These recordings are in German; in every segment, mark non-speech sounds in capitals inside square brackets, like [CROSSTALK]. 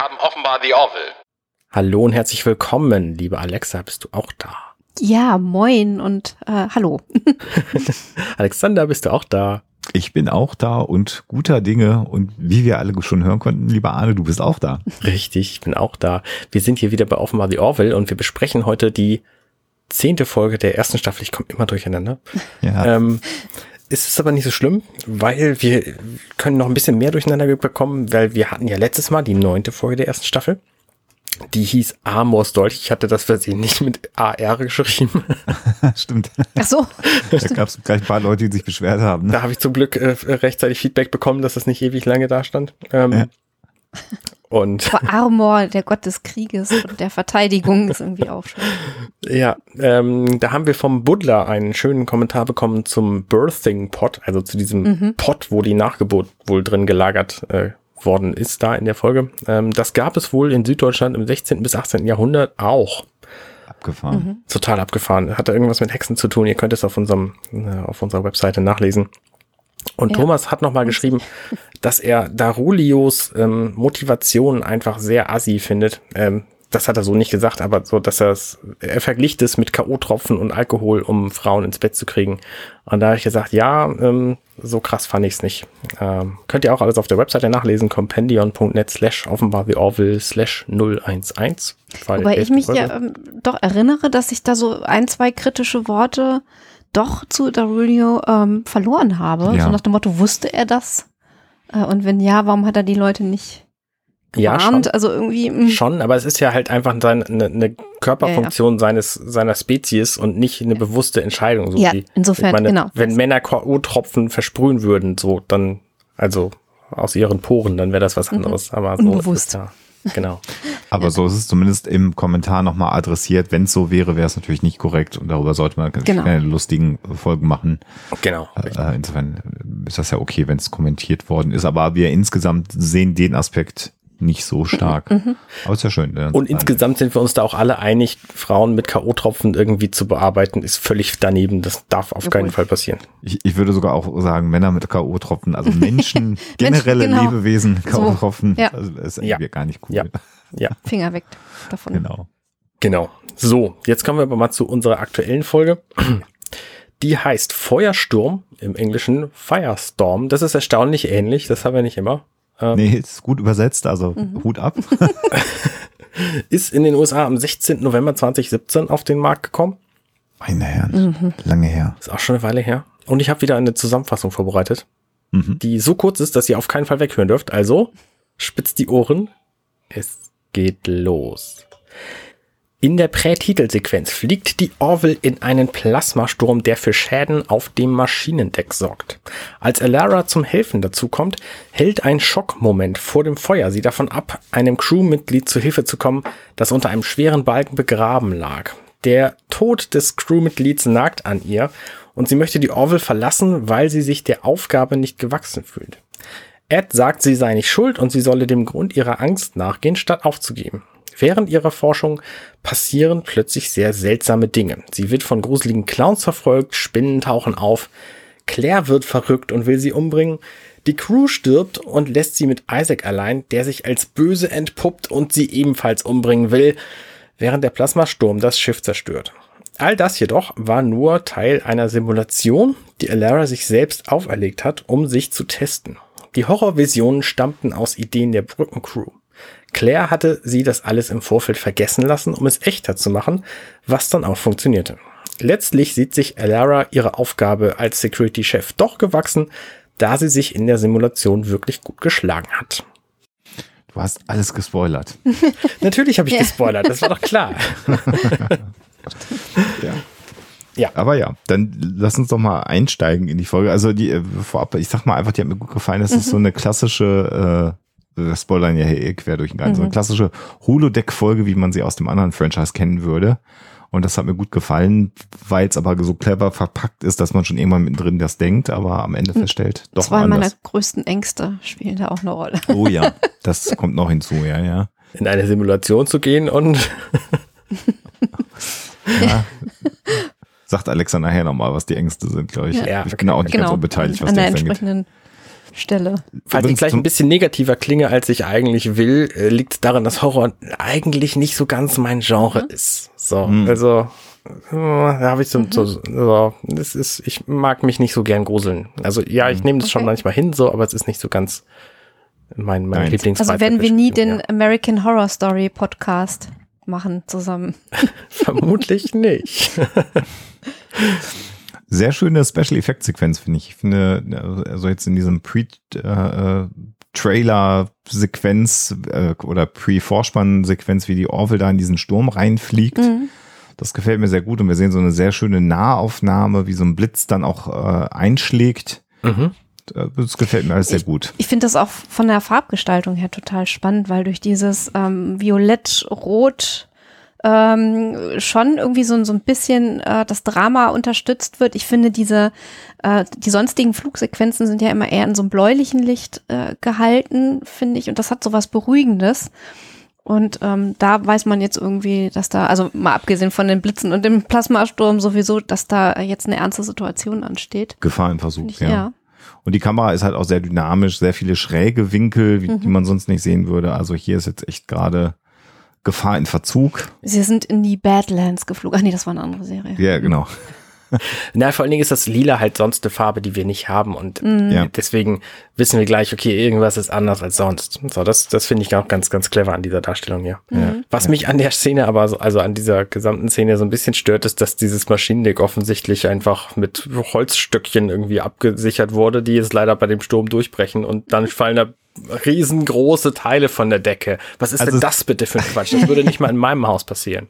haben offenbar The Orville. Hallo und herzlich willkommen, liebe Alexa, bist du auch da? Ja, moin und äh, hallo. [LAUGHS] Alexander, bist du auch da? Ich bin auch da und guter Dinge und wie wir alle schon hören konnten, lieber Arne, du bist auch da. Richtig, ich bin auch da. Wir sind hier wieder bei Offenbar The Orville und wir besprechen heute die zehnte Folge der ersten Staffel. Ich komme immer durcheinander. Ja. Ähm, ist es aber nicht so schlimm, weil wir können noch ein bisschen mehr durcheinander bekommen, weil wir hatten ja letztes Mal die neunte Folge der ersten Staffel. Die hieß Amors Dolch. Ich hatte das Versehen nicht mit AR geschrieben. [LAUGHS] Stimmt. Ach so. Da gab es gleich ein paar Leute, die sich beschwert haben. Ne? Da habe ich zum Glück äh, rechtzeitig Feedback bekommen, dass das nicht ewig lange da stand. Ähm, ja. Und Vor Armor, der Gott des Krieges und der Verteidigung ist irgendwie auch schon. [LAUGHS] Ja, ähm, da haben wir vom Buddler einen schönen Kommentar bekommen zum Birthing Pot, also zu diesem mhm. Pot, wo die Nachgeburt wohl drin gelagert äh, worden ist da in der Folge. Ähm, das gab es wohl in Süddeutschland im 16. bis 18. Jahrhundert auch. Abgefahren. Mhm. Total abgefahren. Hat da irgendwas mit Hexen zu tun. Ihr könnt es auf unserem, äh, auf unserer Webseite nachlesen. Und ja. Thomas hat nochmal geschrieben, dass er Darulios ähm, Motivation einfach sehr assi findet. Ähm, das hat er so nicht gesagt, aber so, dass er es, er vergleicht es mit K.O.-Tropfen und Alkohol, um Frauen ins Bett zu kriegen. Und da habe ich gesagt, ja, ähm, so krass fand ich es nicht. Ähm, könnt ihr auch alles auf der Webseite nachlesen, compendion.net slash offenbar wie Orville slash 011. Wobei ich mich ja ähm, doch erinnere, dass ich da so ein, zwei kritische Worte doch zu Darulio ähm, verloren habe. Ja. So nach dem Motto, wusste er das? Äh, und wenn ja, warum hat er die Leute nicht gewarnt? Ja, schon, also irgendwie. Mh. Hm. Schon, aber es ist ja halt einfach eine, eine Körperfunktion ja, ja. seines seiner Spezies und nicht eine bewusste Entscheidung. So ja, wie, insofern, meine, genau. Wenn Männer K.O.-Tropfen versprühen würden, so, dann, also aus ihren Poren, dann wäre das was mhm. anderes. Mhm. Aber so Unbewusst. Ist ja, genau. [LAUGHS] Aber ja. so ist es zumindest im Kommentar nochmal adressiert. Wenn es so wäre, wäre es natürlich nicht korrekt und darüber sollte man genau. keine lustigen Folgen machen. Genau. Äh, insofern ist das ja okay, wenn es kommentiert worden ist. Aber wir insgesamt sehen den Aspekt nicht so stark. Mhm. Aber ist ja schön. Und insgesamt sind wir uns da auch alle einig, Frauen mit K.O.-Tropfen irgendwie zu bearbeiten, ist völlig daneben. Das darf auf keinen Fall passieren. Ich, ich würde sogar auch sagen, Männer mit K.O.-Tropfen, also [LAUGHS] Menschen, generelle genau. Lebewesen, K.O.-Tropfen, so, ja. also das ist irgendwie ja. gar nicht cool. Ja. ja. Finger weg davon. Genau. Genau. So, jetzt kommen wir aber mal zu unserer aktuellen Folge. Die heißt Feuersturm, im Englischen Firestorm. Das ist erstaunlich ähnlich, das haben wir nicht immer. Ähm, nee, ist gut übersetzt, also mhm. Hut ab. [LAUGHS] ist in den USA am 16. November 2017 auf den Markt gekommen. Meine Herren, mhm. lange her. Ist auch schon eine Weile her. Und ich habe wieder eine Zusammenfassung vorbereitet, mhm. die so kurz ist, dass ihr auf keinen Fall weghören dürft. Also spitzt die Ohren. Es geht los. In der Prätitelsequenz fliegt die Orville in einen Plasmasturm, der für Schäden auf dem Maschinendeck sorgt. Als Alara zum Helfen dazukommt, hält ein Schockmoment vor dem Feuer sie davon ab, einem Crewmitglied zu Hilfe zu kommen, das unter einem schweren Balken begraben lag. Der Tod des Crewmitglieds nagt an ihr und sie möchte die Orville verlassen, weil sie sich der Aufgabe nicht gewachsen fühlt. Ed sagt, sie sei nicht schuld und sie solle dem Grund ihrer Angst nachgehen, statt aufzugeben. Während ihrer Forschung passieren plötzlich sehr seltsame Dinge. Sie wird von gruseligen Clowns verfolgt, Spinnen tauchen auf, Claire wird verrückt und will sie umbringen. Die Crew stirbt und lässt sie mit Isaac allein, der sich als böse entpuppt und sie ebenfalls umbringen will, während der Plasmasturm das Schiff zerstört. All das jedoch war nur Teil einer Simulation, die Alara sich selbst auferlegt hat, um sich zu testen. Die Horrorvisionen stammten aus Ideen der Brückencrew. Claire hatte sie das alles im Vorfeld vergessen lassen, um es echter zu machen, was dann auch funktionierte. Letztlich sieht sich Alara ihre Aufgabe als Security-Chef doch gewachsen, da sie sich in der Simulation wirklich gut geschlagen hat. Du hast alles gespoilert. [LAUGHS] Natürlich habe ich ja. gespoilert, das war doch klar. [LAUGHS] ja. Ja. Aber ja, dann lass uns doch mal einsteigen in die Folge. Also die äh, vorab, ich sag mal einfach, die hat mir gut gefallen. Das mhm. ist so eine klassische äh, wir spoilern ja hier eh quer durch den ganzen. Mhm. So eine klassische Holodeck-Folge, wie man sie aus dem anderen Franchise kennen würde. Und das hat mir gut gefallen, weil es aber so clever verpackt ist, dass man schon irgendwann mittendrin das denkt, aber am Ende hm. feststellt, doch Zwei anders. meiner größten Ängste spielen da auch eine Rolle. Oh ja, [LAUGHS] das kommt noch hinzu, ja, ja. In eine Simulation zu gehen und [LAUGHS] ja. Sagt Alexa nachher nochmal, was die Ängste sind, glaube ich. Ja, ich bin auch nicht genau. ganz unbeteiligt, was An der entsprechenden Stelle. Falls ich gleich ein bisschen negativer klinge, als ich eigentlich will, äh, liegt es daran, dass Horror eigentlich nicht so ganz mein Genre mhm. ist. So, mhm. also da habe ich so, mhm. so, so, das ist, ich mag mich nicht so gern gruseln. Also ja, ich mhm. nehme das okay. schon manchmal hin, so, aber es ist nicht so ganz mein, mein Lieblings. Also werden wir nie den ja. American Horror Story Podcast machen zusammen. [LAUGHS] Vermutlich nicht. [LAUGHS] Sehr schöne Special Effect Sequenz finde ich. Ich finde also jetzt in diesem Pre äh, Trailer Sequenz äh, oder Pre Vorspann Sequenz, wie die Orville da in diesen Sturm reinfliegt. Mhm das gefällt mir sehr gut und wir sehen so eine sehr schöne Nahaufnahme, wie so ein Blitz dann auch äh, einschlägt. Mhm. Das gefällt mir alles sehr gut. Ich, ich finde das auch von der Farbgestaltung her total spannend, weil durch dieses ähm, Violett-Rot ähm, schon irgendwie so, so ein bisschen äh, das Drama unterstützt wird. Ich finde diese, äh, die sonstigen Flugsequenzen sind ja immer eher in so einem bläulichen Licht äh, gehalten, finde ich. Und das hat so was Beruhigendes. Und ähm, da weiß man jetzt irgendwie, dass da, also mal abgesehen von den Blitzen und dem Plasmasturm sowieso, dass da jetzt eine ernste Situation ansteht. Gefahr im Versuch, ich, ja. ja. Und die Kamera ist halt auch sehr dynamisch, sehr viele schräge Winkel, wie, mhm. die man sonst nicht sehen würde. Also hier ist jetzt echt gerade Gefahr in Verzug. Sie sind in die Badlands geflogen. Ach nee, das war eine andere Serie. Ja, genau. [LAUGHS] Na, vor allen Dingen ist das Lila halt sonst eine Farbe, die wir nicht haben und mhm. deswegen wissen wir gleich, okay, irgendwas ist anders als sonst. So, das, das finde ich auch ganz, ganz clever an dieser Darstellung hier. Mhm. Was mich an der Szene aber, so, also an dieser gesamten Szene so ein bisschen stört, ist, dass dieses Maschinendeck offensichtlich einfach mit Holzstöckchen irgendwie abgesichert wurde, die jetzt leider bei dem Sturm durchbrechen und dann fallen da riesengroße Teile von der Decke. Was ist also denn das bitte für ein Quatsch? Das würde nicht mal in meinem Haus passieren.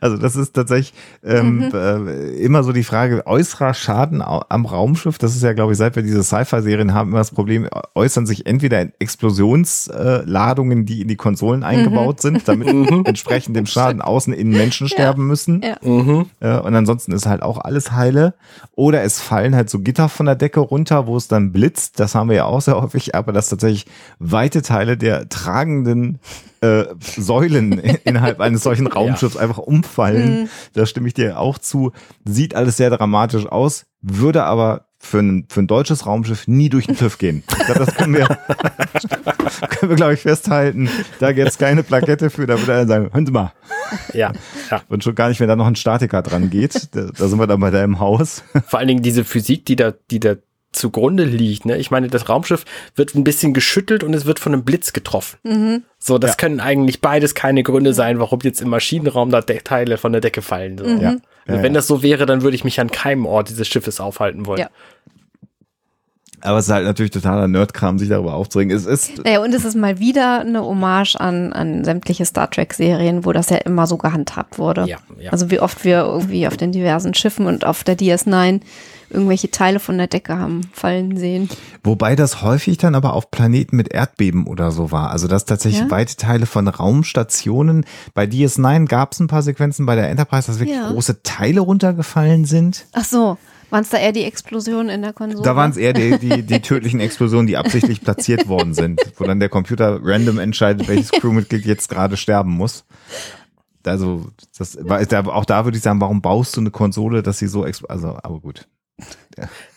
Also das ist tatsächlich ähm, mhm. äh, immer so die Frage, äußerer Schaden am Raumschiff, das ist ja, glaube ich, seit wir diese Sci-Fi-Serien haben, immer das Problem, äußern sich entweder in Explosionsladungen, die in die Konsolen eingebaut mhm. sind, damit [LAUGHS] mhm. entsprechend dem Schaden außen innen Menschen ja. sterben müssen. Ja. Mhm. Äh, und ansonsten ist halt auch alles heile. Oder es fallen halt so Gitter von der Decke runter, wo es dann blitzt. Das haben wir ja auch sehr häufig, aber dass tatsächlich weite Teile der tragenden äh, Säulen [LAUGHS] innerhalb eines solchen Raumschiffs ja. einfach umfallen. Mhm. Da stimme ich dir auch zu. Sieht alles sehr dramatisch aus, würde aber für ein, für ein deutsches Raumschiff nie durch den TÜV gehen. [LAUGHS] Das können wir, [LAUGHS] können wir glaube ich, festhalten. Da gibt es keine Plakette für, da würde er sagen, hören Sie mal. Ja, ja. Und schon gar nicht, wenn da noch ein Statiker dran geht. Da, da sind wir dann bei deinem Haus. Vor allen Dingen diese Physik, die da, die da zugrunde liegt. Ne? Ich meine, das Raumschiff wird ein bisschen geschüttelt und es wird von einem Blitz getroffen. Mhm. So, das ja. können eigentlich beides keine Gründe sein, warum jetzt im Maschinenraum da De Teile von der Decke fallen. So. Mhm. Ja. Ja, wenn das so wäre, dann würde ich mich an keinem Ort dieses Schiffes aufhalten wollen. Ja. Aber es ist halt natürlich totaler Nerdkram, sich darüber aufzuregen. Es ist naja, und es ist mal wieder eine Hommage an, an sämtliche Star Trek-Serien, wo das ja immer so gehandhabt wurde. Ja, ja. Also wie oft wir irgendwie auf den diversen Schiffen und auf der DS9 irgendwelche Teile von der Decke haben fallen sehen. Wobei das häufig dann aber auf Planeten mit Erdbeben oder so war. Also dass tatsächlich ja? weite Teile von Raumstationen, bei DS9 gab es ein paar Sequenzen bei der Enterprise, dass wirklich ja. große Teile runtergefallen sind. Ach so. Waren es da eher die Explosionen in der Konsole? Da waren es eher die, die, die tödlichen Explosionen, die absichtlich [LAUGHS] platziert worden sind, wo dann der Computer random entscheidet, welches Crewmitglied jetzt gerade sterben muss. Also, das war, auch da würde ich sagen, warum baust du eine Konsole, dass sie so, also, aber gut.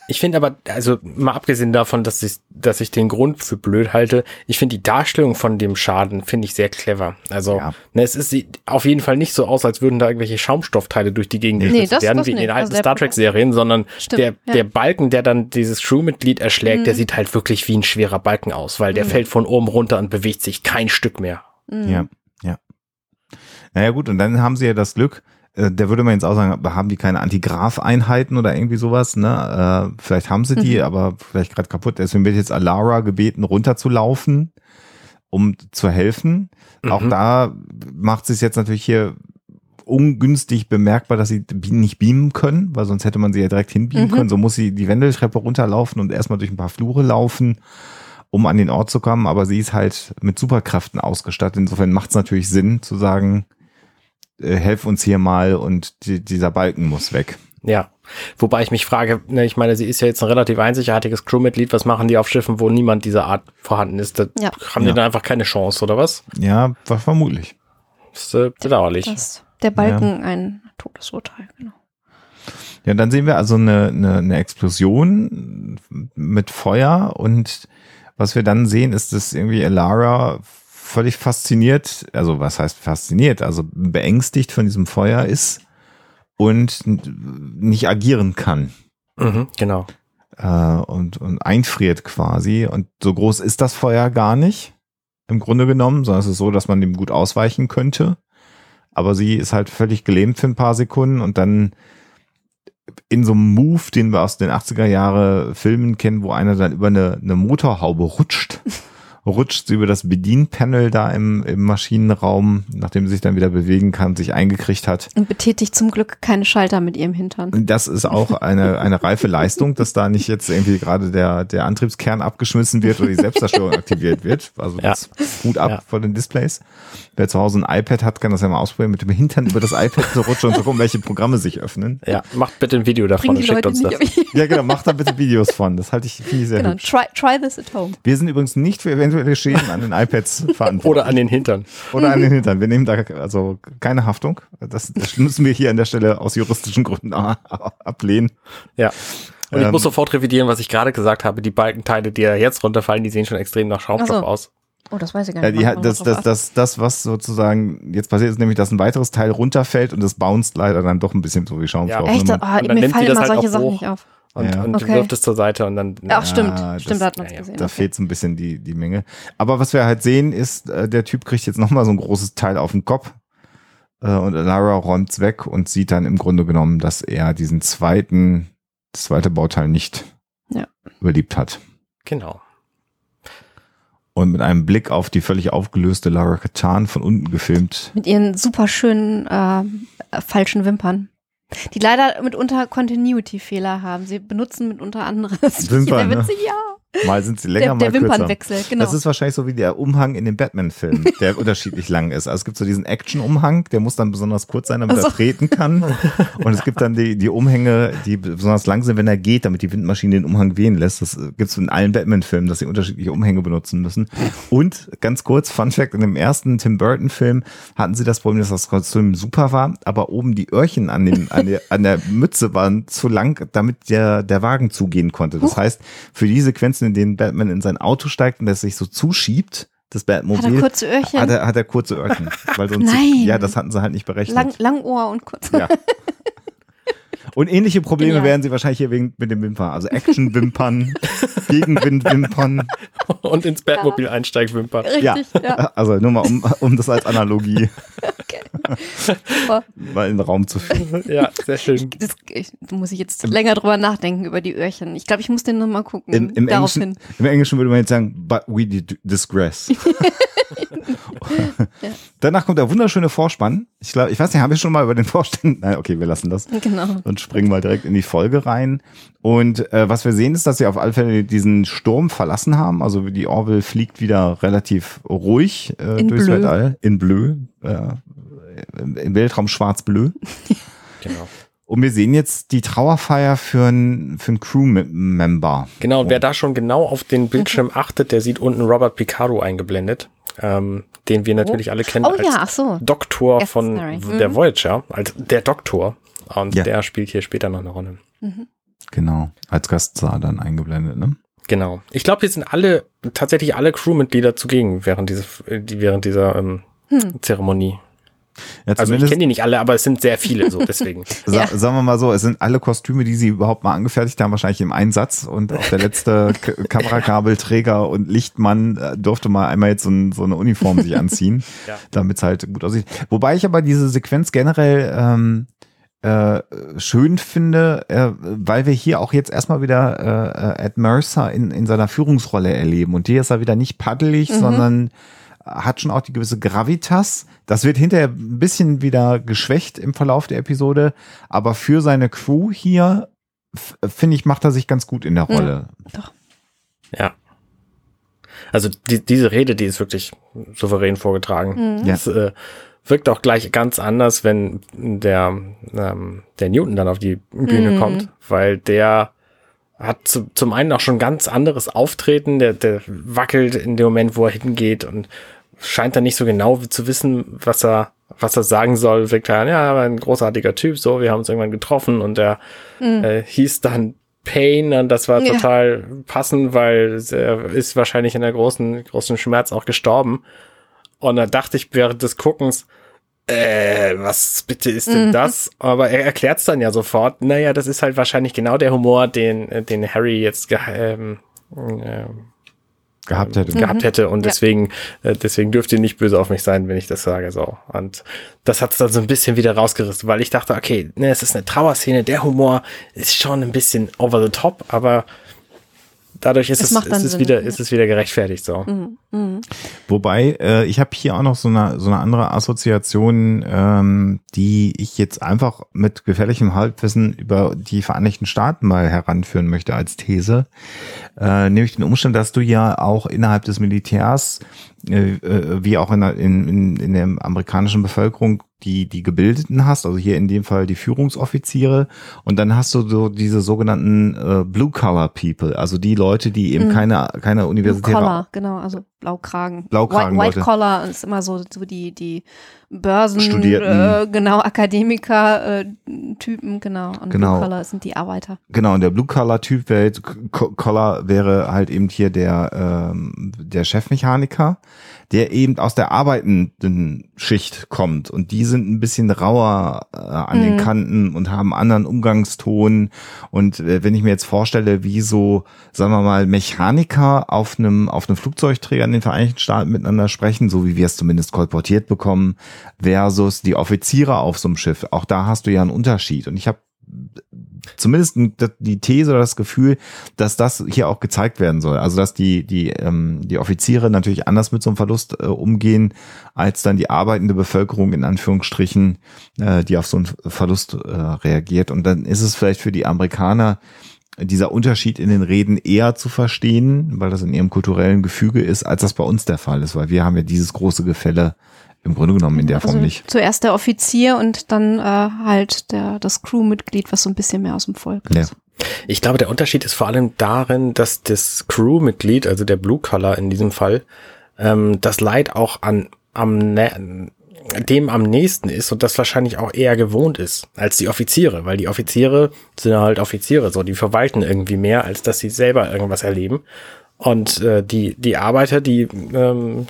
Ich finde aber, also mal abgesehen davon, dass ich, dass ich den Grund für blöd halte, ich finde die Darstellung von dem Schaden finde ich sehr clever. Also ja. ne, es ist sieht auf jeden Fall nicht so aus, als würden da irgendwelche Schaumstoffteile durch die Gegend nee, das, werden, wie in den alten also Star Trek Serien, sondern Stimmt, der, ja. der Balken, der dann dieses Crewmitglied erschlägt, mhm. der sieht halt wirklich wie ein schwerer Balken aus, weil der mhm. fällt von oben runter und bewegt sich kein Stück mehr. Mhm. Ja, ja. Naja gut, und dann haben sie ja das Glück, äh, da würde man jetzt auch sagen, haben die keine Antigraph-Einheiten oder irgendwie sowas, ne? Äh, vielleicht haben sie die, mhm. aber vielleicht gerade kaputt. Deswegen wird jetzt Alara gebeten, runterzulaufen, um zu helfen. Mhm. Auch da macht es jetzt natürlich hier ungünstig bemerkbar, dass sie nicht beamen können, weil sonst hätte man sie ja direkt hinbeamen mhm. können. So muss sie die Wendeltreppe runterlaufen und erstmal durch ein paar Flure laufen, um an den Ort zu kommen. Aber sie ist halt mit Superkräften ausgestattet. Insofern macht es natürlich Sinn zu sagen, äh, helf uns hier mal und die, dieser Balken muss weg. Ja, wobei ich mich frage, ne, ich meine, sie ist ja jetzt ein relativ einzigartiges Crewmitglied, was machen die auf Schiffen, wo niemand dieser Art vorhanden ist? Da ja. haben die ja. dann einfach keine Chance, oder was? Ja, vermutlich. Das ist äh, bedauerlich. Das, der Balken ja. ein Todesurteil, genau. Ja, dann sehen wir also eine, eine, eine Explosion mit Feuer und was wir dann sehen, ist, dass irgendwie Elara völlig fasziniert, also was heißt fasziniert, also beängstigt von diesem Feuer ist und nicht agieren kann. Mhm, genau. Äh, und, und einfriert quasi. Und so groß ist das Feuer gar nicht, im Grunde genommen, sondern es ist so, dass man dem gut ausweichen könnte. Aber sie ist halt völlig gelähmt für ein paar Sekunden und dann in so einem Move, den wir aus den 80er Jahre Filmen kennen, wo einer dann über eine, eine Motorhaube rutscht [LAUGHS] rutscht sie über das Bedienpanel da im, im Maschinenraum, nachdem sie sich dann wieder bewegen kann, sich eingekriegt hat. Und betätigt zum Glück keine Schalter mit ihrem Hintern. Das ist auch eine, eine reife Leistung, dass da nicht jetzt irgendwie gerade der, der Antriebskern abgeschmissen wird oder die Selbstzerstörung [LAUGHS] aktiviert wird. Also das ja. gut ab ja. von den Displays. Wer zu Hause ein iPad hat, kann das ja mal ausprobieren, mit dem Hintern über das iPad zu rutschen und zu gucken, welche Programme sich öffnen. Ja, macht bitte ein Video davon und schickt uns das. Ja, genau, macht da bitte Videos von. Das halte ich, finde ich sehr genau, hübsch. Try, try this at home. Wir sind übrigens nicht für eventuelle Schäden an den iPads [LAUGHS] verantwortlich. Oder an den Hintern. Oder an den Hintern. Wir nehmen da also keine Haftung. Das, das müssen wir hier an der Stelle aus juristischen Gründen ablehnen. Ja. Und ich ähm, muss sofort revidieren, was ich gerade gesagt habe. Die Balkenteile, die ja jetzt runterfallen, die sehen schon extrem nach Schaumstoff so. aus. Oh, das weiß ich gar nicht. Ja, die, das, das, das, das, was sozusagen jetzt passiert ist, nämlich, dass ein weiteres Teil runterfällt und das bounced leider dann doch ein bisschen so wie Schaumstoff. Ja. Echt? Oh, mir fallen immer halt solche Sachen nicht auf. Und, ja. und okay. wirft es zur Seite und dann. Ach, stimmt. stimmt, da hat man es gesehen. Da okay. fehlt so ein bisschen die, die Menge. Aber was wir halt sehen, ist, äh, der Typ kriegt jetzt nochmal so ein großes Teil auf den Kopf. Äh, und Lara räumt's weg und sieht dann im Grunde genommen, dass er diesen zweiten, das zweite Bauteil nicht ja. überlebt hat. Genau und mit einem Blick auf die völlig aufgelöste Lara Katan von unten gefilmt. Mit ihren super schönen äh, falschen Wimpern. Die leider mitunter Continuity-Fehler haben. Sie benutzen mitunter andere. Wimpern, sehr witzig, ne? ja. Mal sind sie länger, der, der mal Wimpernwechsel, kürzer. genau. Das ist wahrscheinlich so wie der Umhang in den Batman-Filmen, der [LAUGHS] unterschiedlich lang ist. Also es gibt so diesen Action-Umhang, der muss dann besonders kurz sein, damit also. er treten kann. Und es gibt dann die, die Umhänge, die besonders lang sind, wenn er geht, damit die Windmaschine den Umhang wehen lässt. Das gibt es in allen Batman-Filmen, dass sie unterschiedliche Umhänge benutzen müssen. Und ganz kurz, Fun Fact, in dem ersten Tim Burton-Film hatten sie das Problem, dass das Kostüm super war, aber oben die Öhrchen an, den, an, der, an der Mütze waren zu lang, damit der, der Wagen zugehen konnte. Das heißt, für die Sequenzen, in denen Batman in sein Auto steigt und das sich so zuschiebt, das Batmobil. Hat er kurze Öhrchen? Hat er, hat er kurze Öhrchen. Weil sonst, Nein. Ja, das hatten sie halt nicht berechnet. Lang, Langohr und kurz. Ja. [LAUGHS] Und ähnliche Probleme Genial. werden sie wahrscheinlich hier wegen mit dem Wimpern. Also Action-Wimpern, [LAUGHS] Gegenwind-Wimpern. Und ins Batmobil ja. einsteig-Wimpern. Ja. ja. Also nur mal, um, um das als Analogie [LAUGHS] okay. Mal in den Raum zu führen. Ja, sehr schön. Das, ich, muss ich jetzt länger drüber nachdenken, über die Öhrchen. Ich glaube, ich muss den nochmal gucken. Im, im, Englischen, Im Englischen würde man jetzt sagen, but we digress. ja. [LAUGHS] [LAUGHS] Danach kommt der wunderschöne Vorspann. Ich glaube, ich weiß nicht, haben wir schon mal über den Vorspann? Nein, okay, wir lassen das. Genau. Und springen mal direkt in die Folge rein. Und äh, was wir sehen, ist, dass sie auf alle Fälle diesen Sturm verlassen haben. Also die Orville fliegt wieder relativ ruhig äh, durchs Bleu. Weltall. In Bleu. Äh, Im Weltraum schwarz-bleu. [LAUGHS] genau. Und wir sehen jetzt die Trauerfeier für einen für Crew-Member. Genau, und wer da schon genau auf den Bildschirm achtet, der sieht unten Robert Picardo eingeblendet ähm, den wir natürlich oh. alle kennen oh, als ja, so. Doktor yes, von mhm. der Voyager, als der Doktor. Und ja. der spielt hier später noch eine Rolle. Mhm. Genau, als Gaststar dann eingeblendet, ne? Genau. Ich glaube, hier sind alle, tatsächlich alle Crewmitglieder zugegen während, diese, während dieser ähm, hm. Zeremonie. Ja, also ich kenne die nicht alle, aber es sind sehr viele, so deswegen. [LAUGHS] ja. Sagen wir mal so, es sind alle Kostüme, die sie überhaupt mal angefertigt haben, wahrscheinlich im Einsatz und auch der letzte [LAUGHS] Kamerakabelträger und Lichtmann äh, durfte mal einmal jetzt so, ein, so eine Uniform sich anziehen, [LAUGHS] ja. damit es halt gut aussieht. Wobei ich aber diese Sequenz generell ähm, äh, schön finde, äh, weil wir hier auch jetzt erstmal wieder äh, Ed Mercer in, in seiner Führungsrolle erleben und hier ist er wieder nicht paddelig, mhm. sondern hat schon auch die gewisse Gravitas. Das wird hinterher ein bisschen wieder geschwächt im Verlauf der Episode, aber für seine Crew hier, finde ich, macht er sich ganz gut in der Rolle. Ja, doch. Ja. Also die, diese Rede, die ist wirklich souverän vorgetragen. Mhm. Das äh, wirkt auch gleich ganz anders, wenn der, ähm, der Newton dann auf die Bühne mhm. kommt, weil der hat zu, zum einen auch schon ganz anderes Auftreten, der, der wackelt in dem Moment, wo er hingeht und scheint dann nicht so genau zu wissen, was er, was das sagen soll, Victor, ja, aber ein großartiger Typ, so, wir haben uns irgendwann getroffen und der mhm. äh, hieß dann Pain und das war ja. total passend, weil er ist wahrscheinlich in der großen, großen Schmerz auch gestorben. Und da dachte ich während des Guckens, äh, was bitte ist denn mhm. das? Aber er erklärt es dann ja sofort. Naja, das ist halt wahrscheinlich genau der Humor, den, den Harry jetzt ähm, äh, gehabt hätte. Gehabt mhm. hätte. Und deswegen, ja. äh, deswegen dürft ihr nicht böse auf mich sein, wenn ich das sage. So. Und das hat es dann so ein bisschen wieder rausgerissen, weil ich dachte, okay, ne, es ist eine Trauerszene, der Humor ist schon ein bisschen over the top, aber dadurch ist es, es, ist es wieder, ist es wieder gerechtfertigt so. Mhm. Mhm. Wobei, äh, ich habe hier auch noch so eine, so eine andere Assoziation, ähm, die ich jetzt einfach mit gefährlichem Halbwissen über die Vereinigten Staaten mal heranführen möchte als These. Äh, nämlich den Umstand, dass du ja auch innerhalb des Militärs äh, äh, wie auch in der, in, in der amerikanischen Bevölkerung die, die Gebildeten hast, also hier in dem Fall die Führungsoffiziere und dann hast du so diese sogenannten äh, Blue-Collar-People, also die Leute, die eben mhm. keine, keine universitäre... Blue-Collar, genau, also Blaukragen. Blaukragen White, White Collar ist immer so, so die, die Börsen, äh, genau, [LAUGHS] Akademiker-Typen, äh, genau. Und genau. Blue Collar sind die Arbeiter. Genau, und der Blue Collar Typ wäre Collar wäre halt eben hier der, ähm, der Chefmechaniker der eben aus der arbeitenden Schicht kommt und die sind ein bisschen rauer äh, an mhm. den Kanten und haben anderen Umgangston und äh, wenn ich mir jetzt vorstelle, wie so, sagen wir mal, Mechaniker auf einem auf einem Flugzeugträger den Vereinigten Staaten miteinander sprechen, so wie wir es zumindest kolportiert bekommen, versus die Offiziere auf so einem Schiff, auch da hast du ja einen Unterschied und ich habe zumindest die These oder das Gefühl, dass das hier auch gezeigt werden soll. Also dass die die ähm, die Offiziere natürlich anders mit so einem Verlust äh, umgehen als dann die arbeitende Bevölkerung in Anführungsstrichen, äh, die auf so einen Verlust äh, reagiert. Und dann ist es vielleicht für die Amerikaner dieser Unterschied in den Reden eher zu verstehen, weil das in ihrem kulturellen Gefüge ist, als das bei uns der Fall ist, weil wir haben ja dieses große Gefälle im Grunde genommen in der also Form nicht. Zuerst der Offizier und dann äh, halt der, das Crewmitglied, was so ein bisschen mehr aus dem Volk ist. Ja. Ich glaube, der Unterschied ist vor allem darin, dass das Crewmitglied, also der Blue Collar in diesem Fall, ähm, das Leid auch an am dem am nächsten ist und das wahrscheinlich auch eher gewohnt ist als die Offiziere, weil die Offiziere sind halt Offiziere, so die verwalten irgendwie mehr, als dass sie selber irgendwas erleben. Und äh, die die Arbeiter, die ähm,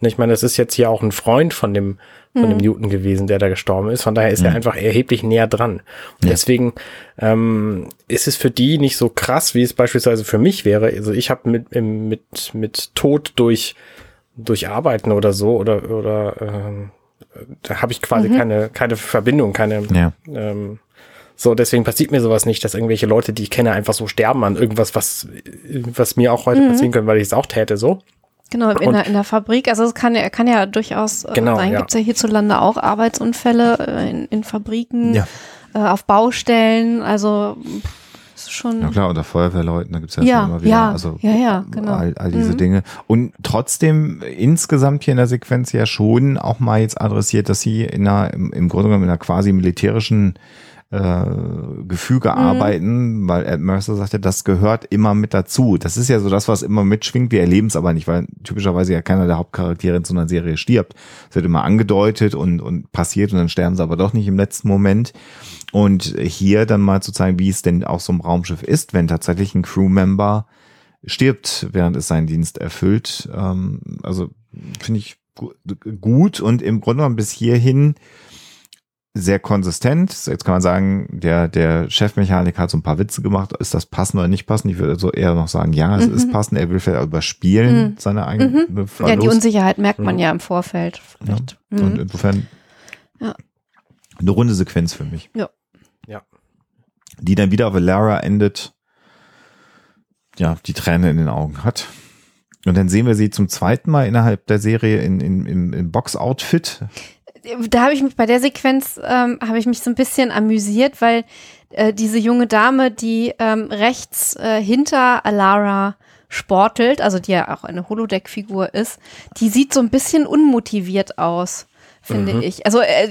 ich meine, das ist jetzt hier auch ein Freund von dem, von mhm. dem Newton gewesen, der da gestorben ist. Von daher ist mhm. er einfach erheblich näher dran. Ja. Deswegen ähm, ist es für die nicht so krass, wie es beispielsweise für mich wäre. Also ich habe mit, mit, mit Tod durch, durch Arbeiten oder so oder, oder ähm, da habe ich quasi mhm. keine, keine Verbindung, keine ja. ähm, so, deswegen passiert mir sowas nicht, dass irgendwelche Leute, die ich kenne, einfach so sterben an irgendwas, was, was mir auch heute mhm. passieren könnte, weil ich es auch täte, so. Genau, in, der, in der Fabrik. Also es kann ja, kann ja durchaus äh, genau, sein. Ja. Gibt es ja hierzulande auch Arbeitsunfälle äh, in, in Fabriken, ja. äh, auf Baustellen. Also ist schon. Ja klar, unter Feuerwehrleuten, da gibt es ja, ja immer wieder. Ja, also ja, ja, genau. All, all diese mhm. Dinge. Und trotzdem insgesamt hier in der Sequenz ja schon auch mal jetzt adressiert, dass sie in einer, im, im Grunde genommen in einer quasi militärischen äh, Gefüge mhm. arbeiten, weil Ed Mercer sagte, das gehört immer mit dazu. Das ist ja so das, was immer mitschwingt. Wir erleben es aber nicht, weil typischerweise ja keiner der Hauptcharaktere in so einer Serie stirbt. Es wird immer angedeutet und, und passiert und dann sterben sie aber doch nicht im letzten Moment. Und hier dann mal zu zeigen, wie es denn auch so ein Raumschiff ist, wenn tatsächlich ein Crewmember stirbt, während es seinen Dienst erfüllt. Ähm, also finde ich gut und im Grunde genommen bis hierhin sehr konsistent. Jetzt kann man sagen, der, der Chefmechaniker hat so ein paar Witze gemacht. Ist das passend oder nicht passend? Ich würde so eher noch sagen, ja, es mhm. ist passend. Er will vielleicht überspielen, mhm. seine eigene mhm. Ja, die Unsicherheit merkt man ja im Vorfeld. Ja. Und mhm. insofern ja. eine runde Sequenz für mich. Ja. Ja. Die dann wieder auf Lara endet, ja, die Träne in den Augen hat. Und dann sehen wir sie zum zweiten Mal innerhalb der Serie in, in, im, im Box-Outfit da habe ich mich bei der Sequenz ähm, habe ich mich so ein bisschen amüsiert, weil äh, diese junge Dame, die ähm, rechts äh, hinter Alara sportelt, also die ja auch eine Holodeck-Figur ist, die sieht so ein bisschen unmotiviert aus finde mhm. ich. Also äh,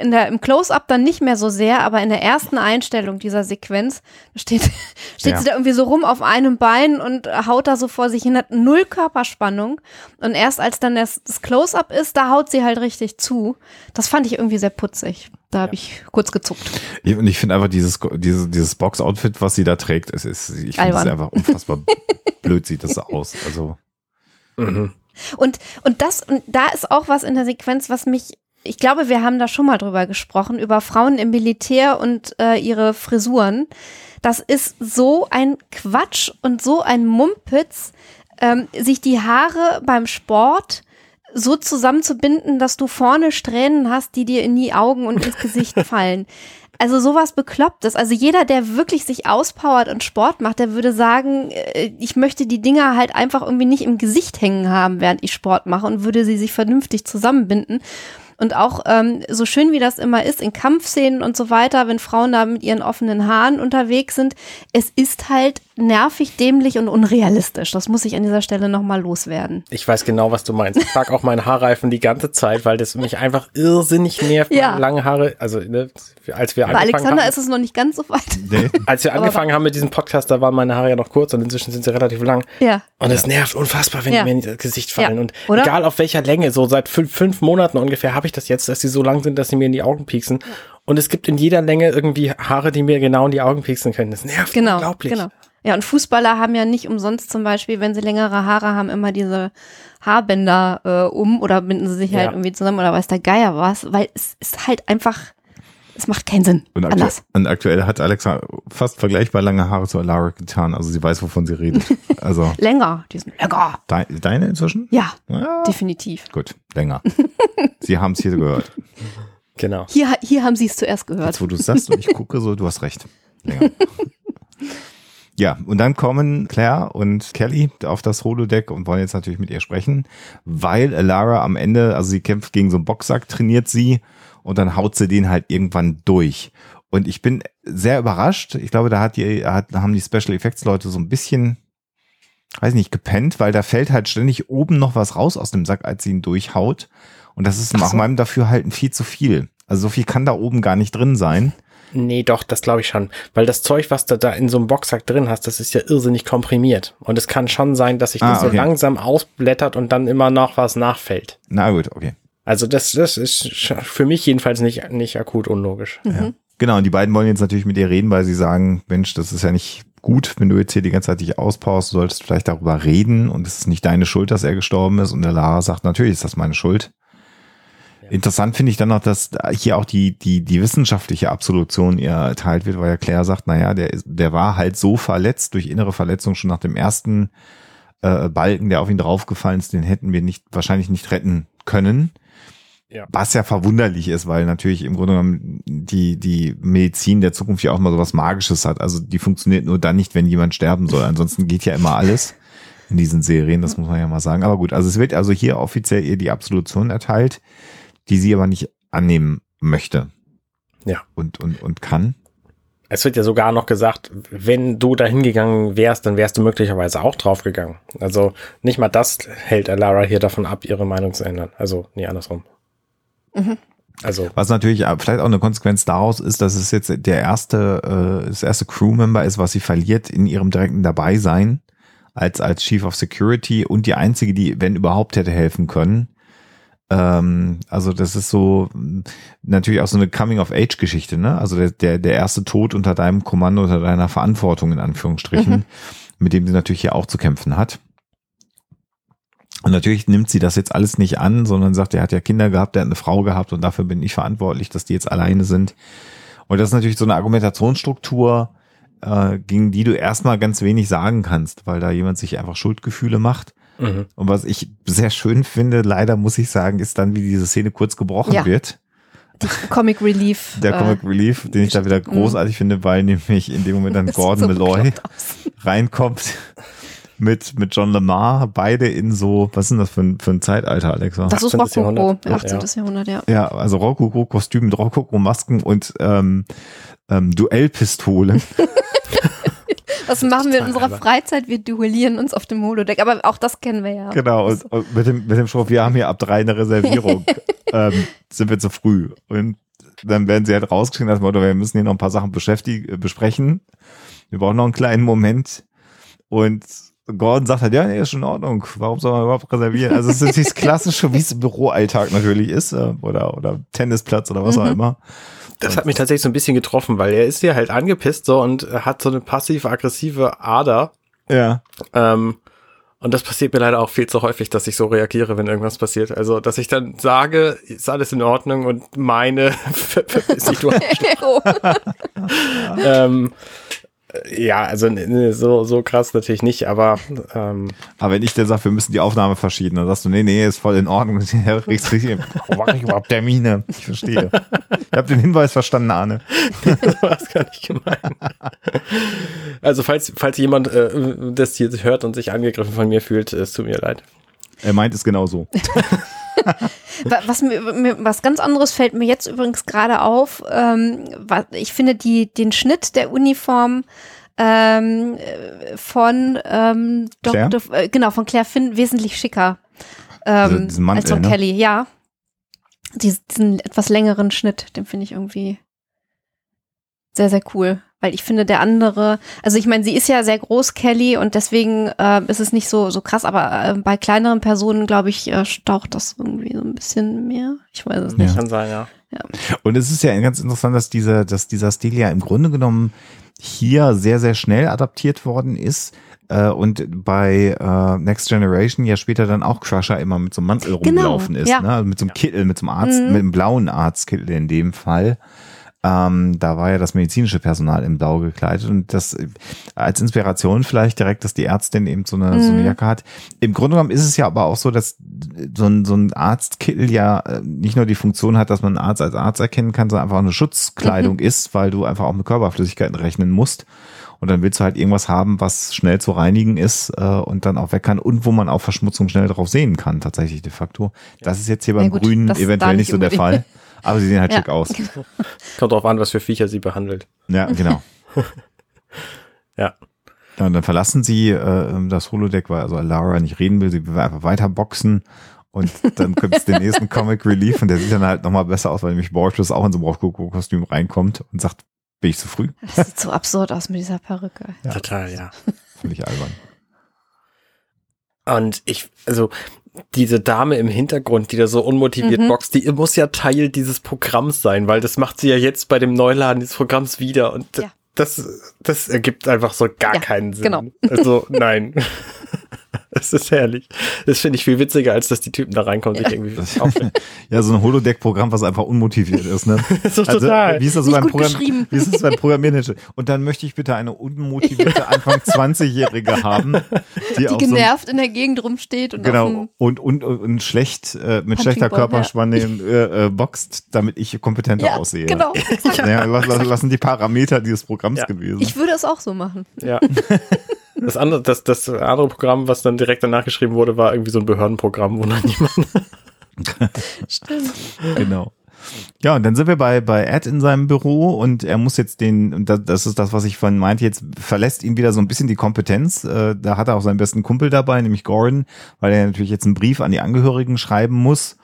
in der, im Close-Up dann nicht mehr so sehr, aber in der ersten Einstellung dieser Sequenz steht, [LAUGHS] steht ja. sie da irgendwie so rum auf einem Bein und haut da so vor sich hin, hat null Körperspannung. Und erst als dann das, das Close-Up ist, da haut sie halt richtig zu. Das fand ich irgendwie sehr putzig. Da habe ich kurz gezuckt. Und ich finde einfach dieses, dieses, dieses Box-Outfit, was sie da trägt, es ist, ich finde es einfach unfassbar [LAUGHS] blöd sieht das aus. Also. Mhm. Und, und das, und da ist auch was in der Sequenz, was mich, ich glaube, wir haben da schon mal drüber gesprochen, über Frauen im Militär und äh, ihre Frisuren. Das ist so ein Quatsch und so ein Mumpitz, ähm, sich die Haare beim Sport so zusammenzubinden, dass du vorne Strähnen hast, die dir in die Augen und ins Gesicht [LAUGHS] fallen. Also sowas Beklopptes. Also jeder, der wirklich sich auspowert und Sport macht, der würde sagen, äh, ich möchte die Dinger halt einfach irgendwie nicht im Gesicht hängen haben, während ich Sport mache und würde sie sich vernünftig zusammenbinden. Und auch ähm, so schön wie das immer ist in Kampfszenen und so weiter, wenn Frauen da mit ihren offenen Haaren unterwegs sind, es ist halt nervig, dämlich und unrealistisch. Das muss ich an dieser Stelle nochmal loswerden. Ich weiß genau, was du meinst. Ich trage auch meine Haarreifen die ganze Zeit, weil das mich einfach irrsinnig nervt. Ja. Lange Haare, also ne, als wir Bei angefangen Alexander haben, ist es noch nicht ganz so weit. Nee. Als wir angefangen haben mit diesem Podcast, da waren meine Haare ja noch kurz und inzwischen sind sie relativ lang. Ja. Und es nervt unfassbar, wenn ja. die mir in das Gesicht fallen. Ja. Und Oder? egal auf welcher Länge, so seit fünf, fünf Monaten ungefähr habe ich das jetzt, dass sie so lang sind, dass sie mir in die Augen pieksen. Und es gibt in jeder Länge irgendwie Haare, die mir genau in die Augen pieksen können. Das nervt genau, unglaublich. Genau. Ja, und Fußballer haben ja nicht umsonst zum Beispiel, wenn sie längere Haare haben, immer diese Haarbänder äh, um oder binden sie sich halt ja. irgendwie zusammen oder weiß der Geier was, weil es ist halt einfach, es macht keinen Sinn. Und, aktu anders. und aktuell hat Alexa fast vergleichbar lange Haare zu Alara getan, also sie weiß, wovon sie redet. [LAUGHS] Also länger, die sind länger. De deine inzwischen? Ja, ja, definitiv. Gut, länger. [LAUGHS] sie haben es hier gehört. Genau. Hier, hier haben sie es zuerst gehört. Jetzt, wo du es sagst und ich gucke so, du hast recht. Länger. [LAUGHS] Ja, und dann kommen Claire und Kelly auf das Holodeck und wollen jetzt natürlich mit ihr sprechen, weil Lara am Ende, also sie kämpft gegen so einen Boxsack, trainiert sie und dann haut sie den halt irgendwann durch. Und ich bin sehr überrascht. Ich glaube, da hat die, hat, haben die Special Effects Leute so ein bisschen, weiß nicht, gepennt, weil da fällt halt ständig oben noch was raus aus dem Sack, als sie ihn durchhaut. Und das ist nach so. meinem Dafürhalten viel zu viel. Also so viel kann da oben gar nicht drin sein. Nee, doch, das glaube ich schon. Weil das Zeug, was du da in so einem Boxsack drin hast, das ist ja irrsinnig komprimiert. Und es kann schon sein, dass sich ah, das okay. so langsam ausblättert und dann immer noch was nachfällt. Na gut, okay. Also das, das ist für mich jedenfalls nicht, nicht akut unlogisch. Mhm. Ja. Genau, und die beiden wollen jetzt natürlich mit ihr reden, weil sie sagen, Mensch, das ist ja nicht gut, wenn du jetzt hier die ganze Zeit dich auspowerst, du solltest vielleicht darüber reden und es ist nicht deine Schuld, dass er gestorben ist. Und der Lara sagt, natürlich ist das meine Schuld. Interessant finde ich dann noch, dass hier auch die, die, die wissenschaftliche Absolution ihr erteilt wird, weil ja Claire sagt, naja, der, der war halt so verletzt durch innere Verletzung schon nach dem ersten äh, Balken, der auf ihn draufgefallen ist, den hätten wir nicht, wahrscheinlich nicht retten können. Ja. Was ja verwunderlich ist, weil natürlich im Grunde genommen die, die Medizin der Zukunft ja auch mal sowas Magisches hat. Also die funktioniert nur dann nicht, wenn jemand sterben soll. Ansonsten geht ja immer alles in diesen Serien, das muss man ja mal sagen. Aber gut, also es wird also hier offiziell ihr die Absolution erteilt die sie aber nicht annehmen möchte. Ja. Und, und, und kann. Es wird ja sogar noch gesagt, wenn du da hingegangen wärst, dann wärst du möglicherweise auch draufgegangen. Also nicht mal das hält Alara hier davon ab, ihre Meinung zu ändern. Also nie andersrum. Mhm. Also. Was natürlich vielleicht auch eine Konsequenz daraus ist, dass es jetzt der erste, äh, das erste Crewmember ist, was sie verliert in ihrem direkten Dabeisein als, als Chief of Security und die einzige, die, wenn überhaupt, hätte helfen können. Ähm, also das ist so natürlich auch so eine Coming-of-Age-Geschichte, ne? Also der, der, der erste Tod unter deinem Kommando, unter deiner Verantwortung in Anführungsstrichen, mhm. mit dem sie natürlich hier auch zu kämpfen hat. Und natürlich nimmt sie das jetzt alles nicht an, sondern sagt, er hat ja Kinder gehabt, er hat eine Frau gehabt und dafür bin ich verantwortlich, dass die jetzt alleine sind. Und das ist natürlich so eine Argumentationsstruktur, äh, gegen die du erstmal ganz wenig sagen kannst, weil da jemand sich einfach Schuldgefühle macht. Mhm. Und was ich sehr schön finde, leider muss ich sagen, ist dann, wie diese Szene kurz gebrochen ja. wird. Die Comic Relief. [LAUGHS] Der Comic äh, Relief, den ich da wieder großartig mhm. finde, weil nämlich in dem Moment dann [LAUGHS] Gordon so Malloy [LAUGHS] reinkommt mit, mit John Lamar, beide in so, was ist denn das für ein, für ein Zeitalter, Alexa? Das ist Rokoko, 18. Ja. Jahrhundert, ja. Ja, also Rokoko-Kostüm mit Rokoko-Masken und ähm, ähm, Duellpistolen. Was machen wir in unserer Freizeit? Wir duellieren uns auf dem Holodeck. Aber auch das kennen wir ja. Genau, und, und mit, dem, mit dem Spruch, wir haben hier ab drei eine Reservierung. [LAUGHS] ähm, sind wir zu früh. Und dann werden sie halt rausgeschrieben, als Motto, wir müssen hier noch ein paar Sachen beschäftigen, äh, besprechen. Wir brauchen noch einen kleinen Moment. Und Gordon sagt halt, ja, nee, ist schon in Ordnung. Warum soll man überhaupt reservieren? Also es ist dieses klassische, wie es im Büroalltag natürlich ist, äh, oder, oder Tennisplatz oder was mhm. auch immer. Das hat mich tatsächlich so ein bisschen getroffen, weil er ist ja halt angepisst so und hat so eine passiv-aggressive Ader. Ja. Ähm, und das passiert mir leider auch viel zu häufig, dass ich so reagiere, wenn irgendwas passiert. Also, dass ich dann sage, ist alles in Ordnung und meine [LAUGHS] Situation. [LAUGHS] [LAUGHS] ähm, ja, also so, so krass natürlich nicht, aber. Ähm, aber wenn ich dir sage, wir müssen die Aufnahme verschieben, dann sagst du, nee, nee, ist voll in Ordnung. [LAUGHS] Warum mache ich überhaupt Termine? Ich verstehe. Ich habe den Hinweis verstanden, Arne. [LAUGHS] das war gar nicht gemein. Also, falls, falls jemand äh, das hier hört und sich angegriffen von mir fühlt, es tut mir leid. Er meint es genauso. [LAUGHS] [LAUGHS] was, mir, was ganz anderes fällt mir jetzt übrigens gerade auf. Ähm, ich finde die, den Schnitt der Uniform ähm, von ähm, Dr. Äh, genau von Claire Finn wesentlich schicker ähm, Mantel, als von ne? Kelly. Ja, diesen etwas längeren Schnitt, den finde ich irgendwie sehr sehr cool weil ich finde, der andere, also ich meine, sie ist ja sehr groß, Kelly, und deswegen äh, ist es nicht so, so krass, aber äh, bei kleineren Personen, glaube ich, äh, staucht das irgendwie so ein bisschen mehr. Ich weiß es nicht. Kann sein, ja. ja. Und es ist ja ganz interessant, dass dieser, dass dieser Stil ja im Grunde genommen hier sehr, sehr schnell adaptiert worden ist. Äh, und bei äh, Next Generation ja später dann auch Crusher immer mit so einem Mantel genau, rumgelaufen ist, ja. ne? Also mit so einem Kittel, mit so einem Arzt, mhm. mit einem blauen Arztkittel in dem Fall. Ähm, da war ja das medizinische Personal im Blau gekleidet und das äh, als Inspiration vielleicht direkt, dass die Ärztin eben so eine, mhm. so eine mhm. Jacke hat. Im Grunde genommen ist es ja aber auch so, dass so ein, so ein Arztkittel ja äh, nicht nur die Funktion hat, dass man einen Arzt als Arzt erkennen kann, sondern einfach auch eine Schutzkleidung mhm. ist, weil du einfach auch mit Körperflüssigkeiten rechnen musst. Und dann willst du halt irgendwas haben, was schnell zu reinigen ist äh, und dann auch weg kann und wo man auch Verschmutzung schnell drauf sehen kann, tatsächlich de facto. Das ist jetzt hier beim ja, gut, Grünen eventuell nicht so der Fall. [LAUGHS] Aber sie sehen halt ja. schick aus. Kommt drauf an, was für Viecher sie behandelt. Ja, genau. [LAUGHS] ja. Ja, und dann verlassen sie äh, das Holodeck, weil also Lara nicht reden will, sie will einfach weiter boxen. Und dann gibt es [LAUGHS] den nächsten Comic Relief und der sieht dann halt nochmal besser aus, weil nämlich Borges auch in so einem Kostüm reinkommt und sagt, bin ich zu früh? Das sieht so absurd aus mit dieser Perücke. Ja. Total, ja. Völlig albern. Und ich, also diese Dame im Hintergrund, die da so unmotiviert mhm. boxt, die muss ja Teil dieses Programms sein, weil das macht sie ja jetzt bei dem Neuladen des Programms wieder und ja. das, das ergibt einfach so gar ja, keinen Sinn. Genau. Also [LAUGHS] nein. [LAUGHS] Das ist herrlich. Das finde ich viel witziger, als dass die Typen da reinkommen ja. sich irgendwie [LAUGHS] Ja, so ein Holodeck-Programm, was einfach unmotiviert ist, ne? [LAUGHS] so also, total. Wie ist das so beim Programm? Wie ist das beim Programmieren? Und dann möchte ich bitte eine unmotivierte Anfang 20-Jährige haben, die, die genervt so, in der Gegend rumsteht und genau und, und, und schlecht äh, mit schlechter Körperspanne ja. äh, äh, boxt, damit ich kompetenter ja, aussehe. Genau. Ja, was, was sind die Parameter dieses Programms gewesen? Ich würde es auch so machen. Ja. Das andere, das, das andere Programm, was dann direkt danach geschrieben wurde, war irgendwie so ein Behördenprogramm, wo dann [LAUGHS] niemand. Stimmt. Genau. Ja, und dann sind wir bei, bei Ed in seinem Büro und er muss jetzt den, und das ist das, was ich von meinte, jetzt verlässt ihn wieder so ein bisschen die Kompetenz. Äh, da hat er auch seinen besten Kumpel dabei, nämlich Gordon, weil er natürlich jetzt einen Brief an die Angehörigen schreiben muss.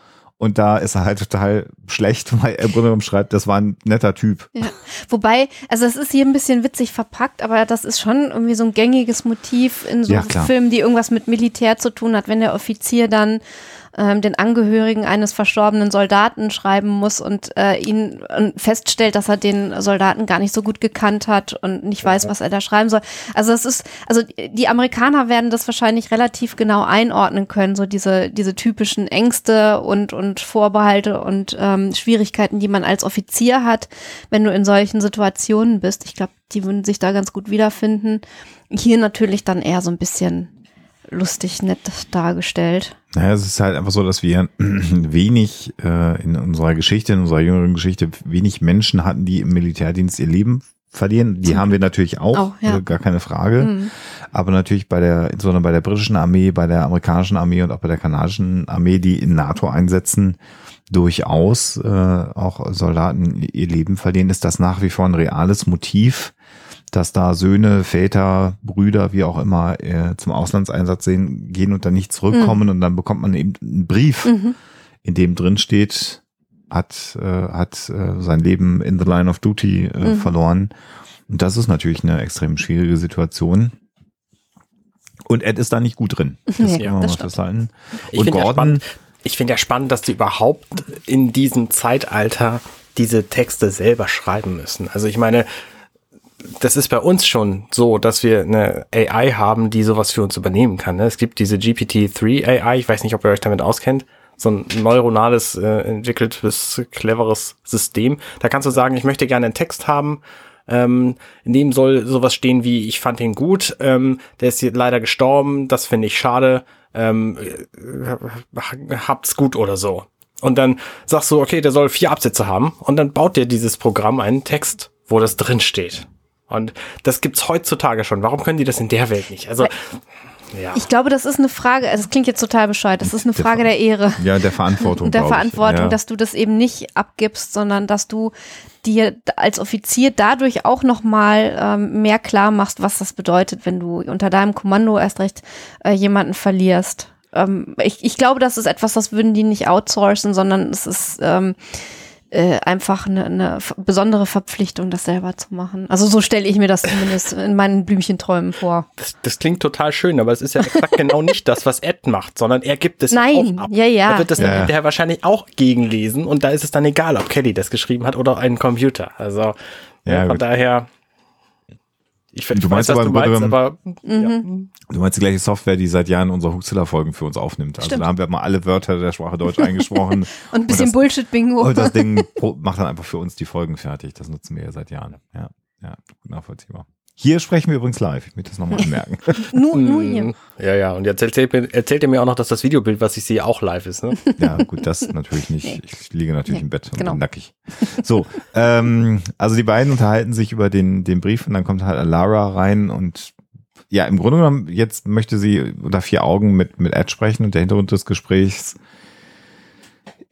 Und da ist er halt total schlecht, [LAUGHS] weil er im Grunde genommen schreibt, das war ein netter Typ. Ja. Wobei, also es ist hier ein bisschen witzig verpackt, aber das ist schon irgendwie so ein gängiges Motiv in so ja, Filmen, die irgendwas mit Militär zu tun hat, wenn der Offizier dann ähm, den Angehörigen eines verstorbenen Soldaten schreiben muss und äh, ihn und feststellt, dass er den Soldaten gar nicht so gut gekannt hat und nicht weiß, was er da schreiben soll. Also es ist, also die Amerikaner werden das wahrscheinlich relativ genau einordnen können, so diese, diese typischen Ängste und, und Vorbehalte und ähm, Schwierigkeiten, die man als Offizier hat, wenn du in solchen Situationen bist. Ich glaube, die würden sich da ganz gut wiederfinden. Hier natürlich dann eher so ein bisschen lustig nett dargestellt. Naja, es ist halt einfach so, dass wir [CLEARS THROAT] wenig äh, in unserer Geschichte, in unserer jüngeren Geschichte, wenig Menschen hatten, die im Militärdienst ihr Leben verlieren. Die haben wir natürlich auch, auch ja. äh, gar keine Frage. Mhm. Aber natürlich bei der, insbesondere bei der britischen Armee, bei der amerikanischen Armee und auch bei der kanadischen Armee, die in NATO einsetzen, durchaus äh, auch Soldaten ihr Leben verlieren, ist das nach wie vor ein reales Motiv dass da Söhne, Väter, Brüder, wie auch immer, äh, zum Auslandseinsatz sehen, gehen und dann nicht zurückkommen mhm. und dann bekommt man eben einen Brief, mhm. in dem drin steht, hat, äh, hat äh, sein Leben in the line of duty äh, mhm. verloren. Und das ist natürlich eine extrem schwierige Situation. Und Ed ist da nicht gut drin. [LAUGHS] Das nee, man das festhalten. Und Gordon. Ja ich finde ja spannend, dass die überhaupt in diesem Zeitalter diese Texte selber schreiben müssen. Also ich meine, das ist bei uns schon so, dass wir eine AI haben, die sowas für uns übernehmen kann. Ne? Es gibt diese GPT-3 AI, ich weiß nicht, ob ihr euch damit auskennt, so ein neuronales, äh, entwickeltes, cleveres System. Da kannst du sagen, ich möchte gerne einen Text haben, ähm, in dem soll sowas stehen wie, ich fand ihn gut, ähm, der ist leider gestorben, das finde ich schade, ähm, äh, habt's gut oder so. Und dann sagst du, okay, der soll vier Absätze haben und dann baut dir dieses Programm einen Text, wo das drin steht. Und das gibt's heutzutage schon. Warum können die das in der Welt nicht? Also ja. Ich glaube, das ist eine Frage, also es klingt jetzt total bescheuert, das ist eine Frage der, der Ehre. Ja, der Verantwortung. [LAUGHS] der Verantwortung, ja. dass du das eben nicht abgibst, sondern dass du dir als Offizier dadurch auch nochmal ähm, mehr klar machst, was das bedeutet, wenn du unter deinem Kommando erst recht äh, jemanden verlierst. Ähm, ich, ich glaube, das ist etwas, das würden die nicht outsourcen, sondern es ist ähm, äh, einfach eine, eine besondere Verpflichtung, das selber zu machen. Also so stelle ich mir das zumindest in meinen Blümchenträumen vor. Das, das klingt total schön, aber es ist ja exakt genau nicht das, was Ed macht, sondern er gibt es Nein, auch ab. ja, ja. Er wird das ja. dann hinterher wahrscheinlich auch gegenlesen und da ist es dann egal, ob Kelly das geschrieben hat oder ein Computer. Also ja, von daher ich, ich du meinst weiß, aber, du meinst, aber mhm. ja. du meinst die gleiche Software, die seit Jahren unsere Huxilla-Folgen für uns aufnimmt. Also Stimmt. da haben wir mal alle Wörter der Sprache Deutsch eingesprochen. [LAUGHS] und ein bisschen Bullshit-Bingo. Und das Ding [LAUGHS] macht dann einfach für uns die Folgen fertig. Das nutzen wir ja seit Jahren. Ja, ja, nachvollziehbar. Hier sprechen wir übrigens live. Ich möchte das nochmal anmerken. [LAUGHS] nur, nur hier. Mm, ja, ja. Und jetzt erzählt, erzählt ihr mir auch noch, dass das Videobild, was ich sehe, auch live ist. Ne? ja, gut, das natürlich nicht. Ich liege natürlich nee, im Bett und genau. nackig. So, ähm, also die beiden unterhalten sich über den, den Brief und dann kommt halt Lara rein und ja, im Grunde genommen, jetzt möchte sie unter vier Augen mit, mit Ed sprechen und der Hintergrund des Gesprächs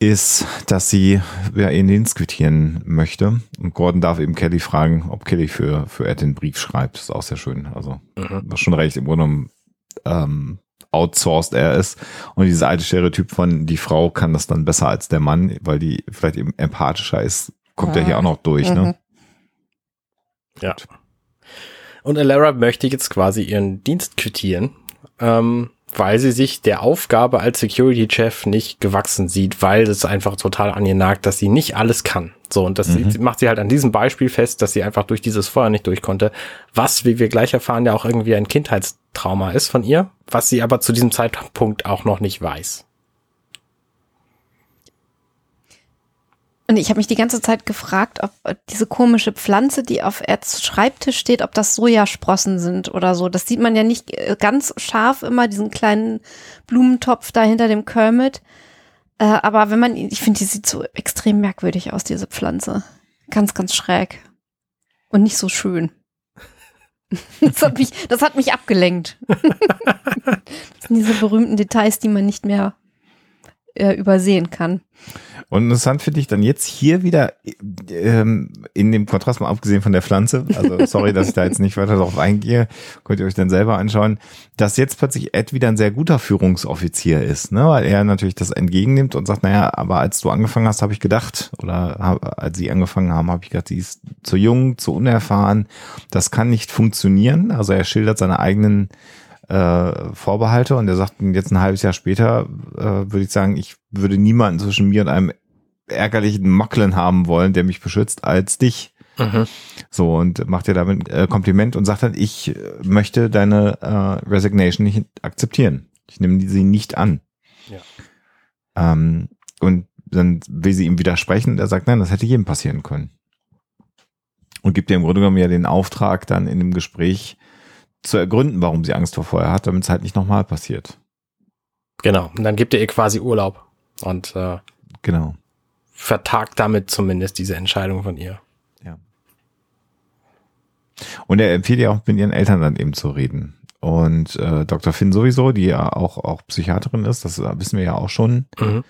ist, dass sie ja, ihren Dienst quittieren möchte. Und Gordon darf eben Kelly fragen, ob Kelly für, für Ed den Brief schreibt. Das ist auch sehr schön. Also, mhm. was schon recht, im Grunde genommen ähm, outsourced er ist. Und dieses alte Stereotyp von, die Frau kann das dann besser als der Mann, weil die vielleicht eben empathischer ist, kommt ja, ja hier auch noch durch. Ne? Mhm. Ne? Ja. Und Alara möchte jetzt quasi ihren Dienst quittieren. Ähm, weil sie sich der Aufgabe als Security-Chef nicht gewachsen sieht, weil es einfach total an ihr nagt, dass sie nicht alles kann. So, und das mhm. macht sie halt an diesem Beispiel fest, dass sie einfach durch dieses Feuer nicht durch konnte, was, wie wir gleich erfahren, ja auch irgendwie ein Kindheitstrauma ist von ihr, was sie aber zu diesem Zeitpunkt auch noch nicht weiß. Und ich habe mich die ganze Zeit gefragt, ob diese komische Pflanze, die auf Eds Schreibtisch steht, ob das Sojasprossen sind oder so. Das sieht man ja nicht äh, ganz scharf immer, diesen kleinen Blumentopf da hinter dem Kermit. Äh, aber wenn man, ich finde, die sieht so extrem merkwürdig aus, diese Pflanze. Ganz, ganz schräg. Und nicht so schön. [LAUGHS] Das hat mich, das hat mich abgelenkt. [LAUGHS] das sind diese berühmten Details, die man nicht mehr äh, übersehen kann. Und interessant finde ich dann jetzt hier wieder ähm, in dem Kontrast mal abgesehen von der Pflanze, also sorry, dass ich da jetzt nicht weiter darauf eingehe, könnt ihr euch dann selber anschauen, dass jetzt plötzlich Ed wieder ein sehr guter Führungsoffizier ist, ne? weil er natürlich das entgegennimmt und sagt, naja, aber als du angefangen hast, habe ich gedacht, oder hab, als sie angefangen haben, habe ich gedacht, sie ist zu jung, zu unerfahren, das kann nicht funktionieren. Also er schildert seine eigenen äh, Vorbehalte und er sagt jetzt ein halbes Jahr später, äh, würde ich sagen, ich würde niemanden zwischen mir und einem ärgerlichen Mackeln haben wollen, der mich beschützt, als dich. Mhm. So, und macht dir damit äh, Kompliment und sagt dann, ich möchte deine äh, Resignation nicht akzeptieren. Ich nehme sie nicht an. Ja. Ähm, und dann will sie ihm widersprechen und er sagt, nein, das hätte jedem passieren können. Und gibt ihr im Grunde genommen ja den Auftrag, dann in dem Gespräch zu ergründen, warum sie Angst vor Feuer hat, damit es halt nicht nochmal passiert. Genau. Und dann gibt er ihr quasi Urlaub und äh, genau. Vertagt damit zumindest diese Entscheidung von ihr. Ja. Und er empfiehlt ja auch mit ihren Eltern dann eben zu reden. Und äh, Dr. Finn sowieso, die ja auch, auch Psychiaterin ist, das wissen wir ja auch schon. Mhm.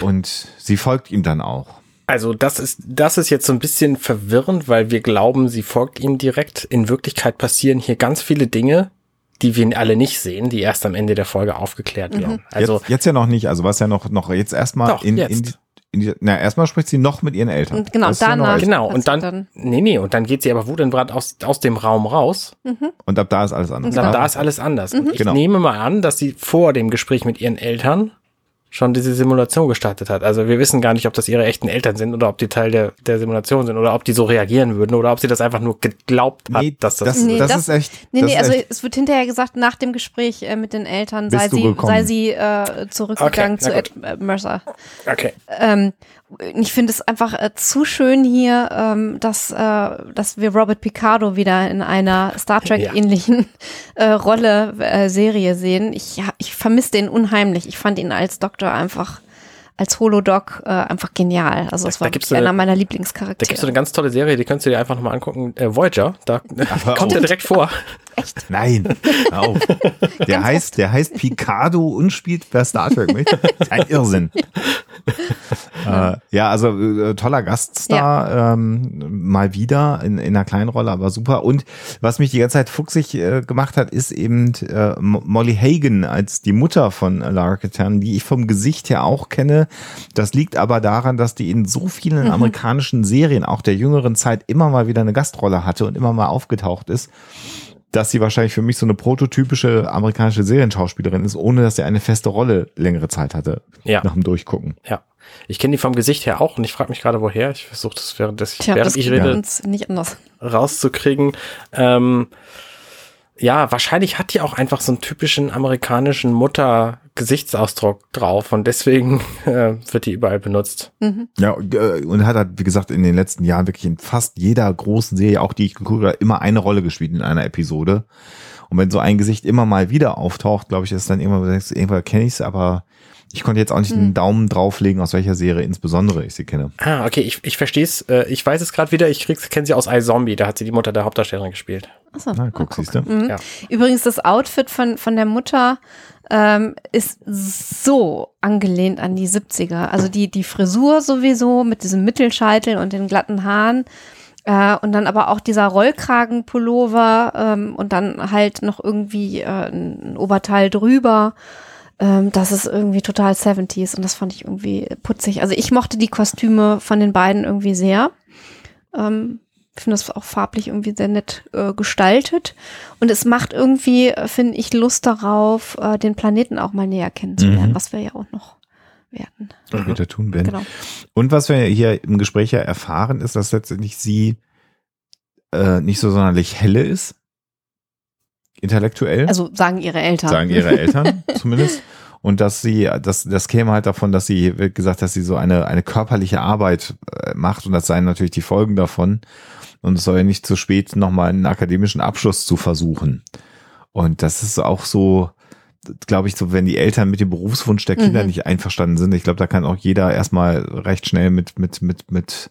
Und sie folgt ihm dann auch. Also das ist, das ist jetzt so ein bisschen verwirrend, weil wir glauben, sie folgt ihm direkt. In Wirklichkeit passieren hier ganz viele Dinge, die wir alle nicht sehen, die erst am Ende der Folge aufgeklärt werden. Mhm. Also jetzt, jetzt, ja noch nicht, also was ja noch noch jetzt erstmal in, jetzt. in in die, na, erstmal spricht sie noch mit ihren Eltern. Und genau, danach. Ja genau, und dann, dann, nee, nee, und dann geht sie aber wutentbrannt aus, aus dem Raum raus. Mhm. Und ab da ist alles anders. Und ab da ist alles anders. Mhm. Und ich genau. nehme mal an, dass sie vor dem Gespräch mit ihren Eltern schon diese Simulation gestartet hat. Also wir wissen gar nicht, ob das ihre echten Eltern sind oder ob die Teil der, der Simulation sind oder ob die so reagieren würden oder ob sie das einfach nur geglaubt hat, nee, dass das, das, nee, das, das ist echt. Nee, nee, also echt. es wird hinterher gesagt, nach dem Gespräch äh, mit den Eltern sei sie, sei sie äh, zurückgegangen okay, zu Ed äh, Mercer. Okay. Ähm, ich finde es einfach äh, zu schön hier, ähm, dass, äh, dass wir Robert Picardo wieder in einer Star [LAUGHS] Trek-ähnlichen ja. äh, Rolle, äh, Serie sehen. Ich, ich vermisse den unheimlich. Ich fand ihn als Doktor einfach als Holodoc äh, einfach genial. Also es war da einer meiner Lieblingscharaktere. Da gibt es so eine ganz tolle Serie, die könntest du dir einfach nochmal angucken. Äh, Voyager, da [LAUGHS] kommt er direkt vor. [LAUGHS] Echt? Nein, auf. [LAUGHS] Der heißt, der heißt Picardo und spielt per Star Trek mit. Ein Irrsinn. [LAUGHS] äh, ja, also äh, toller Gaststar, ja. ähm, mal wieder in, in einer kleinen Rolle, aber super. Und was mich die ganze Zeit fuchsig äh, gemacht hat, ist eben äh, Molly Hagan als die Mutter von Lara Katan, die ich vom Gesicht her auch kenne. Das liegt aber daran, dass die in so vielen mhm. amerikanischen Serien, auch der jüngeren Zeit, immer mal wieder eine Gastrolle hatte und immer mal aufgetaucht ist dass sie wahrscheinlich für mich so eine prototypische amerikanische Serienschauspielerin ist, ohne dass sie eine feste Rolle längere Zeit hatte. Ja. Nach dem Durchgucken. Ja. Ich kenne die vom Gesicht her auch und ich frage mich gerade, woher. Ich versuche das während, des, Tja, während das ich rede nicht anders. rauszukriegen. Ähm, ja, wahrscheinlich hat die auch einfach so einen typischen amerikanischen Mutter-Gesichtsausdruck drauf und deswegen [LAUGHS] äh, wird die überall benutzt. Mhm. Ja, äh, und hat halt, wie gesagt, in den letzten Jahren wirklich in fast jeder großen Serie, auch die ich geguckt habe, immer eine Rolle gespielt in einer Episode. Und wenn so ein Gesicht immer mal wieder auftaucht, glaube ich, ist dann irgendwann, irgendwann kenne ich es, aber ich konnte jetzt auch nicht hm. einen Daumen drauflegen, aus welcher Serie insbesondere ich sie kenne. Ah, okay, ich, ich verstehe es. Äh, ich weiß es gerade wieder. Ich kenne sie aus iZombie. Da hat sie die Mutter der Hauptdarstellerin gespielt. Achso, Na, guck, ah, siehst du. Mhm. Ja. Übrigens, das Outfit von, von der Mutter ähm, ist so angelehnt an die 70er. Also die, die Frisur sowieso mit diesem Mittelscheitel und den glatten Haaren. Äh, und dann aber auch dieser Rollkragenpullover ähm, und dann halt noch irgendwie äh, ein Oberteil drüber ähm, das ist irgendwie total 70s und das fand ich irgendwie putzig. Also ich mochte die Kostüme von den beiden irgendwie sehr. Ähm, finde das auch farblich irgendwie sehr nett äh, gestaltet. Und es macht irgendwie, äh, finde ich, Lust darauf, äh, den Planeten auch mal näher kennenzulernen, mhm. was wir ja auch noch werden. Mhm. tun werden. Genau. Und was wir hier im Gespräch ja erfahren, ist, dass letztendlich sie äh, nicht so sonderlich helle ist intellektuell. Also sagen ihre Eltern. Sagen ihre [LAUGHS] Eltern zumindest. Und dass sie, das, das käme halt davon, dass sie, wie gesagt, dass sie so eine, eine körperliche Arbeit äh, macht und das seien natürlich die Folgen davon. Und es soll ja nicht zu spät nochmal einen akademischen Abschluss zu versuchen. Und das ist auch so, glaube ich, so, wenn die Eltern mit dem Berufswunsch der Kinder mhm. nicht einverstanden sind, ich glaube, da kann auch jeder erstmal recht schnell mit, mit, mit, mit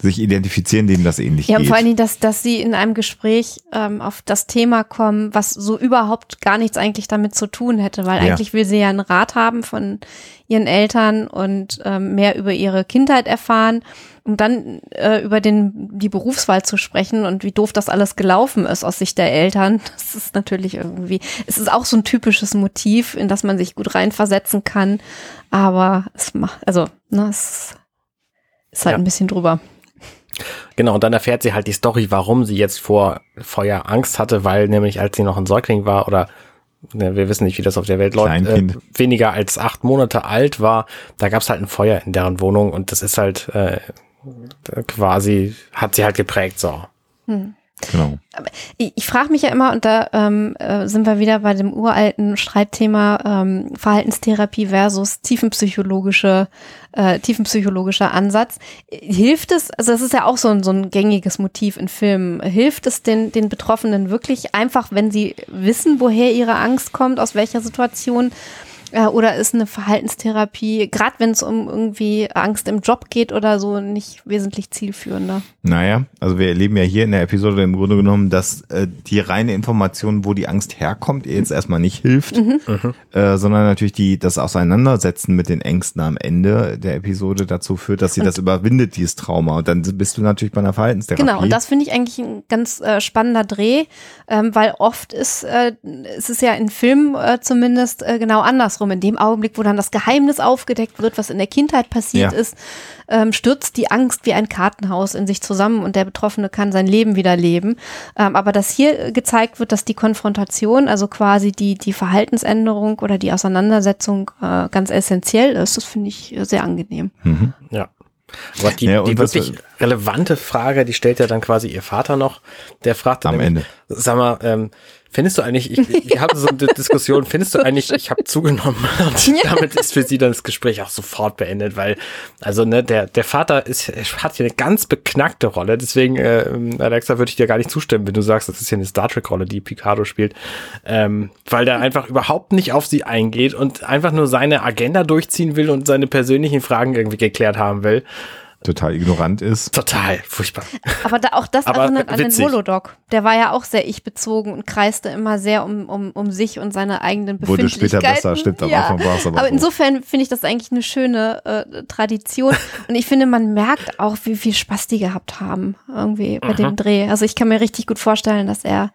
sich identifizieren, denen das ähnlich ja, geht. Ja, vor allen Dingen, dass, dass sie in einem Gespräch ähm, auf das Thema kommen, was so überhaupt gar nichts eigentlich damit zu tun hätte, weil ja. eigentlich will sie ja einen Rat haben von ihren Eltern und ähm, mehr über ihre Kindheit erfahren, um dann äh, über den, die Berufswahl zu sprechen und wie doof das alles gelaufen ist aus Sicht der Eltern. [LAUGHS] Das ist natürlich irgendwie, es ist auch so ein typisches Motiv, in das man sich gut reinversetzen kann, aber es macht, also, ne, es ist halt ja. ein bisschen drüber. Genau, und dann erfährt sie halt die Story, warum sie jetzt vor Feuer Angst hatte, weil nämlich als sie noch ein Säugling war oder ne, wir wissen nicht, wie das auf der Welt läuft, äh, weniger als acht Monate alt war, da gab es halt ein Feuer in deren Wohnung und das ist halt äh, quasi, hat sie halt geprägt, so. Hm. Genau. Ich, ich frage mich ja immer, und da ähm, äh, sind wir wieder bei dem uralten Streitthema ähm, Verhaltenstherapie versus tiefenpsychologische, äh, tiefenpsychologischer Ansatz. Hilft es, also das ist ja auch so ein, so ein gängiges Motiv in Filmen, hilft es den, den Betroffenen wirklich einfach, wenn sie wissen, woher ihre Angst kommt, aus welcher Situation, Äh, oder ist eine Verhaltenstherapie, gerade wenn es um irgendwie Angst im Job geht oder so, nicht wesentlich zielführender? Naja, also wir erleben ja hier in der Episode im Grunde genommen, dass äh, die reine Information, wo die Angst herkommt, ihr jetzt erstmal nicht hilft, mhm. äh, sondern natürlich die, das Auseinandersetzen mit den Ängsten am Ende der Episode dazu führt, dass sie und das überwindet, dieses Trauma. Und dann bist du natürlich bei einer Verhaltenstherapie. Genau, und das finde ich eigentlich ein ganz äh, spannender Dreh, ähm, weil oft ist, äh, ist es ja in Filmen äh, zumindest äh, genau andersrum. In dem Augenblick, wo dann das Geheimnis aufgedeckt wird, was in der Kindheit passiert ja. ist, ähm, stürzt die Angst wie ein Kartenhaus in sich zusammen und der Betroffene kann sein Leben wieder leben. Ähm, aber dass hier gezeigt wird, dass die Konfrontation, also quasi die, die Verhaltensänderung oder die Auseinandersetzung äh, ganz essentiell ist, das finde ich sehr angenehm. Mhm. Ja. Aber die, ja, die wirklich relevante Frage, die stellt ja dann quasi ihr Vater noch. Der fragt dann am Ende. Sag mal, ähm, Findest du eigentlich, ich, wir haben so eine Diskussion, [LAUGHS] findest du eigentlich, ich habe zugenommen und damit ist für sie dann das Gespräch auch sofort beendet, weil, also ne, der, der Vater ist, hat hier eine ganz beknackte Rolle, deswegen, äh, Alexa, würde ich dir gar nicht zustimmen, wenn du sagst, das ist hier eine Star Trek-Rolle, die Picardo spielt, ähm, weil der einfach überhaupt nicht auf sie eingeht und einfach nur seine Agenda durchziehen will und seine persönlichen Fragen irgendwie geklärt haben will total ignorant ist. Total, furchtbar. Aber da, auch das Aber erinnert an den Holodoc. Der war ja auch sehr ich-bezogen und kreiste immer sehr um, um, um sich und seine eigenen Befindlichkeiten. Wurde später besser, stimmt, am ja. Anfang war es aber Aber insofern finde ich das eigentlich eine schöne äh, Tradition. und ich finde, man merkt auch, wie viel Spaß die gehabt haben, irgendwie bei Aha. dem Dreh. Also ich kann mir richtig gut vorstellen, dass er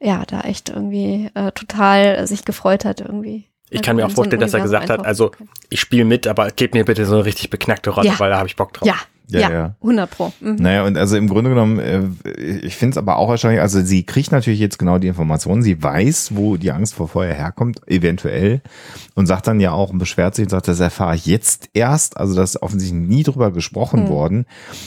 ja da echt irgendwie äh, total sich gefreut hat irgendwie. Ich kann mir auch vorstellen, so dass er gesagt hat, also ich spiele mit, aber gebt mir bitte so eine richtig beknackte Rolle, ja. weil da habe ich Bock drauf. Ja, ja, ja, ja. 100 Pro. Mhm. Naja, und also im Grunde genommen, äh, ich finde es aber auch wahrscheinlich, also sie kriegt natürlich jetzt genau die Informationen, sie weiß, wo die Angst vor Feuer herkommt, eventuell, und sagt dann ja auch und beschwert sich und sagt, das erfahre ich jetzt erst, also das ist offensichtlich nie drüber gesprochen mhm. worden.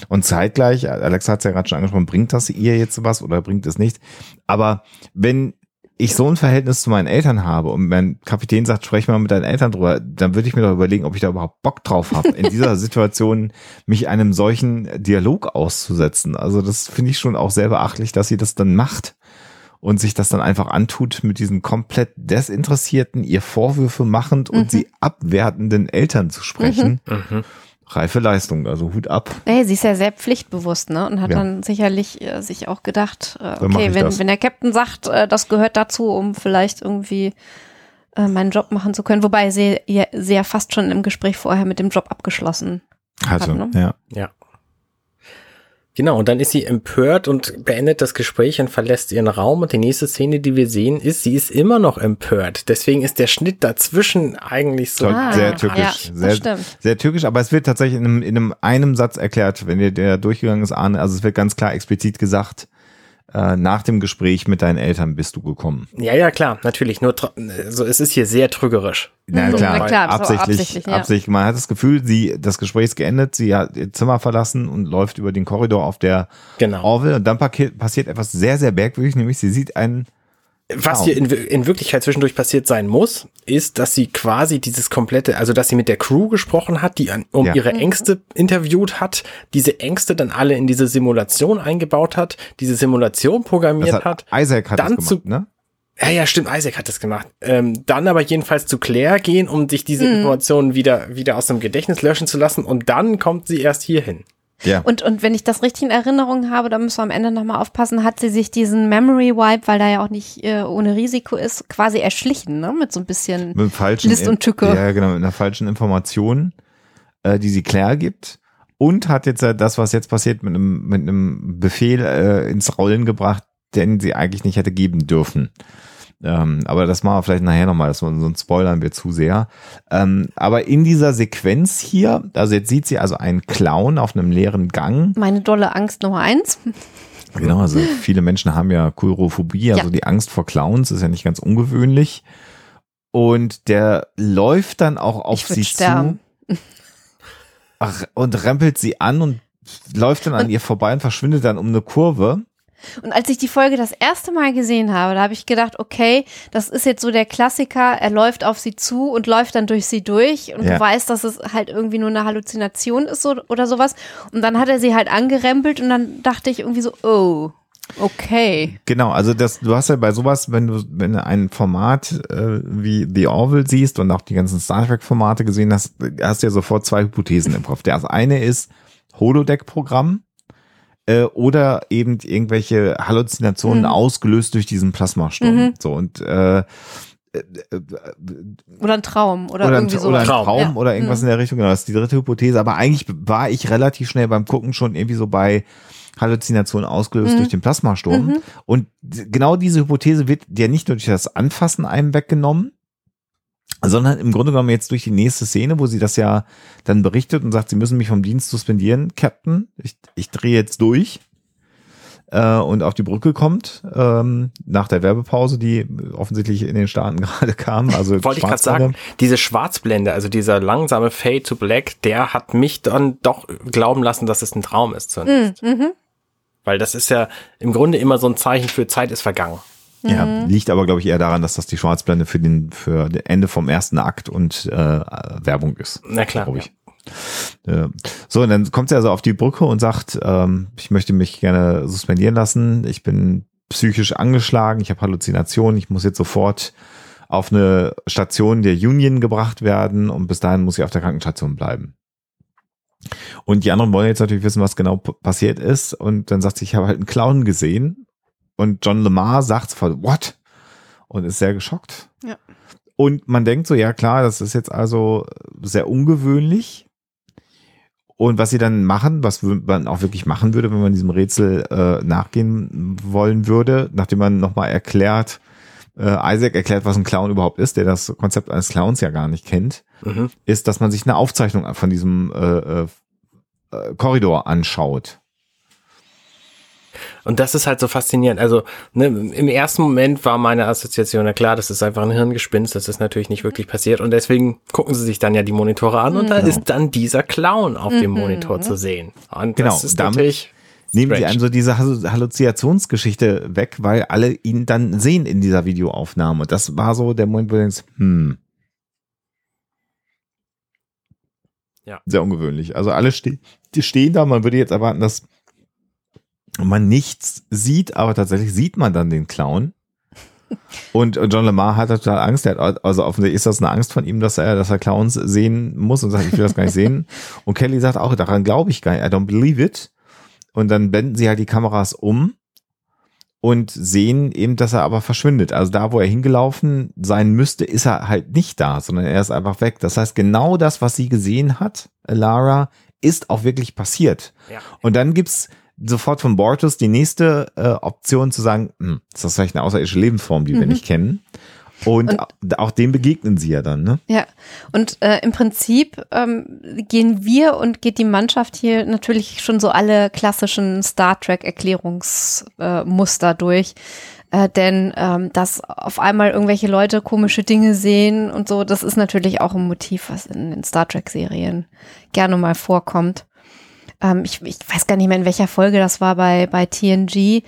Und zeitgleich, Alexa hat es ja gerade schon angesprochen, bringt das ihr jetzt was oder bringt es nicht? Aber wenn ich so ein Verhältnis zu meinen Eltern habe und mein Kapitän sagt, sprech mal mit deinen Eltern drüber, dann würde ich mir doch überlegen, ob ich da überhaupt Bock drauf habe, in dieser [LAUGHS] Situation mich einem solchen Dialog auszusetzen. Also das finde ich schon auch sehr beachtlich, dass sie das dann macht und sich das dann einfach antut mit diesen komplett desinteressierten, ihr Vorwürfe machend und mhm. sie abwertenden Eltern zu sprechen. Mhm. Mhm reife Leistung, also Hut ab. Hey, sie ist ja sehr pflichtbewusst, ne? Und hat ja. dann sicherlich äh, sich auch gedacht, äh, okay, wenn, wenn der Captain sagt, äh, das gehört dazu, um vielleicht irgendwie äh, meinen Job machen zu können, wobei sie ja, sie ja fast schon im Gespräch vorher mit dem Job abgeschlossen hatte. Hat, ne? ja. Ja. Genau, und dann ist sie empört und beendet das Gespräch und verlässt ihren Raum. Und die nächste Szene, die wir sehen, ist, sie ist immer noch empört. Deswegen ist der Schnitt dazwischen eigentlich so ah, sehr türkisch. Ja, sehr, sehr türkisch, aber es wird tatsächlich in einem, in einem, einem Satz erklärt, wenn ihr der durchgegangen ist, Arne. Also es wird ganz klar explizit gesagt, äh, nach dem Gespräch mit deinen Eltern bist du gekommen. Ja, ja, klar, natürlich. Nur so, es ist hier sehr trügerisch. Na mhm. klar, Na klar absichtlich, absichtlich, ja. absichtlich. Man hat das Gefühl, sie, das Gespräch ist geendet, sie hat ihr Zimmer verlassen und läuft über den Korridor auf der genau. Orville und dann passiert etwas sehr, sehr merkwürdig, nämlich sie sieht einen was hier in, in Wirklichkeit zwischendurch passiert sein muss, ist, dass sie quasi dieses komplette, also dass sie mit der Crew gesprochen hat, die an, um ja. ihre Ängste interviewt hat, diese Ängste dann alle in diese Simulation eingebaut hat, diese Simulation programmiert hat, hat. Isaac hat dann das gemacht, zu, ne? Ja, ja, stimmt, Isaac hat das gemacht. Ähm, dann aber jedenfalls zu Claire gehen, um sich diese mhm. Informationen wieder, wieder aus dem Gedächtnis löschen zu lassen und dann kommt sie erst hierhin. Ja. Und, und wenn ich das richtig in Erinnerung habe, da müssen wir am Ende nochmal aufpassen, hat sie sich diesen Memory Wipe, weil da ja auch nicht äh, ohne Risiko ist, quasi erschlichen, ne? Mit so ein bisschen mit falschen List und Tücke. Ja, genau, mit einer falschen Information, äh, die sie Claire gibt. Und hat jetzt äh, das, was jetzt passiert, mit einem, mit einem Befehl äh, ins Rollen gebracht, den sie eigentlich nicht hätte geben dürfen. Ähm, aber das machen wir vielleicht nachher nochmal, das sonst spoilern wir zu sehr. Ähm, aber in dieser Sequenz hier, also jetzt sieht sie also einen Clown auf einem leeren Gang. Meine dolle Angst Nummer eins. Genau, also viele Menschen haben ja Kurophobie, also ja. die Angst vor Clowns ist ja nicht ganz ungewöhnlich. Und der läuft dann auch auf sie sterben. zu ach, und rempelt sie an und läuft dann an und ihr vorbei und verschwindet dann um eine Kurve. Und als ich die Folge das erste Mal gesehen habe, da habe ich gedacht, okay, das ist jetzt so der Klassiker, er läuft auf sie zu und läuft dann durch sie durch und ja. du weißt, dass es halt irgendwie nur eine Halluzination ist so, oder sowas. Und dann hat er sie halt angerempelt und dann dachte ich irgendwie so, oh. Okay. Genau, also das, du hast ja bei sowas, wenn du, wenn du ein Format äh, wie The Orville siehst und auch die ganzen Star Trek-Formate gesehen hast, hast du ja sofort zwei Hypothesen im Kopf. Das eine ist Holodeck-Programm äh, oder eben irgendwelche Halluzinationen mhm. ausgelöst durch diesen Plasmasturm. Mhm. So und äh, oder ein Traum oder, oder irgendwie so. Oder ein Traum ja. oder irgendwas mhm. in der Richtung. Genau, das ist die dritte Hypothese. Aber eigentlich war ich relativ schnell beim Gucken schon irgendwie so bei Halluzination ausgelöst mhm. durch den Plasmasturm. Mhm. Und genau diese Hypothese wird ja nicht nur durch das Anfassen einem weggenommen, sondern im Grunde genommen jetzt durch die nächste Szene, wo sie das ja dann berichtet und sagt, sie müssen mich vom Dienst suspendieren, Captain. Ich, ich drehe jetzt durch äh, und auf die Brücke kommt, ähm, nach der Werbepause, die offensichtlich in den Staaten [LAUGHS] gerade kam. Also Wollte ich gerade sagen, diese Schwarzblende, also dieser langsame Fade to Black, der hat mich dann doch glauben lassen, dass es ein Traum ist zunächst. Mhm. mhm. Weil das ist ja im Grunde immer so ein Zeichen für Zeit ist vergangen. Ja, mhm. liegt aber, glaube ich, eher daran, dass das die Schwarzblende für den für den Ende vom ersten Akt und äh, Werbung ist. Na klar. Ich. Ja. Ja. So, und dann kommt sie also auf die Brücke und sagt, ähm, ich möchte mich gerne suspendieren lassen. Ich bin psychisch angeschlagen, ich habe Halluzinationen, ich muss jetzt sofort auf eine Station der Union gebracht werden und bis dahin muss ich auf der Krankenstation bleiben. Und die anderen wollen jetzt natürlich wissen, was genau passiert ist. Und dann sagt sie, ich habe halt einen Clown gesehen. Und John Lemar sagt sofort, what? Und ist sehr geschockt. Ja. Und man denkt so, ja klar, das ist jetzt also sehr ungewöhnlich. Und was sie dann machen, was man auch wirklich machen würde, wenn man diesem Rätsel äh, nachgehen wollen würde, nachdem man nochmal erklärt, äh, Isaac erklärt, was ein Clown überhaupt ist, der das Konzept eines Clowns ja gar nicht kennt, mhm. ist, dass man sich eine Aufzeichnung von diesem äh, äh, Korridor anschaut. Und das ist halt so faszinierend. Also ne, im ersten Moment war meine Assoziation, ja klar, das ist einfach ein Hirngespinst, das ist natürlich nicht wirklich passiert. Und deswegen gucken sie sich dann ja die Monitore an und da mhm. ist dann dieser Clown auf dem mhm. Monitor zu sehen. Und genau, das ist natürlich nehmen sie einem so diese Halluzinationsgeschichte weg, weil alle ihn dann sehen in dieser Videoaufnahme. Und das war so der Moment, wo du denkst, hm. Ja. Sehr ungewöhnlich. Also alle ste die stehen da, man würde jetzt erwarten, dass man nichts sieht, aber tatsächlich sieht man dann den Clown. Und John Lamar hat total Angst. Er hat, also offensichtlich ist das eine Angst von ihm, dass er, dass er Clowns sehen muss und sagt, ich will das gar nicht sehen. [LAUGHS] Und Kelly sagt auch, daran glaube ich gar nicht. I don't believe it. Und dann wenden sie halt die Kameras um und sehen eben, dass er aber verschwindet. Also da, wo er hingelaufen sein müsste, ist er halt nicht da, sondern er ist einfach weg. Das heißt, genau das, was sie gesehen hat, Lara, ist auch wirklich passiert. Ja. Und dann gibt's sofort von Bortus die nächste äh, Option zu sagen, hm, ist das vielleicht eine außerirdische Lebensform, die mhm. wir nicht kennen. Und, und, auch dem begegnen sie ja dann, ne? Ja, und äh, im Prinzip ähm, gehen wir und geht die Mannschaft hier natürlich schon so alle klassischen Star Trek-Erklärungsmuster äh, durch. Äh, denn ähm, dass auf einmal irgendwelche Leute komische Dinge sehen und so, das ist natürlich auch ein Motiv, was in den Star Trek-Serien gerne mal vorkommt ähm, ich, ich weiß gar nicht mehr, in welcher Folge das war bei, bei TNG,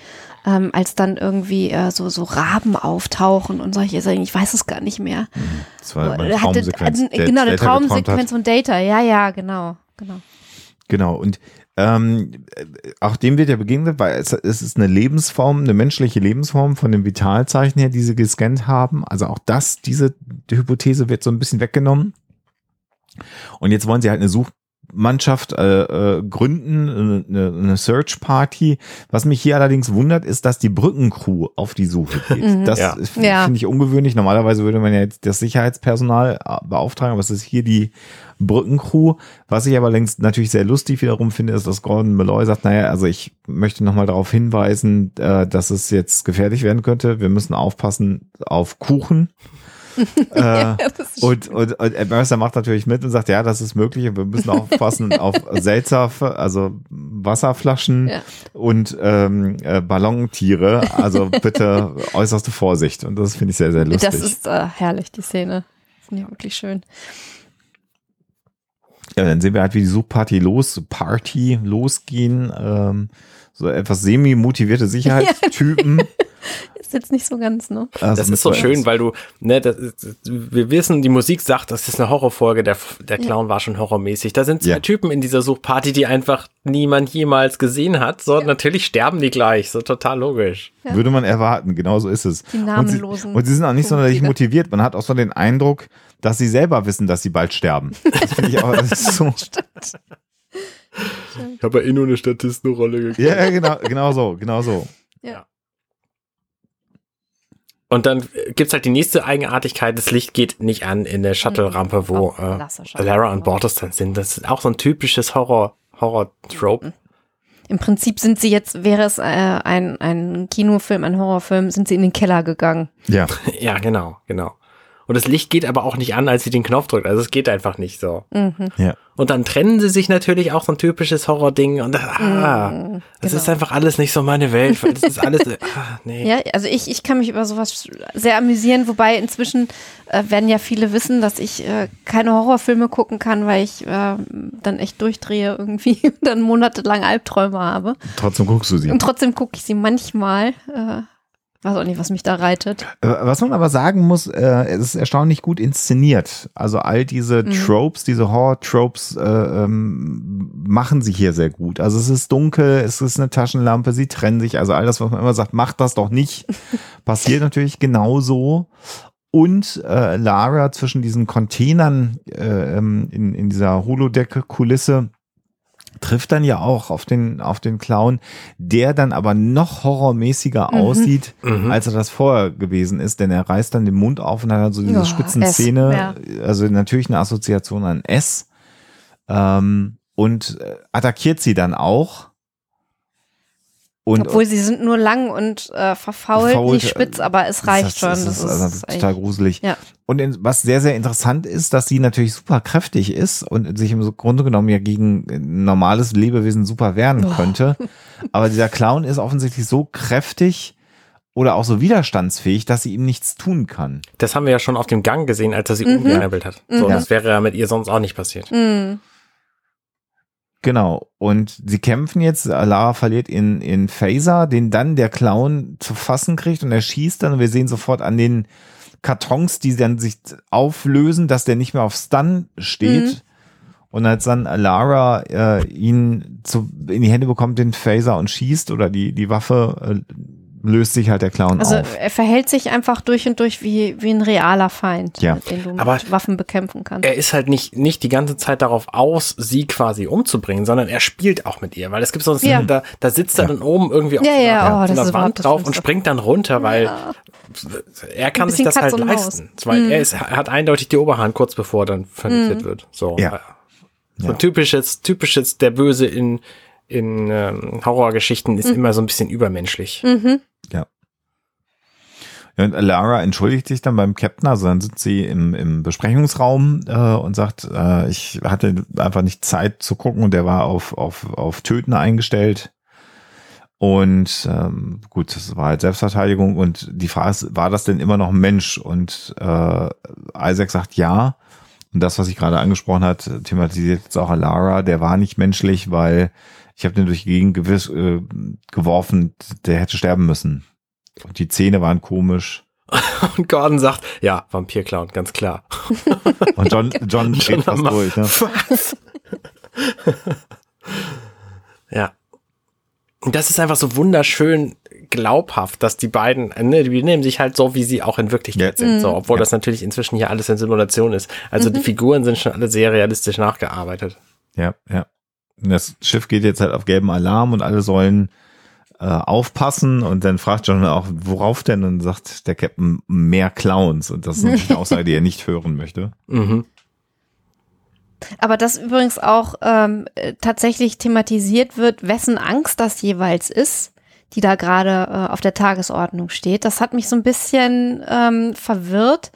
ähm, als dann irgendwie äh, so, so Raben auftauchen und solche Sachen. Ich weiß es gar nicht mehr. Mhm. Das war eine Traumsequenz. Hatte, genau, eine Traumsequenz von Data. Ja, ja, genau, genau. Genau. Und ähm, auch dem wird ja begegnet, weil es, es ist eine Lebensform, eine menschliche Lebensform von dem Vitalzeichen her, die sie gescannt haben. Also auch das, diese Hypothese wird so ein bisschen weggenommen. Und jetzt wollen sie halt eine Such Mannschaft äh, äh, gründen, eine, eine Search Party. Was mich hier allerdings wundert, ist, dass die Brückencrew auf die Suche geht. Mhm. Das ja. finde ja. ich ungewöhnlich. Normalerweise würde man ja jetzt das Sicherheitspersonal äh, beauftragen, aber es ist hier die Brückencrew. Was ich aber längst natürlich sehr lustig wiederum finde, ist, dass Gordon Malloy sagt, naja, also ich möchte nochmal darauf hinweisen, äh, dass es jetzt gefährlich werden könnte. Wir müssen aufpassen auf Kuchen. Äh, [LAUGHS] und, und, und Mercer macht natürlich mit und sagt, ja, das ist möglich. Wir müssen aufpassen [LAUGHS] auf Seltzer, also Wasserflaschen ja. und ähm, äh, Ballontiere. Also bitte [LAUGHS] äußerste Vorsicht. Und das finde ich sehr, sehr lustig. Das ist äh, herrlich, die Szene. Finde ich wirklich schön. Ja, dann sehen wir halt, wie die Suchparty los, Party losgehen. Ähm, so etwas semi-motivierte Sicherheitstypen. Passt jetzt nicht so ganz, ne? Also das ist so schön, weil du, ne, das, wir wissen, die Musik sagt, das ist eine Horrorfolge, der, der Clown ja. war schon horrormäßig. Da sind zwei ja. Typen in dieser Suchparty, die einfach niemand jemals gesehen hat. So, ja. natürlich sterben die gleich, so total logisch. Würde man erwarten, genau so ist es. Die namenlosen. Und sie, und sie sind auch nicht sonderlich motiviert. Man hat auch so den Eindruck, dass sie selber wissen, dass sie bald sterben. [LAUGHS] Das finde ich auch, das ist so. Stimmt. [LAUGHS] Ich habe ja eh nur eine Statistenrolle gekriegt. Ja, genau, genau so, genau so. Ja. Und dann gibt's halt die nächste Eigenartigkeit, das Licht geht nicht an in der Shuttle-Rampe, wo äh, Lara und Bortus dann sind. Das ist auch so ein typisches Horror, Horror-Trope. Mhm. Im Prinzip sind sie jetzt, wäre es äh, ein, ein Kinofilm, ein Horrorfilm, sind sie in den Keller gegangen. Ja. [LAUGHS] ja, genau, genau. Und das Licht geht aber auch nicht an, als sie den Knopf drückt. Also es geht einfach nicht so. Mhm. Ja. Und dann trennen sie sich natürlich auch so ein typisches Horror-Ding. Und ah, mhm, das genau. ist einfach alles nicht so meine Welt. Weil das ist alles, [LAUGHS] ah, nee. Ja, also ich, ich kann mich über sowas sehr amüsieren. Wobei inzwischen äh, werden ja viele wissen, dass ich äh, keine Horrorfilme gucken kann, weil ich äh, dann echt durchdrehe irgendwie [LAUGHS] und dann monatelang Albträume habe. Trotzdem guckst du sie. Und trotzdem gucke ich sie manchmal. Äh, weiß auch nicht, was mich da reitet. Äh, was man aber sagen muss, äh, es ist erstaunlich gut inszeniert. Also all diese mhm. Tropes, diese Horror-Tropes äh, ähm, machen sie hier sehr gut. Also es ist dunkel, es ist eine Taschenlampe, sie trennen sich. Also all das, was man immer sagt, macht das doch nicht, [LAUGHS] passiert natürlich genauso. Und äh, Lara zwischen diesen Containern äh, ähm, in, in dieser Holodeck-Kulisse trifft dann ja auch auf den, auf den Clown, der dann aber noch horrormäßiger mhm. aussieht, mhm. als er das vorher gewesen ist, denn er reißt dann den Mund auf und hat dann so diese oh, spitzen Szene, ja. also natürlich eine Assoziation an S, ähm, und äh, attackiert sie dann auch und, Obwohl sie sind nur lang und äh, verfault, verfault, nicht spitz, aber es reicht das, schon. Das, das ist, also ist total gruselig. Ja. Und in, was sehr, sehr interessant ist, dass sie natürlich super kräftig ist und sich im Grunde genommen ja gegen ein normales Lebewesen super wehren oh. könnte. [LAUGHS] Aber dieser Clown ist offensichtlich so kräftig, oder auch so widerstandsfähig, dass sie ihm nichts tun kann. Das haben wir ja schon auf dem Gang gesehen, als er sie mhm. umgewirbelt hat. So, mhm. das wäre ja mit ihr sonst auch nicht passiert. Mhm. Genau. Und sie kämpfen jetzt. Lara verliert in, in Phaser, den dann der Clown zu fassen kriegt und er schießt dann und wir sehen sofort an den Kartons, die dann sich auflösen, dass der nicht mehr auf Stun steht. Mhm. Und als dann Lara äh, ihn zu, in die Hände bekommt, den Phaser und schießt oder die, die Waffe, äh, löst sich halt der Clown also, auf. Also er verhält sich einfach durch und durch wie, wie ein realer Feind, ja. den du Aber mit Waffen bekämpfen kannst. Er ist halt nicht, nicht die ganze Zeit darauf aus, sie quasi umzubringen, sondern er spielt auch mit ihr, weil es gibt so Szene, ja. da, da sitzt er ja. dann oben irgendwie auf ja, ja, so einer, oh, Wand drauf und springt dann runter, weil er kann sich das halt leisten. Weil mhm. er, ist, er hat eindeutig die Oberhand kurz bevor er dann vernichtet mhm. wird. So, ja. so ein typisches, typisches, der Böse in, in ähm, Horrorgeschichten ist mhm. immer so ein bisschen übermenschlich. Mhm. Ja. Ja, und Lara entschuldigt sich dann beim Captain, also dann sitzt sie im, im Besprechungsraum äh, und sagt, äh, ich hatte einfach nicht Zeit zu gucken und der war auf, auf, auf Töten eingestellt. Und ähm, gut, das war halt Selbstverteidigung und die Frage ist, war das denn immer noch ein Mensch? Und äh, Isaac sagt ja. Und das, was ich gerade angesprochen hat, thematisiert jetzt auch Lara, der war nicht menschlich, weil ich habe den durch die Gegend gewiss, äh, geworfen, der hätte sterben müssen. Und die Zähne waren komisch. [LAUGHS] Und Gordon sagt, ja, Vampirclown, ganz klar. [LAUGHS] Und John, [LAUGHS] John dreht fast durch. Ne? Was? ja. Und das ist einfach so wunderschön glaubhaft, dass die beiden, ne, die nehmen sich halt so, wie sie auch in Wirklichkeit ja. sind, so, obwohl ja. das natürlich inzwischen hier alles in Simulation ist. Also mhm. die Figuren sind schon alle sehr realistisch nachgearbeitet. Ja, ja. Das Schiff geht jetzt halt auf gelben Alarm und alle sollen äh, aufpassen und dann fragt John auch, worauf denn? Und sagt der Captain, mehr Clowns. Und das ist natürlich eine Aussage, die er nicht hören möchte. Mhm. Aber das übrigens auch ähm, tatsächlich thematisiert wird, wessen Angst das jeweils ist, die da gerade äh, auf der Tagesordnung steht. Das hat mich so ein bisschen ähm, verwirrt,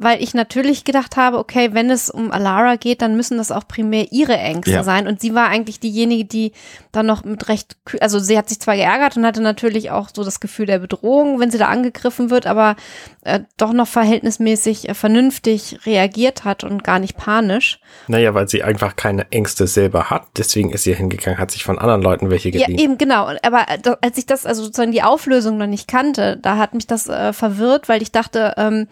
weil ich natürlich gedacht habe, okay, wenn es um Alara geht, dann müssen das auch primär ihre Ängste ja. sein. Und sie war eigentlich diejenige, die dann noch mit recht, also sie hat sich zwar geärgert und hatte natürlich auch so das Gefühl der Bedrohung, wenn sie da angegriffen wird, aber äh, doch noch verhältnismäßig äh, vernünftig reagiert hat und gar nicht panisch. Naja, weil sie einfach keine Ängste selber hat. Deswegen ist sie hingegangen, hat sich von anderen Leuten welche geliehen. Ja, eben, genau. Aber äh, als ich das, also sozusagen die Auflösung noch nicht kannte, da hat mich das äh, verwirrt, weil ich dachte, ähm,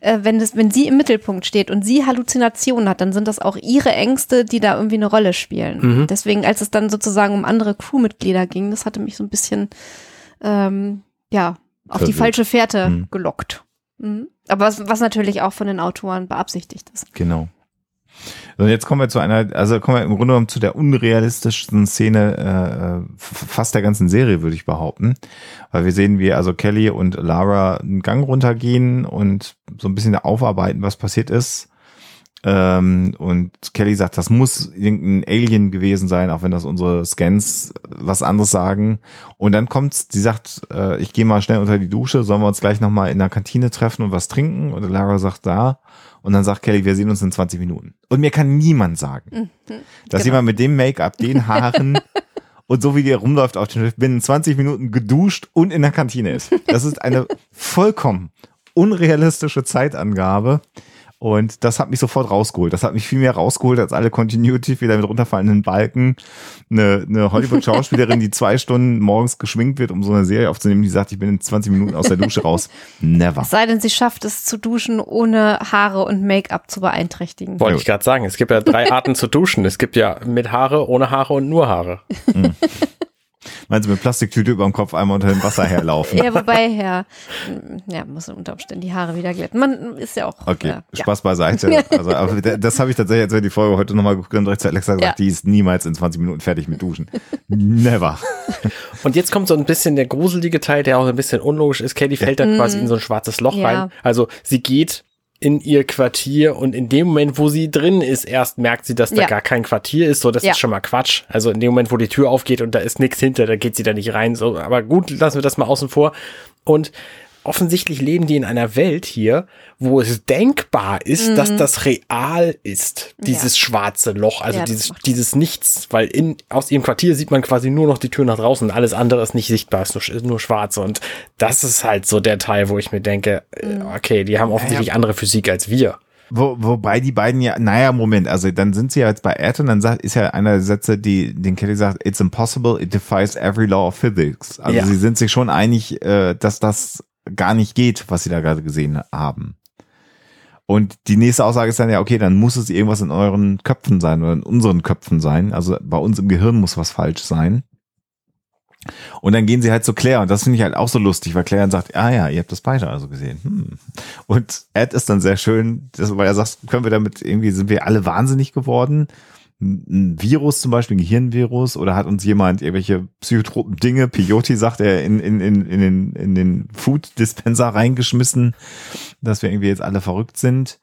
äh, wenn das es, wenn sie im Mittelpunkt steht und sie Halluzinationen hat, dann sind das auch ihre Ängste, die da irgendwie eine Rolle spielen. Mhm. Deswegen, als es dann sozusagen um andere Crewmitglieder ging, das hatte mich so ein bisschen, ähm, ja, auf Verwirrt. die falsche Fährte mhm. gelockt. Mhm. Aber was, was natürlich auch von den Autoren beabsichtigt ist. Genau. Und jetzt kommen wir zu einer, also kommen wir im Grunde genommen zu der unrealistischsten Szene äh, fast der ganzen Serie, würde ich behaupten. Weil wir sehen, wie also Kelly und Lara einen Gang runtergehen und so ein bisschen aufarbeiten, was passiert ist. Ähm, und Kelly sagt, das muss irgendein Alien gewesen sein, auch wenn das unsere Scans was anderes sagen. Und dann kommt, sie sagt, äh, ich gehe mal schnell unter die Dusche, sollen wir uns gleich nochmal in der Kantine treffen und was trinken? Und Lara sagt, da. Und dann sagt Kelly, wir sehen uns in 20 Minuten. Und mir kann niemand sagen, mhm, dass genau. jemand mit dem Make-up, den [LAUGHS] Haaren und so wie der rumläuft auf dem Schiff, binnen 20 Minuten geduscht und in der Kantine ist. Das ist eine [LAUGHS] vollkommen unrealistische Zeitangabe. Und das hat mich sofort rausgeholt. Das hat mich viel mehr rausgeholt als alle Continuity wieder mit runterfallenden Balken. Eine, eine Hollywood-Schauspielerin, die zwei Stunden morgens geschminkt wird, um so eine Serie aufzunehmen, die sagt, ich bin in 20 Minuten aus der Dusche raus. Never. Es sei denn, sie schafft es zu duschen, ohne Haare und Make-up zu beeinträchtigen. Wollte ich gerade sagen. Es gibt ja drei Arten zu duschen. Es gibt ja mit Haare, ohne Haare und nur Haare. Mhm. Meinst du mit Plastiktüte über dem Kopf einmal unter dem Wasser herlaufen? ja, wobei, ja, ja, muss unter Umständen die Haare wieder glätten. Man ist ja auch. Okay, ja, Spaß beiseite. Also, aber das habe ich tatsächlich, als wir die Folge heute nochmal geguckt haben, direkt zu Alexa gesagt, ja. die ist niemals in 20 Minuten fertig mit Duschen. Never. Und jetzt kommt so ein bisschen der gruselige Teil, der auch ein bisschen unlogisch ist. Katie fällt da quasi in so ein schwarzes Loch rein. Also sie geht in ihr Quartier und in dem Moment, wo sie drin ist, erst merkt sie, dass da gar kein Quartier ist. So, das ja. ist schon mal Quatsch. Also in dem Moment, wo die Tür aufgeht und da ist nichts hinter, da geht sie da nicht rein. So, aber gut, lassen wir das mal außen vor. Und offensichtlich leben die in einer Welt hier, wo es denkbar ist, mhm. dass das real ist, dieses ja. schwarze Loch, also ja, dieses, dieses Nichts, weil in, aus ihrem Quartier sieht man quasi nur noch die Tür nach draußen und alles andere ist nicht sichtbar, ist nur, ist nur schwarz und das ist halt so der Teil, wo ich mir denke, äh, mhm. okay, die haben offensichtlich ja, andere Physik als wir. Wo, wobei die beiden ja, naja, Moment, also dann sind sie ja jetzt bei Ed und dann sagt, ist ja einer der Sätze, die den Kelly sagt, it's impossible, it defies every law of physics. Also sie sind sich schon einig, äh, dass das gar nicht geht, was sie da gerade gesehen haben. Und die nächste Aussage ist dann ja, okay, dann muss es irgendwas in euren Köpfen sein oder in unseren Köpfen sein. Also bei uns im Gehirn muss was falsch sein. Und dann gehen sie halt zu Claire und das finde ich halt auch so lustig, weil Claire dann sagt, ah ja, ihr habt das beide also gesehen. Hm. Und Ed ist dann sehr schön, weil er sagt, können wir damit irgendwie, sind wir alle wahnsinnig geworden? Ein Virus zum Beispiel, ein Gehirnvirus, oder hat uns jemand irgendwelche psychotropen Dinge, Peyote sagt er, in, in, in, in, den, in den Food Dispenser reingeschmissen, dass wir irgendwie jetzt alle verrückt sind.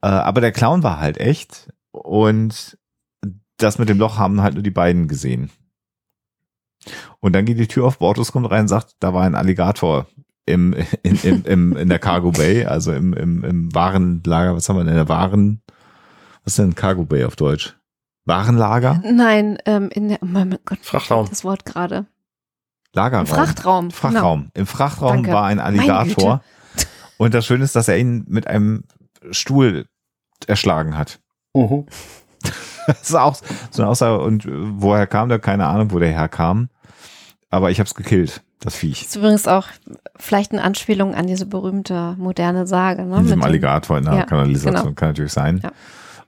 Äh, aber der Clown war halt echt und das mit dem Loch haben halt nur die beiden gesehen. Und dann geht die Tür auf, Bortus kommt rein und sagt, da war ein Alligator im, [LAUGHS] in, im, im, in der Cargo Bay, also im, im, im Warenlager, was haben wir denn in der Waren, was ist denn Cargo Bay auf Deutsch? Warenlager? Nein, ähm, in der, oh mein Gott, Frachtraum. Das Wort gerade. Lagerraum. Frachtraum. Frachtraum. Genau. Im Frachtraum Danke. war ein Alligator. Und das Schöne ist, dass er ihn mit einem Stuhl erschlagen hat. Uh. -huh. [LAUGHS] Das ist auch so eine Aussage. Und woher kam der? Keine Ahnung, wo der herkam. Aber ich habe es gekillt, das Viech. Das ist übrigens auch vielleicht eine Anspielung an diese berühmte moderne Sage. Ne? Mit dem Alligator in der ja, Kanalisation genau. kann natürlich sein. Ja.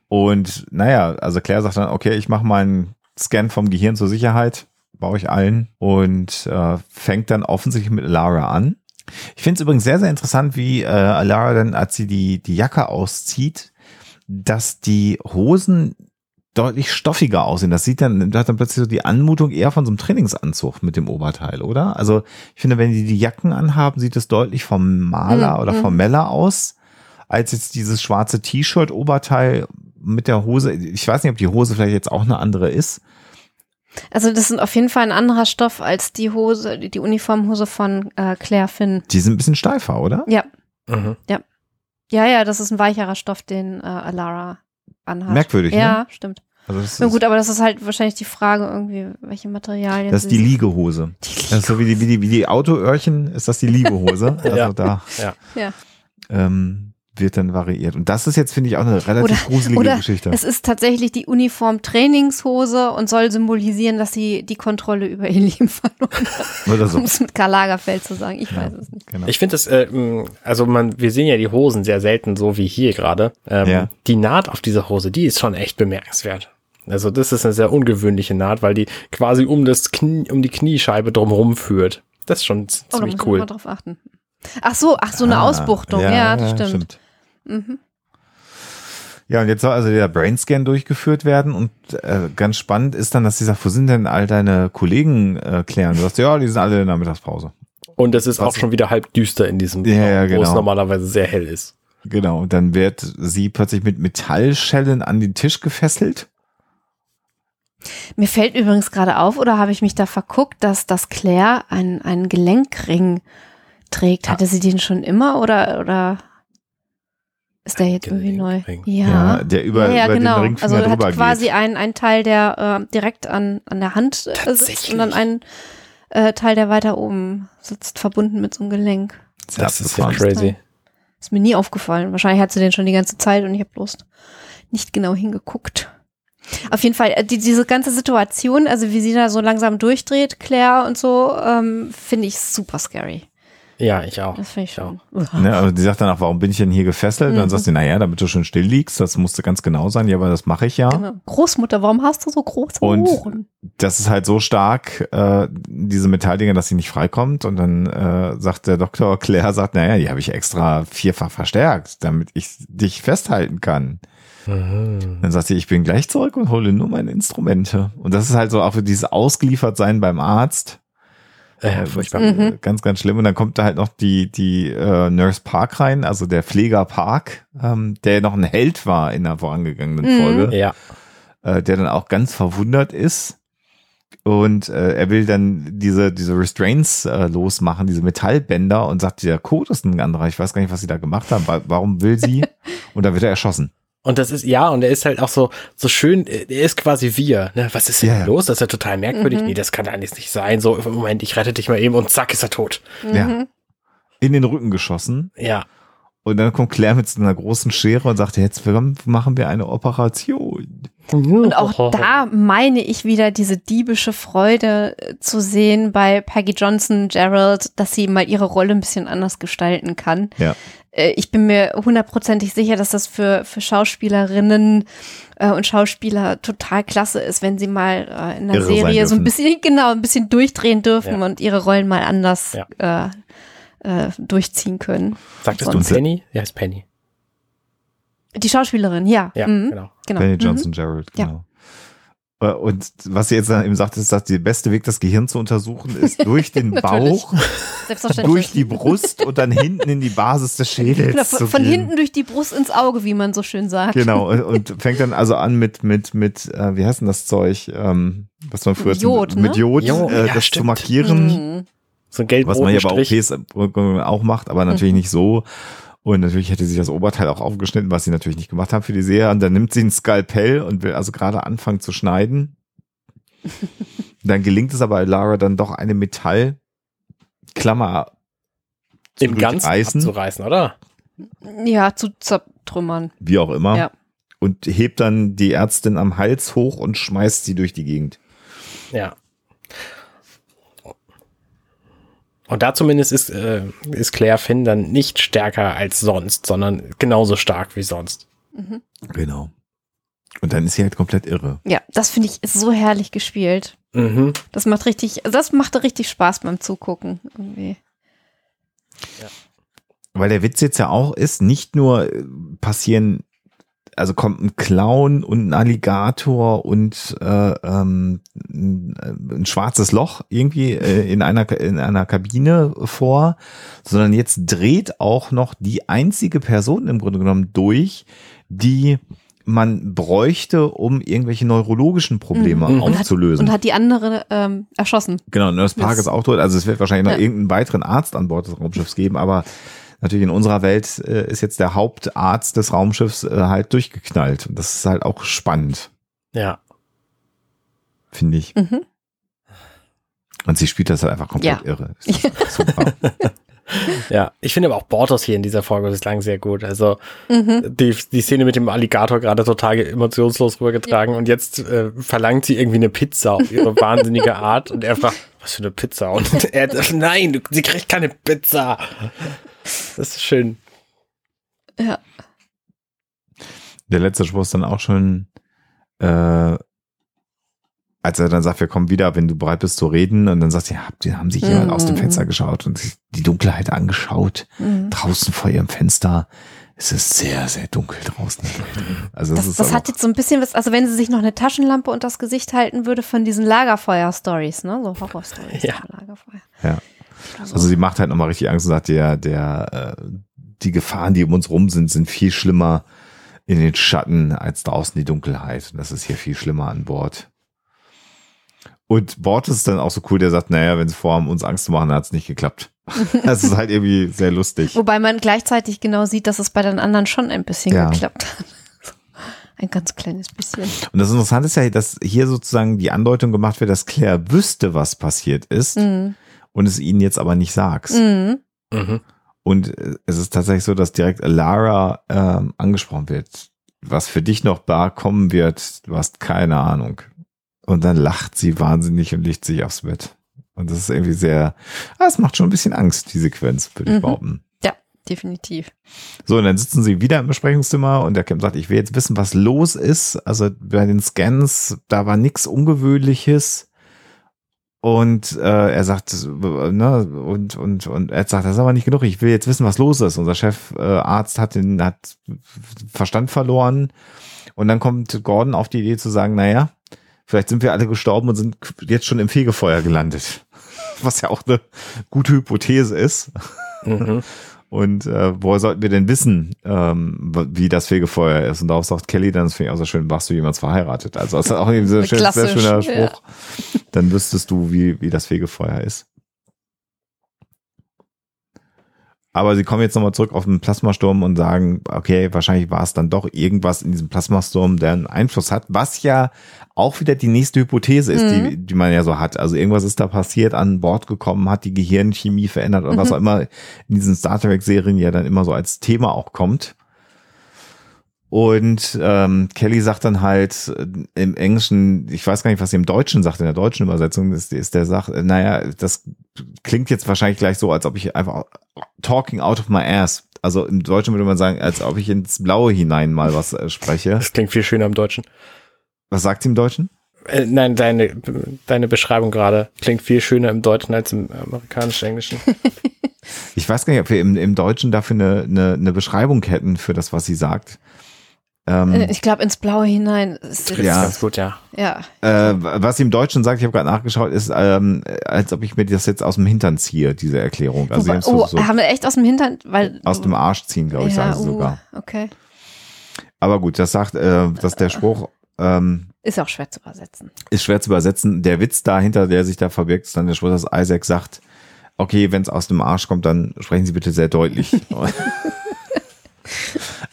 Und naja, also Claire sagt dann, okay, ich mache mal einen Scan vom Gehirn zur Sicherheit, baue ich allen und äh, fängt dann offensichtlich mit Lara an. Ich finde es übrigens sehr, sehr interessant, wie äh, Lara dann, als sie die, die Jacke auszieht, dass die Hosen deutlich stoffiger aussehen. Das sieht dann, da hat dann plötzlich so die Anmutung eher von so einem Trainingsanzug mit dem Oberteil, oder? Also ich finde, wenn die die Jacken anhaben, sieht es deutlich formaler mhm. oder mhm. formeller aus, als jetzt dieses schwarze T-Shirt-Oberteil, mit der Hose, ich weiß nicht, ob die Hose vielleicht jetzt auch eine andere ist. Also das ist auf jeden Fall ein anderer Stoff als die Hose, die Uniformhose von äh, Claire Finn. Die sind ein bisschen steifer, oder? Ja. Mhm. Ja. Ja, ja, das ist ein weicherer Stoff, den äh, Alara anhat. Merkwürdig, ja, ne? Ja, stimmt. Also das Na gut, aber das ist halt wahrscheinlich die Frage irgendwie, welche Materialien. Das ist die Liegehose. [LAUGHS] Die Liegehose. Das ist so wie die, wie die, wie die Autoöhrchen, ist das die Liegehose. [LAUGHS] also ja. da. Ja. ja. Ähm, wird dann variiert. Und das ist jetzt, finde ich, auch eine relativ oder, gruselige oder Geschichte. Es ist tatsächlich die Uniform-Trainingshose und soll symbolisieren, dass sie die Kontrolle über ihr Leben verloren hat. Oder so. Um es mit Karl Lagerfeld zu sagen. Ich ja, weiß es nicht. Genau. Ich finde es, äh, also man, wir sehen ja die Hosen sehr selten, so wie hier gerade. Ähm, ja. Die Naht auf dieser Hose, die ist schon echt bemerkenswert. Also das ist eine sehr ungewöhnliche Naht, weil die quasi um das Knie, um die Kniescheibe drumherum führt. Das ist schon oh, ziemlich cool. Mal drauf achten. Ach so, ach so eine ah, Ausbuchtung. Ja, ja das stimmt. stimmt. Mhm. Ja, und jetzt soll also der Brainscan durchgeführt werden und äh, ganz spannend ist dann, dass sie sagt, wo sind denn all deine Kollegen äh, klären? Du sagst, ja, die sind alle in der Mittagspause. Und es ist Was? auch schon wieder halb düster in diesem ja, ja, genau. wo es genau. normalerweise sehr hell ist. Genau, und dann wird sie plötzlich mit Metallschellen an den Tisch gefesselt. Mir fällt übrigens gerade auf, oder habe ich mich da verguckt, dass das Claire einen, einen Gelenkring trägt. Hatte sie den schon immer oder, oder ist der jetzt irgendwie neu? Ja. ja. der über, ja, ja, über genau. den Ringfinger Also hat quasi ein, ein Teil, der äh, direkt an, an der Hand äh, sitzt und dann ein äh, Teil, der weiter oben sitzt, verbunden mit so einem Gelenk. Das, das ist ja crazy. Ist mir nie aufgefallen. Wahrscheinlich hat sie den schon die ganze Zeit und ich habe bloß nicht genau hingeguckt. Auf jeden Fall, äh, die, diese ganze Situation, also wie sie da so langsam durchdreht, Claire und so, ähm, finde ich super scary. Ja, ich auch. Das finde ich schon. Ne, also die sagt dann auch, warum bin ich denn hier gefesselt? Mhm. dann sagt sie, naja, damit du schon still liegst, das musste ganz genau sein. Ja, aber das mache ich ja. Genau. Großmutter, warum hast du so große und Ohren? Das ist halt so stark, äh, diese Metalldinger, dass sie nicht freikommt. Und dann äh, sagt der Doktor Claire, sagt, naja, die habe ich extra vierfach verstärkt, damit ich dich festhalten kann. Mhm. Dann sagt sie, ich bin gleich zurück und hole nur meine Instrumente. Und das ist halt so auch für dieses Ausgeliefertsein beim Arzt äh, furchtbar. Mhm. Ganz, ganz schlimm. Und dann kommt da halt noch die, die äh, Nurse Park rein, also der Pfleger Park, ähm, der noch ein Held war in der vorangegangenen mhm. Folge. Ja. Äh, der dann auch ganz verwundert ist. Und äh, er will dann diese, diese Restraints äh, losmachen, diese Metallbänder und sagt, der Code ist ein anderer. Ich weiß gar nicht, was sie da gemacht haben. Warum will sie? [LAUGHS] und dann wird er erschossen. Und das ist, ja, und er ist halt auch so, so schön, er ist quasi wir. Ne? Was ist denn ja, los? Das ist ja total merkwürdig. Mhm. Nee, das kann eigentlich nicht sein. So, Moment, ich rette dich mal eben und zack, ist er tot. Mhm. Ja. In den Rücken geschossen. Ja. Und dann kommt Claire mit so einer großen Schere und sagt, jetzt machen wir eine Operation. Und auch da meine ich wieder diese diebische Freude äh, zu sehen bei Peggy Johnson, Gerald, dass sie mal ihre Rolle ein bisschen anders gestalten kann. Ja. Äh, ich bin mir hundertprozentig sicher, dass das für, für Schauspielerinnen äh, und Schauspieler total klasse ist, wenn sie mal in der Irre Serie so ein bisschen, [LAUGHS] genau, ein bisschen durchdrehen dürfen ja. und ihre Rollen mal anders ja. äh, äh, durchziehen können. Sagtest du Penny? Ja, ist Penny. Die Schauspielerin, ja. Ja, mhm. genau. genau. Penny Johnson mhm. Gerald, genau. Ja. Äh, und was sie jetzt dann eben sagt, ist, dass der beste Weg, das Gehirn zu untersuchen, ist durch den [LAUGHS] Bauch, durch die Brust und dann hinten in die Basis des Schädels. Genau, von, von hinten durch die Brust ins Auge, wie man so schön sagt. Genau, [LAUGHS] und, fängt dann also an mit, mit, mit, äh, wie heißt denn das Zeug, ähm, was man früher Jod, zum, mit ne? Jod, jo, äh, ja, das stimmt. zu markieren. Mhm. So Was man ja bei OPs auch macht, aber natürlich mhm. nicht so. Und natürlich hätte sie das Oberteil auch aufgeschnitten, was sie natürlich nicht gemacht haben für die Serie. Und dann nimmt sie ein Skalpell und will also gerade anfangen zu schneiden. [LAUGHS] dann gelingt es aber Lara dann doch eine Metallklammer im Ganzen abzureißen, oder? Ja, zu zertrümmern. Wie auch immer. Ja. Und hebt dann die Ärztin am Hals hoch und schmeißt sie durch die Gegend. Ja. Und da zumindest ist, äh, ist Claire Finn dann nicht stärker als sonst, sondern genauso stark wie sonst. Mhm. Genau. Und dann ist sie halt komplett irre. Ja, das finde ich so herrlich gespielt. Mhm. Das macht richtig, das machte richtig Spaß beim Zugucken irgendwie. Ja. Weil der Witz jetzt ja auch ist, nicht nur passieren also kommt ein Clown und ein Alligator und äh, ähm, ein schwarzes Loch irgendwie äh, in einer in einer Kabine vor, sondern jetzt dreht auch noch die einzige Person im Grunde genommen durch, die man bräuchte, um irgendwelche neurologischen Probleme mhm. aufzulösen. Und hat, und hat die andere ähm, erschossen. Genau, Nurse Park ist auch tot. Also es wird wahrscheinlich noch ja. irgendeinen weiteren Arzt an Bord des Raumschiffs geben, aber natürlich in unserer Welt äh, ist jetzt der Hauptarzt des Raumschiffs äh, halt durchgeknallt. Und das ist halt auch spannend. Ja. Finde ich. Mhm. Und sie spielt das halt einfach komplett ja. irre. [LAUGHS] Super. ja, ich finde aber auch Bortos hier in dieser Folge bislang sehr gut. Also mhm. die, die Szene mit dem Alligator gerade total emotionslos rübergetragen ja. und jetzt äh, verlangt sie irgendwie eine Pizza auf ihre [LAUGHS] wahnsinnige Art und er fragt, was für eine Pizza? Und [LAUGHS] er sagt, nein, sie kriegt keine Pizza. Das ist schön. Ja. Der letzte Spruch ist dann auch schon, äh, als er dann sagt, wir kommen wieder, wenn du bereit bist zu reden, und dann sagt sie, habt ihr, haben sich jemand mhm. aus dem Fenster geschaut und die Dunkelheit angeschaut, mhm. draußen vor ihrem Fenster. Es ist sehr, sehr dunkel draußen. Also das, das, das hat jetzt so ein bisschen was, also wenn sie sich noch eine Taschenlampe unter das Gesicht halten würde von diesen Lagerfeuer-Stories, ne? So Horror-Stories. Ja. Lagerfeuer. Ja. Also sie macht halt nochmal richtig Angst und sagt, der, der, äh, die Gefahren, die um uns rum sind, sind viel schlimmer in den Schatten als draußen die Dunkelheit. Und das ist hier viel schlimmer an Bord. Und Bord ist dann auch so cool, der sagt, naja, wenn sie vorhaben, uns Angst zu machen, hat es nicht geklappt. [LAUGHS] das ist halt irgendwie sehr lustig. Wobei man gleichzeitig genau sieht, dass es bei den anderen schon ein bisschen ja. geklappt hat. [LAUGHS] Ein ganz kleines bisschen. Und das Interessante ist ja, dass hier sozusagen die Andeutung gemacht wird, dass Claire wüsste, was passiert ist mhm. Und es ihnen jetzt aber nicht sagst. Mhm. Mhm. Und äh, es ist tatsächlich so, dass direkt Lara ähm, angesprochen wird. Was für dich noch bar kommen wird, du hast keine Ahnung. Und dann lacht sie wahnsinnig und legt sich aufs Bett. Und das ist irgendwie sehr, ah, es macht schon ein bisschen Angst, die Sequenz, würde ich mhm. behaupten. Ja, definitiv. So, und dann sitzen sie wieder im Besprechungszimmer und der Kim sagt, ich will jetzt wissen, was los ist. Also bei den Scans, da war nichts Ungewöhnliches. Und äh, er sagt, ne, und, und, und er sagt, das ist aber nicht genug, ich will jetzt wissen, was los ist. Unser Chefarzt äh, hat den, hat Verstand verloren. Und dann kommt Gordon auf die Idee zu sagen, naja, Vielleicht sind wir alle gestorben und sind jetzt schon im Fegefeuer gelandet. [LAUGHS] Was ja auch eine gute Hypothese ist. Mhm. Und äh, woher sollten wir denn wissen, ähm, wie das Fegefeuer ist? Und darauf sagt Kelly dann, das finde ich auch so schön, warst du jemals verheiratet? Also das ist auch ein sehr, schön, sehr schöner Spruch. Ja. Dann wüsstest du, wie, wie das Fegefeuer ist. Aber sie kommen jetzt nochmal zurück auf den Plasmasturm und sagen, okay, wahrscheinlich war es dann doch irgendwas in diesem Plasmasturm, der einen Einfluss hat, was ja auch wieder die nächste Hypothese ist, mhm. die, die man ja so hat. Also irgendwas ist da passiert, an Bord gekommen, hat die Gehirnchemie verändert oder mhm. was auch immer in diesen Star Trek-Serien ja dann immer so als Thema auch kommt. Und ähm, Kelly sagt dann halt äh, im Englischen, ich weiß gar nicht, was sie im Deutschen sagt, in der deutschen Übersetzung ist, ist der sagt, äh, naja, das klingt jetzt wahrscheinlich gleich so, als ob ich einfach talking out of my ass. Also im Deutschen würde man sagen, als ob ich ins Blaue hinein mal was äh, spreche. Das klingt viel schöner im Deutschen. Was sagt sie im Deutschen? Äh, nein, deine, deine Beschreibung gerade klingt viel schöner im Deutschen als im amerikanisch-englischen. [LAUGHS] ich weiß gar nicht, ob wir im, im Deutschen dafür eine, eine, eine Beschreibung hätten für das, was sie sagt. Ähm, äh, ich glaube, ins Blaue hinein ist ja. ganz gut, ja. ja. Äh, was sie im Deutschen sagt, ich habe gerade nachgeschaut, ist, ähm, als ob ich mir das jetzt aus dem Hintern ziehe, diese Erklärung. Also Wobei, oh, so, haben wir echt aus dem Hintern? Weil, aus dem Arsch ziehen, glaube ich, ja, sagen sie uh, sogar. Okay. Aber gut, das sagt, äh, dass der Spruch. Ähm, ist auch schwer zu übersetzen. Ist schwer zu übersetzen. Der Witz dahinter, der sich da verbirgt, ist dann der Spruch, dass Isaac sagt, okay, wenn es aus dem Arsch kommt, dann sprechen Sie bitte sehr deutlich. [LAUGHS] [LAUGHS]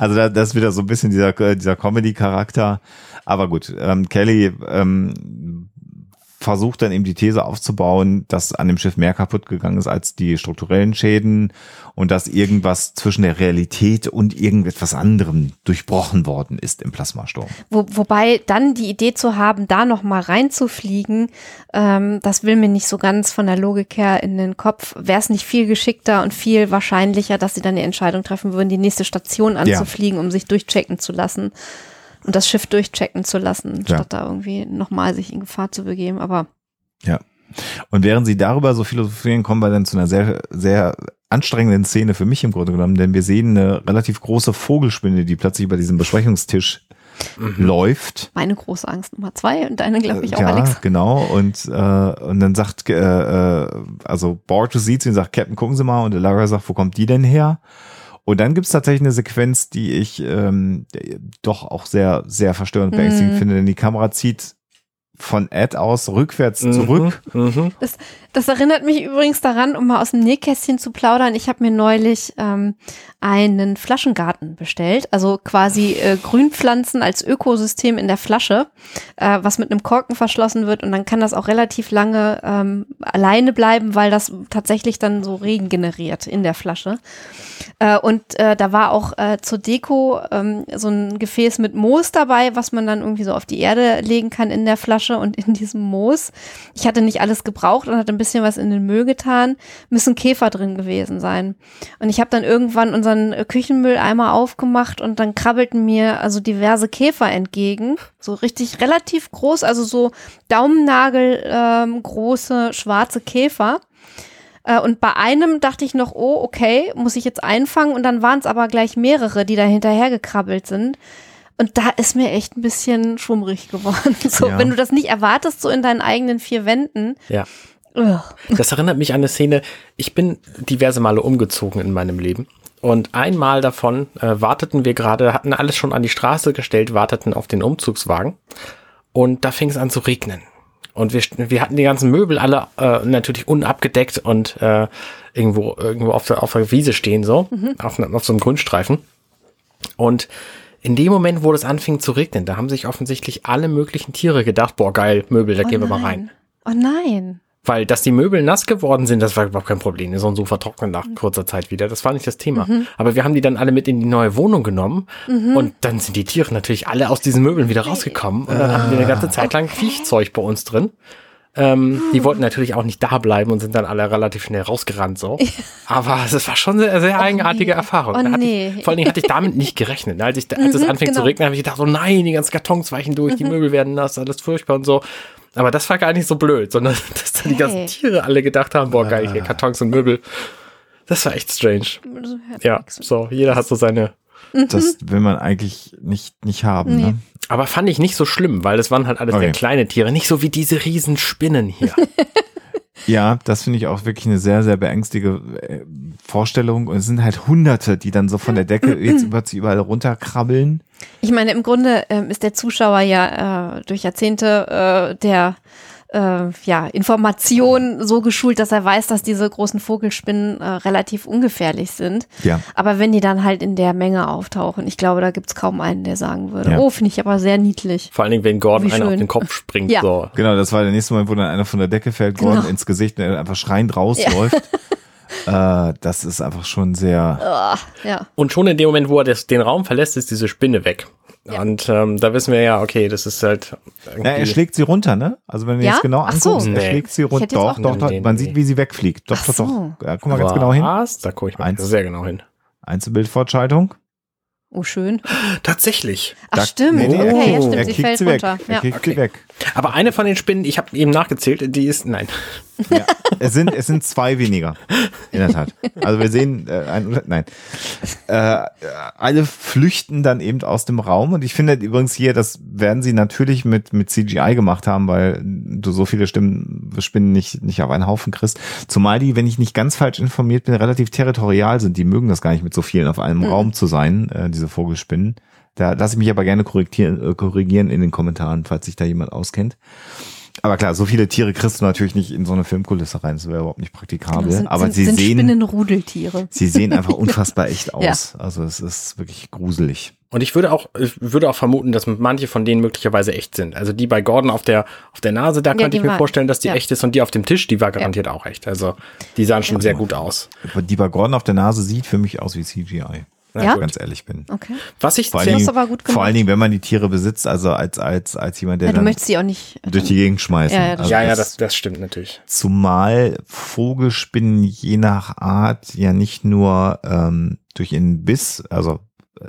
Also da, das ist wieder so ein bisschen dieser, dieser Comedy-Charakter. Aber gut, ähm, Kelly ähm, versucht dann eben die These aufzubauen, dass an dem Schiff mehr kaputt gegangen ist als die strukturellen Schäden und dass irgendwas zwischen der Realität und irgendetwas anderem durchbrochen worden ist im Plasmasturm. Wo, wobei dann die Idee zu haben, da noch mal reinzufliegen, ähm, das will mir nicht so ganz von der Logik her in den Kopf. Wäre es nicht viel geschickter und viel wahrscheinlicher, dass sie dann die Entscheidung treffen würden, die nächste Station anzufliegen, ja. um sich durchchecken zu lassen und das Schiff durchchecken zu lassen, ja. statt da irgendwie nochmal sich in Gefahr zu begeben. Aber ja. Und während sie darüber so philosophieren, kommen wir dann zu einer sehr, sehr anstrengenden Szene für mich im Grunde genommen, denn wir sehen eine relativ große Vogelspinne, die plötzlich über diesem Besprechungstisch mhm. läuft. Meine große Angst Nummer zwei und deine, glaube ich, auch, ja, Alex. genau. Und, äh, und dann sagt, äh, äh also Borges sieht sie und sagt, Captain, gucken Sie mal. Und Lara sagt, wo kommt die denn her? Und dann gibt's tatsächlich eine Sequenz, die ich ähm, doch auch sehr, sehr verstörend beängstigend mhm. finde, denn die Kamera zieht von Ed aus rückwärts mhm, zurück. Mhm. Das, das erinnert mich übrigens daran, um mal aus dem Nähkästchen zu plaudern. Ich habe mir neulich ähm, einen Flaschengarten bestellt, also quasi äh, Grünpflanzen als Ökosystem in der Flasche, äh, was mit einem Korken verschlossen wird und dann kann das auch relativ lange ähm, alleine bleiben, weil das tatsächlich dann so Regen generiert in der Flasche. Äh, und äh, da war auch äh, zur Deko ähm, so ein Gefäß mit Moos dabei, was man dann irgendwie so auf die Erde legen kann in der Flasche und in diesem Moos. Ich hatte nicht alles gebraucht und hatte ein bisschen was in den Müll getan, müssen Käfer drin gewesen sein. Und ich habe dann irgendwann unseren Küchenmülleimer aufgemacht und dann krabbelten mir also diverse Käfer entgegen, so richtig relativ groß, also so Daumennagel ähm, große schwarze Käfer. Äh, und bei einem dachte ich noch, oh, okay, muss ich jetzt einfangen. Und dann waren es aber gleich mehrere, die da hinterher gekrabbelt sind. Und da ist mir echt ein bisschen schwummrig geworden. [LAUGHS] So, ja. wenn du das nicht erwartest, so in deinen eigenen vier Wänden. Ja. Das erinnert mich an eine Szene. Ich bin diverse Male umgezogen in meinem Leben. Und einmal davon äh, warteten wir gerade, hatten alles schon an die Straße gestellt, warteten auf den Umzugswagen. Und da fing es an zu regnen. Und wir, wir hatten die ganzen Möbel alle äh, natürlich unabgedeckt und äh, irgendwo, irgendwo auf der, auf der Wiese stehen, so, mhm. auf, auf so einem Grünstreifen. Und in dem Moment, wo es anfing zu regnen, da haben sich offensichtlich alle möglichen Tiere gedacht, boah, geil, Möbel, da oh gehen wir mal rein. Oh nein. Weil, dass die Möbel nass geworden sind, das war überhaupt kein Problem. Die sollen so vertrocknen nach mhm. kurzer Zeit wieder. Das war nicht das Thema. Mhm. Aber wir haben die dann alle mit in die neue Wohnung genommen. Mhm. Und dann sind die Tiere natürlich alle aus diesen Möbeln wieder rausgekommen. Und dann hatten wir eine ganze Zeit lang Viechzeug bei uns drin. Ähm, die wollten natürlich auch nicht da bleiben und sind dann alle relativ schnell rausgerannt so. Aber es war schon eine sehr, sehr eigenartige nee. Erfahrung. Oh, nee. ich, vor allen Dingen hatte ich damit nicht gerechnet. Als, ich, als es mhm, anfing genau. zu regnen, habe ich gedacht, so nein, die ganzen Kartons weichen durch, die mhm. Möbel werden nass, alles furchtbar und so. Aber das war gar nicht so blöd, sondern [LAUGHS] dass dann die ganzen Tiere alle gedacht haben, boah, geil, hier Kartons und Möbel. Das war echt strange. Ja, so, jeder hat so seine. Das will man eigentlich nicht, nicht haben, nee. ne? Aber fand ich nicht so schlimm, weil das waren halt alles okay. sehr kleine Tiere, nicht so wie diese riesen Spinnen hier. [LAUGHS] Ja, das finde ich auch wirklich eine sehr, sehr beängstige äh, Vorstellung. Und es sind halt Hunderte, die dann so von der Decke [CLEARS THROAT] jetzt über sie überall runterkrabbeln. Ich meine, im Grunde ähm, ist der Zuschauer ja äh, durch Jahrzehnte äh, der äh, ja, Information so geschult, dass er weiß, dass diese großen Vogelspinnen äh, relativ ungefährlich sind. Ja. Aber wenn die dann halt in der Menge auftauchen, ich glaube, da gibt's kaum einen, der sagen würde, ja. oh, finde ich aber sehr niedlich. Vor allen Dingen, wenn Gordon einer auf den Kopf springt. Ja. So. Genau, das war der nächste Moment, wo dann einer von der Decke fällt, Gordon genau. ins Gesicht und er einfach schreiend rausläuft. Ja. [LAUGHS] äh, das ist einfach schon sehr. Uh, ja. Und schon in dem Moment, wo er das, den Raum verlässt, ist diese Spinne weg. Ja. Und ähm, da wissen wir ja, okay, das ist halt. Ja, er schlägt sie runter, ne? Also wenn du ja? jetzt genau anguckst, so. er schlägt sie runter. Doch, doch, doch, man sieht, wie sie wegfliegt. Doch, doch, doch. Ja, guck mal ganz genau hin. Was? Da gucke ich mal Eins, sehr genau hin. Einzelbildfortschaltung. Oh, schön. Tatsächlich. Ach, da, stimmt. Nee, nee, okay, ja, stimmt. Er sie fällt sie runter. Er kriegt okay. sie weg. Aber eine von den Spinnen, ich habe eben nachgezählt, die ist, nein. Ja, es sind, es sind zwei weniger. In der Tat. Also wir sehen, äh, ein, nein. Äh, alle flüchten dann eben aus dem Raum und ich finde übrigens hier, das werden sie natürlich mit, mit CGI gemacht haben, weil du so viele Stimmen, Spinnen nicht, nicht auf einen Haufen kriegst. Zumal die, wenn ich nicht ganz falsch informiert bin, relativ territorial sind. Die mögen das gar nicht mit so vielen auf einem mhm. Raum zu sein, äh, diese Vogelspinnen. Da lasse ich mich aber gerne korrigieren, äh, korrigieren in den Kommentaren, falls sich da jemand auskennt. Aber klar, so viele Tiere kriegst du natürlich nicht in so eine Filmkulisse rein. Das wäre überhaupt nicht praktikabel. Sind, aber sind, sie sind sehen, Spinnenrudeltiere. Sie sehen [LAUGHS] einfach unfassbar echt aus. Ja. Also es ist wirklich gruselig. Und ich würde auch, ich würde auch vermuten, dass manche von denen möglicherweise echt sind. Also die bei Gordon auf der, auf der Nase, da ja, könnte ich mir war, vorstellen, dass die ja. echt ist. Und die auf dem Tisch, die war garantiert auch echt. Also die sahen schon sehr gut aus. Die bei Gordon auf der Nase sieht für mich aus wie CGI. Ja, ganz ehrlich bin. Okay. Was ich vor allen, Dingen, aber gut vor allen Dingen, wenn man die Tiere besitzt, also als als als jemand, der ja, du möchtest sie auch nicht durch die Gegend schmeißen. Ja, ja, das, also ja, ja, das, das stimmt natürlich. Zumal Vogelspinnen je nach Art ja nicht nur ähm, durch ihren Biss, also äh,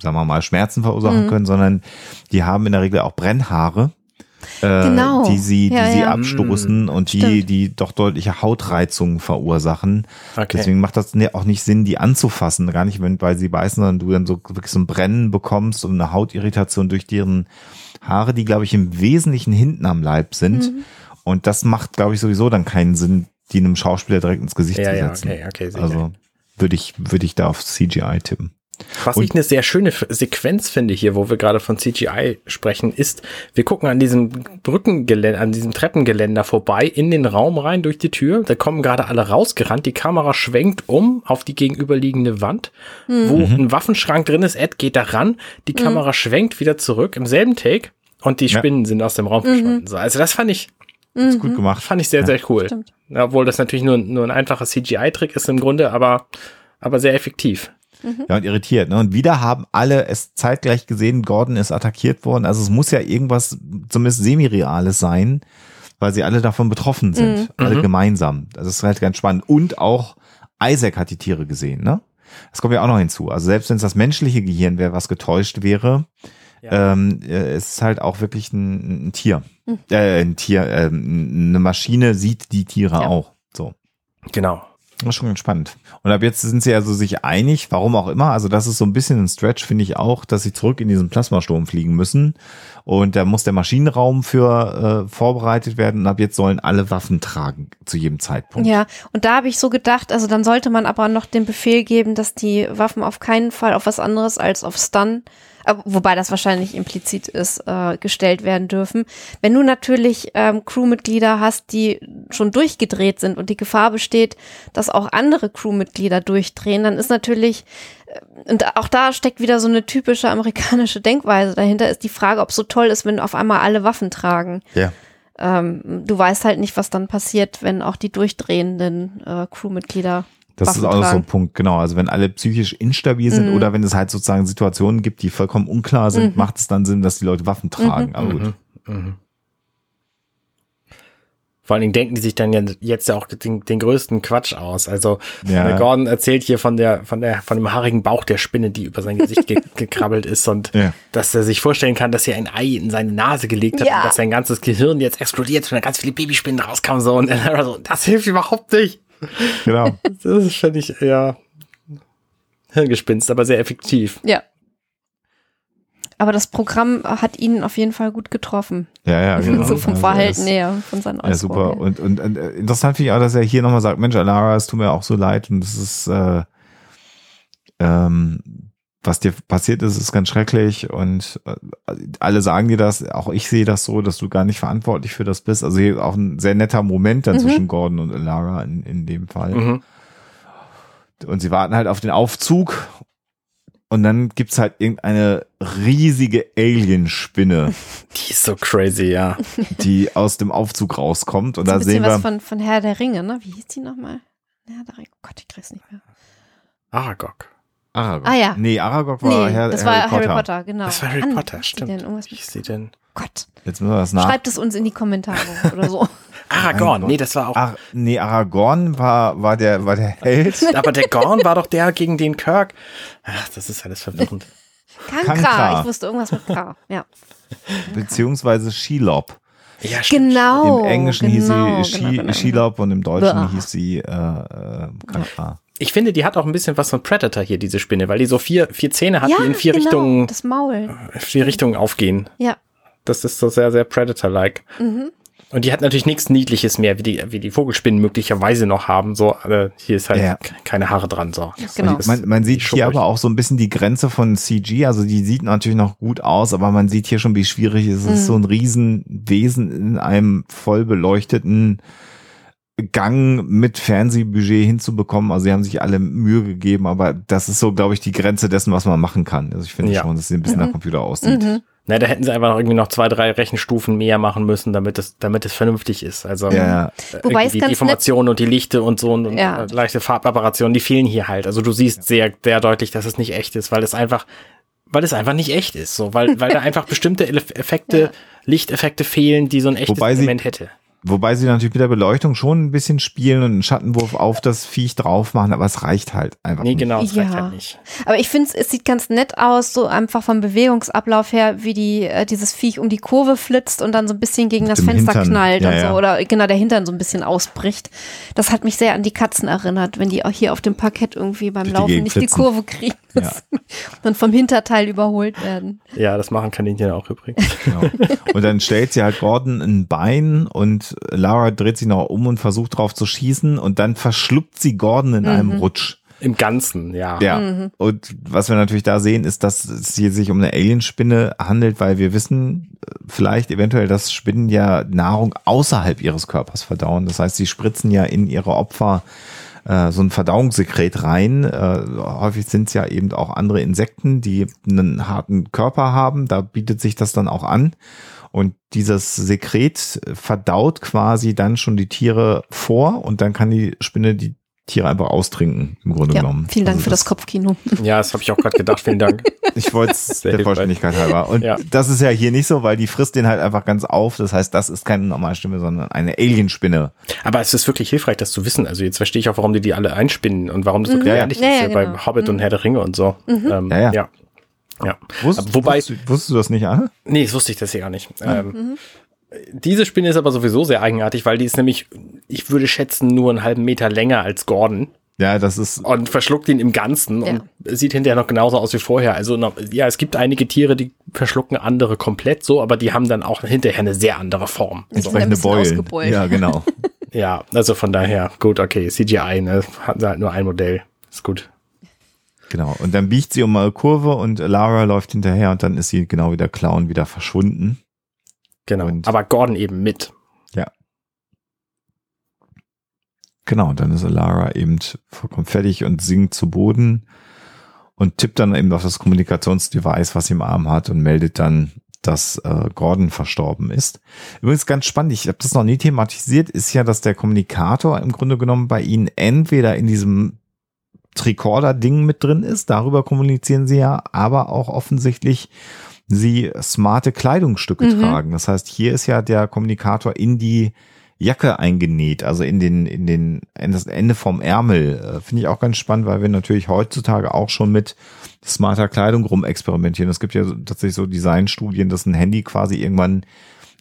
sagen wir mal Schmerzen verursachen mhm. können, sondern die haben in der Regel auch Brennhaare äh, genau. die sie, die ja, sie ja. abstoßen mm, und die, die doch deutliche Hautreizungen verursachen. Okay. Deswegen macht das ne, auch nicht Sinn, die anzufassen, gar nicht, wenn, weil sie beißen, sondern du dann so wirklich so ein Brennen bekommst und eine Hautirritation durch deren Haare, die, glaube ich, im Wesentlichen hinten am Leib sind. Mhm. Und das macht, glaube ich, sowieso dann keinen Sinn, die einem Schauspieler direkt ins Gesicht ja, zu setzen. Ja, okay, okay, also würde ich, würde ich da auf CGI tippen. Was und ich eine sehr schöne Sequenz finde hier, wo wir gerade von CGI sprechen, ist, wir gucken an diesem Brückengeländer, an diesem Treppengeländer vorbei in den Raum rein durch die Tür. Da kommen gerade alle rausgerannt. Die Kamera schwenkt um auf die gegenüberliegende Wand, mhm. wo ein Waffenschrank drin ist. Ed geht da ran. Die mhm. Kamera schwenkt wieder zurück im selben Take und die Spinnen ja. sind aus dem Raum mhm. verschwunden. So, also das fand ich ist gut mhm. gemacht. Fand ich sehr, sehr cool. Ja, obwohl das natürlich nur, nur ein einfacher CGI-Trick ist im Grunde, aber, aber sehr effektiv. Mhm. Ja, und irritiert. Ne? Und wieder haben alle es zeitgleich gesehen, Gordon ist attackiert worden. Also es muss ja irgendwas zumindest semi-reales sein, weil sie alle davon betroffen sind. Mhm. Alle mhm. gemeinsam. Das ist halt ganz spannend. Und auch Isaac hat die Tiere gesehen, ne? Das kommt ja auch noch hinzu. Also selbst wenn es das menschliche Gehirn wäre, was getäuscht wäre, ja. ähm, äh, es ist halt auch wirklich ein, ein Tier. Mhm. Äh, ein Tier, äh, eine Maschine sieht die Tiere ja. auch. So. Genau. Das ist schon spannend. Und ab jetzt sind sie also sich einig, warum auch immer. Also das ist so ein bisschen ein Stretch, finde ich auch, dass sie zurück in diesen Plasmasturm fliegen müssen. Und da muss der Maschinenraum für äh, vorbereitet werden. Und ab jetzt sollen alle Waffen tragen zu jedem Zeitpunkt. Ja, und da habe ich so gedacht, also dann sollte man aber noch den Befehl geben, dass die Waffen auf keinen Fall auf was anderes als auf Stun wobei das wahrscheinlich implizit ist, äh, gestellt werden dürfen. Wenn du natürlich ähm, Crewmitglieder hast, die schon durchgedreht sind und die Gefahr besteht, dass auch andere Crewmitglieder durchdrehen, dann ist natürlich, äh, und auch da steckt wieder so eine typische amerikanische Denkweise dahinter, ist die Frage, ob es so toll ist, wenn auf einmal alle Waffen tragen. Ja. Ähm, du weißt halt nicht, was dann passiert, wenn auch die durchdrehenden äh, Crewmitglieder das ist auch so ein Punkt, genau. Also wenn alle psychisch instabil sind mhm. oder wenn es halt sozusagen Situationen gibt, die vollkommen unklar sind, mhm. macht es dann Sinn, dass die Leute Waffen tragen. Mhm. Aber gut. Mhm. Mhm. Vor allen Dingen denken die sich dann jetzt ja auch den, den größten Quatsch aus. Also ja. Gordon erzählt hier von der, von der, von dem haarigen Bauch der Spinne, die über sein Gesicht ge [LAUGHS] gekrabbelt ist und ja. dass er sich vorstellen kann, dass er ein Ei in seine Nase gelegt hat ja. und dass sein ganzes Gehirn jetzt explodiert und da ganz viele Babyspinnen rauskamen so und er so, das hilft überhaupt nicht. [LAUGHS] Genau. Das fände ich eher Hirngespinst, aber sehr effektiv. Ja. Aber das Programm hat ihn auf jeden Fall gut getroffen. Ja, ja, [LAUGHS] genau. so vom also Verhalten also her, von seinen Ja, super. Und, und, und äh, interessant finde ich auch, dass er hier nochmal sagt, Mensch, Alara, es tut mir auch so leid und es ist, äh, ähm, was dir passiert ist, ist ganz schrecklich und äh, alle sagen dir das, auch ich sehe das so, dass du gar nicht verantwortlich für das bist. Also hier auch ein sehr netter Moment dann mhm. zwischen Gordon und Lara in, in dem Fall. Mhm. Und sie warten halt auf den Aufzug und dann gibt's halt irgendeine riesige Alienspinne. [LAUGHS] Die ist so crazy, ja. [LAUGHS] Die aus dem Aufzug rauskommt und da sehen wir. was von, von Herr der Ringe, ne? Wie hieß die nochmal? Herr der Ringe. Oh Gott, ich krieg's nicht mehr. Aragog. Aragog. Ah ja. Nee, Aragog war nee, Herr, das war Harry Potter. Harry Potter, genau. Das war Harry Potter, stimmt. Ist sie denn? Gott. Jetzt müssen wir das nach. Schreibt es uns in die Kommentare oder so. [LAUGHS] Aragorn, nee, das war auch. Ar nee, Aragorn war, war, der, war der Held. [LAUGHS] Aber der Gorn war doch der gegen den Kirk. Ach, das ist alles verwirrend. [LAUGHS] Kankra, Kankra. ich wusste irgendwas mit K, ja. Beziehungsweise Shelob. Ja, stimmt. Genau. Im Englischen genau, hieß sie genau, genau. Shelob und im Deutschen Blah. hieß sie äh, äh, Kankra ich finde, die hat auch ein bisschen was von Predator hier, diese Spinne, weil die so vier, vier Zähne hat, ja, die in vier genau, Richtungen, das Maul. vier Richtungen aufgehen. Ja. Das ist so sehr, sehr Predator-like. Mhm. Und die hat natürlich nichts Niedliches mehr, wie die, wie die Vogelspinnen möglicherweise noch haben. So, äh, hier ist halt ja. keine Haare dran. So. Genau. Man, man sieht hier aber auch so ein bisschen die Grenze von CG. Also die sieht natürlich noch gut aus, aber man sieht hier schon, wie schwierig es ist. Mhm. Es ist so ein Riesenwesen in einem voll beleuchteten Gang mit Fernsehbudget hinzubekommen. Also sie haben sich alle Mühe gegeben, aber das ist so, glaube ich, die Grenze dessen, was man machen kann. Also ich finde ja. schon, dass sie ein bisschen mhm. nach Computer aussieht. Mhm. Na, da hätten sie einfach noch irgendwie noch zwei, drei Rechenstufen mehr machen müssen, damit es, damit es vernünftig ist. Also ja. Wobei die Deformation und die Lichte und so und, ja. und leichte Farbapparationen, die fehlen hier halt. Also du siehst sehr, sehr deutlich, dass es nicht echt ist, weil es einfach, weil es einfach nicht echt ist, so, weil, weil da [LAUGHS] einfach bestimmte Effekte, ja. Lichteffekte fehlen, die so ein echtes Wobei Element hätte. Wobei sie natürlich mit der Beleuchtung schon ein bisschen spielen und einen Schattenwurf auf das Viech drauf machen, aber es reicht halt einfach nee, genau, es ja. reicht halt nicht. Aber ich finde, es sieht ganz nett aus, so einfach vom Bewegungsablauf her, wie die, äh, dieses Viech um die Kurve flitzt und dann so ein bisschen gegen das Fenster Hintern. knallt ja, und so, ja. oder genau der Hintern so ein bisschen ausbricht. Das hat mich sehr an die Katzen erinnert, wenn die auch hier auf dem Parkett irgendwie beim Laufen die nicht flitzen. die Kurve kriegen ja. [LAUGHS] und vom Hinterteil überholt werden. Ja, das machen Kaninchen auch übrigens. Genau. Und dann stellt sie halt Gordon ein Bein und Lara dreht sich noch um und versucht drauf zu schießen und dann verschluckt sie Gordon in mhm. einem Rutsch. Im Ganzen, ja. Ja. Mhm. Und was wir natürlich da sehen, ist, dass es hier sich um eine Alienspinne handelt, weil wir wissen äh, vielleicht eventuell, dass Spinnen ja Nahrung außerhalb ihres Körpers verdauen. Das heißt, sie spritzen ja in ihre Opfer äh, so ein Verdauungssekret rein. Äh, häufig sind es ja eben auch andere Insekten, die einen harten Körper haben. Da bietet sich das dann auch an. Und dieses Sekret verdaut quasi dann schon die Tiere vor und dann kann die Spinne die Tiere einfach austrinken, im Grunde ja, genommen. Vielen Dank also für das, das Kopfkino. Ja, das habe ich auch gerade gedacht. Vielen Dank. [LAUGHS] Ich wollte es [LAUGHS] der Vollständigkeit halber. Und ja. das ist ja hier nicht so, weil die frisst den halt einfach ganz auf. Das heißt, das ist keine normale Stimme, sondern eine Alienspinne. Aber es ist wirklich hilfreich, das zu wissen. Also jetzt verstehe ich auch, warum die die alle einspinnen und warum das so mhm. gefährlich ja, ja. ist ja, genau. bei Hobbit mhm. und Herr der Ringe und so. Mhm. Ähm, ja, ja. ja. Wusst, Wobei, wusstest, wusstest, du das nicht, Anne? Nee, das wusste ich das ja nicht. Ähm, mhm. Diese Spinne ist aber sowieso sehr eigenartig, weil die ist nämlich, ich würde schätzen, nur einen halben Meter länger als Gordon. Ja, das ist. Und verschluckt ihn im Ganzen ja. und sieht hinterher noch genauso aus wie vorher. Also, ja, es gibt einige Tiere, die verschlucken andere komplett so, aber die haben dann auch hinterher eine sehr andere Form. Entsprechende Beulen. Ja, genau. [LAUGHS] ja, also von daher, gut, okay, CGI, ne, hatten sie halt nur ein Modell. Ist gut. Genau. Und dann biegt sie um eine Kurve und Lara läuft hinterher und dann ist sie genau wie der Clown wieder verschwunden. Genau. Und aber Gordon eben mit. Genau, dann ist Lara eben vollkommen fertig und sinkt zu Boden und tippt dann eben auf das Kommunikationsdevice, was sie im Arm hat und meldet dann, dass äh, Gordon verstorben ist. Übrigens ganz spannend, ich habe das noch nie thematisiert, ist ja, dass der Kommunikator im Grunde genommen bei ihnen entweder in diesem Tricorder-Ding mit drin ist, darüber kommunizieren sie ja, aber auch offensichtlich sie smarte Kleidungsstücke mhm. tragen. Das heißt, hier ist ja der Kommunikator in die Jacke eingenäht, also in den, in den, in das Ende vom Ärmel. Äh, Finde ich auch ganz spannend, weil wir natürlich heutzutage auch schon mit smarter Kleidung rumexperimentieren. Es gibt ja tatsächlich so Designstudien, dass ein Handy quasi irgendwann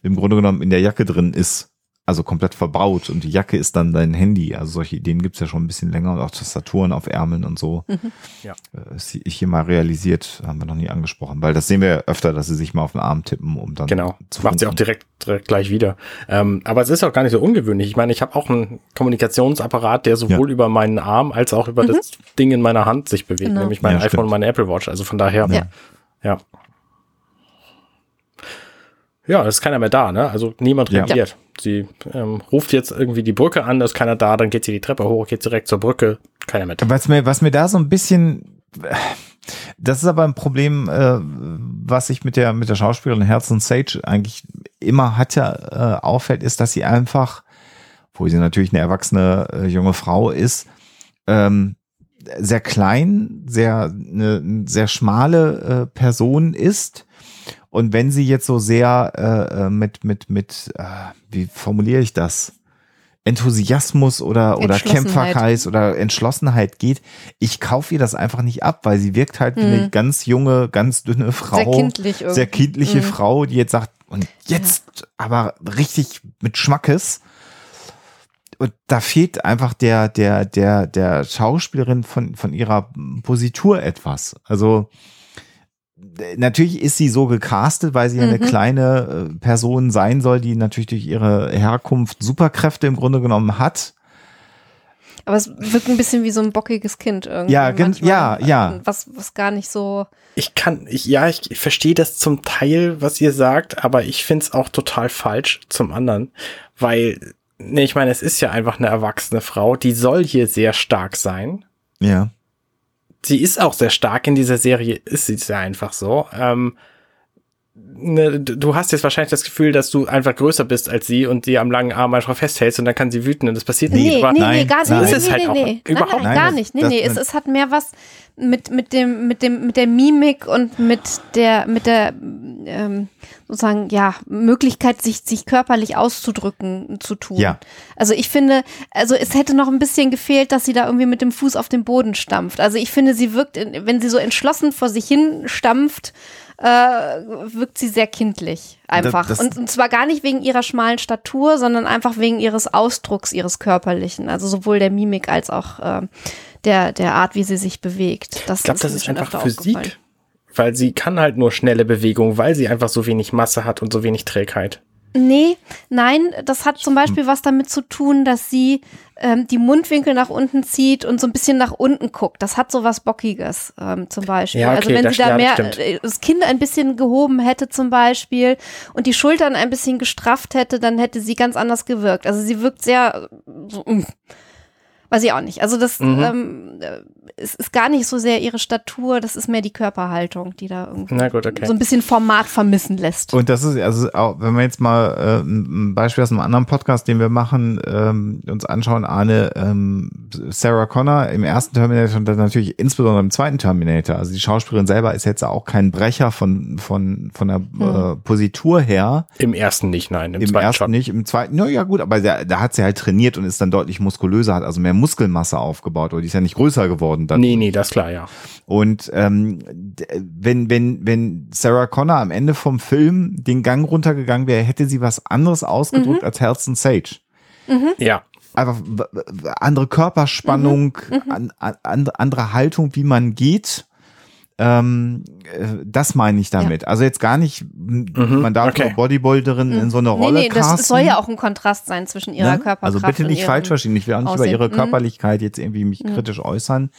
im Grunde genommen in der Jacke drin ist also komplett verbaut und die Jacke ist dann dein Handy. Also solche Ideen gibt's ja schon ein bisschen länger und auch Tastaturen auf Ärmeln und so. Mhm. Ja. Äh, ist hier mal realisiert, haben wir noch nie angesprochen, weil das sehen wir ja öfter, dass sie sich mal auf den Arm tippen, um dann genau. zu Macht sie auch direkt, direkt gleich wieder. Ähm, aber es ist auch gar nicht so ungewöhnlich. Ich meine, ich habe auch einen Kommunikationsapparat, der sowohl ja. über meinen Arm als auch über mhm. das Ding in meiner Hand sich bewegt, genau. nämlich mein ja, iPhone stimmt. und meine Apple Watch. Also von daher, ja. ja. Ja, es ist keiner mehr da, ne? Also niemand reagiert. Ja. Sie ähm, ruft jetzt irgendwie die Brücke an, da ist keiner da, dann geht sie die Treppe hoch, geht direkt zur Brücke, keiner mehr da. Was mir, was mir da so ein bisschen, das ist aber ein Problem, äh, was ich mit der, mit der Schauspielerin Herzen Sage eigentlich immer hatte, äh, auffällt, ist, dass sie einfach, wo sie natürlich eine erwachsene äh, junge Frau ist, ähm, sehr klein, sehr, eine sehr schmale äh, Person ist und wenn sie jetzt so sehr äh, äh, mit, mit, mit, äh, wie formuliere ich das? Enthusiasmus oder, oder Kämpferkeit oder Entschlossenheit geht, ich kaufe ihr das einfach nicht ab, weil sie wirkt halt wie eine mhm. ganz junge, ganz dünne Frau. Sehr kindlich irgendwie. Sehr kindliche mhm. Frau, die jetzt sagt, und jetzt ja. aber richtig mit Schmackes. Und da fehlt einfach der, der, der, der Schauspielerin von, von ihrer Positur etwas. Also, natürlich ist sie so gecastet, weil sie mhm. eine kleine äh, Person sein soll, die natürlich durch ihre Herkunft Superkräfte im Grunde genommen hat. Aber es wirkt ein bisschen wie so ein bockiges Kind irgendwie. Ja, ja, ja. Was, was gar nicht so. Ich kann, ich, ja, ich, ich verstehe das zum Teil, was ihr sagt, aber ich finde es auch total falsch zum anderen, weil, ne, ich meine, es ist ja einfach eine erwachsene Frau, die soll hier sehr stark sein. Ja sie ist auch sehr stark in dieser Serie, ist sie einfach so. Ähm, ne, du hast jetzt wahrscheinlich das Gefühl, dass du einfach größer bist als sie und sie am langen Arm einfach festhältst und dann kann sie wüten und das passiert nee, nicht. Nee, nee, nee, gar nicht. Nee, nee, ist halt nee, nee. überhaupt nein, nein, gar nicht. Nee, nee, es, es hat mehr was mit, mit dem, mit dem, mit der Mimik und mit der, mit der, ähm, sozusagen, ja, Möglichkeit, sich, sich körperlich auszudrücken, zu tun. Ja. Also ich finde, also es hätte noch ein bisschen gefehlt, dass sie da irgendwie mit dem Fuß auf den Boden stampft. Also ich finde, sie wirkt, wenn sie so entschlossen vor sich hin stampft, äh, wirkt sie sehr kindlich einfach. Das, das und, und, zwar gar nicht wegen ihrer schmalen Statur, sondern einfach wegen ihres Ausdrucks, ihres körperlichen. Also sowohl der Mimik als auch äh, der, der Art, wie sie sich bewegt. Das ich glaube, das ist einfach Physik. Weil sie kann halt nur schnelle Bewegungen, weil sie einfach so wenig Masse hat und so wenig Trägheit. Nee, nein, das hat zum Beispiel was damit zu tun, dass sie ähm, die Mundwinkel nach unten zieht und so ein bisschen nach unten guckt. Das hat so was Bockiges ähm, zum Beispiel. Ja, also okay, also wenn sie da mehr das, äh, das Kind ein bisschen gehoben hätte zum Beispiel und die Schultern ein bisschen gestrafft hätte, dann hätte sie ganz anders gewirkt. Also sie wirkt sehr so, mm. Weiß ich auch nicht. Also das mhm. ähm, es ist gar nicht so sehr ihre Statur, das ist mehr die Körperhaltung, die da irgendwie gut, okay. so ein bisschen Format vermissen lässt. Und das ist, also auch, wenn wir jetzt mal äh, ein Beispiel aus einem anderen Podcast, den wir machen, ähm, uns anschauen, Arne, ähm, Sarah Connor im ersten Terminator und dann natürlich insbesondere im zweiten Terminator. Also die Schauspielerin selber ist jetzt auch kein Brecher von, von, von der hm. äh, Positur her. Im ersten nicht, nein. Im, Im zweiten ersten schon. nicht, im zweiten, na ja gut, aber da, da hat sie halt trainiert und ist dann deutlich muskulöser, hat also mehr Muskelmasse aufgebaut, oder die ist ja nicht größer geworden dann. Nee, nee, das ist klar, ja. Und ähm, wenn, wenn, wenn Sarah Connor am Ende vom Film den Gang runtergegangen wäre, hätte sie was anderes ausgedrückt mhm. als Halston Sage. Mhm. Ja. Einfach andere Körperspannung, mhm. mhm. an, an, andere Haltung, wie man geht. Ähm, äh, das meine ich damit. Ja. Also jetzt gar nicht, mhm, man darf okay. Bodybuilderin mhm. in so eine Rolle nee, nee, casten. das soll ja auch ein Kontrast sein zwischen ihrer ne? Körperkraft Also bitte nicht falsch verstehen. Ich will auch nicht Aussehen. über ihre mhm. Körperlichkeit jetzt irgendwie mich mhm. kritisch äußern.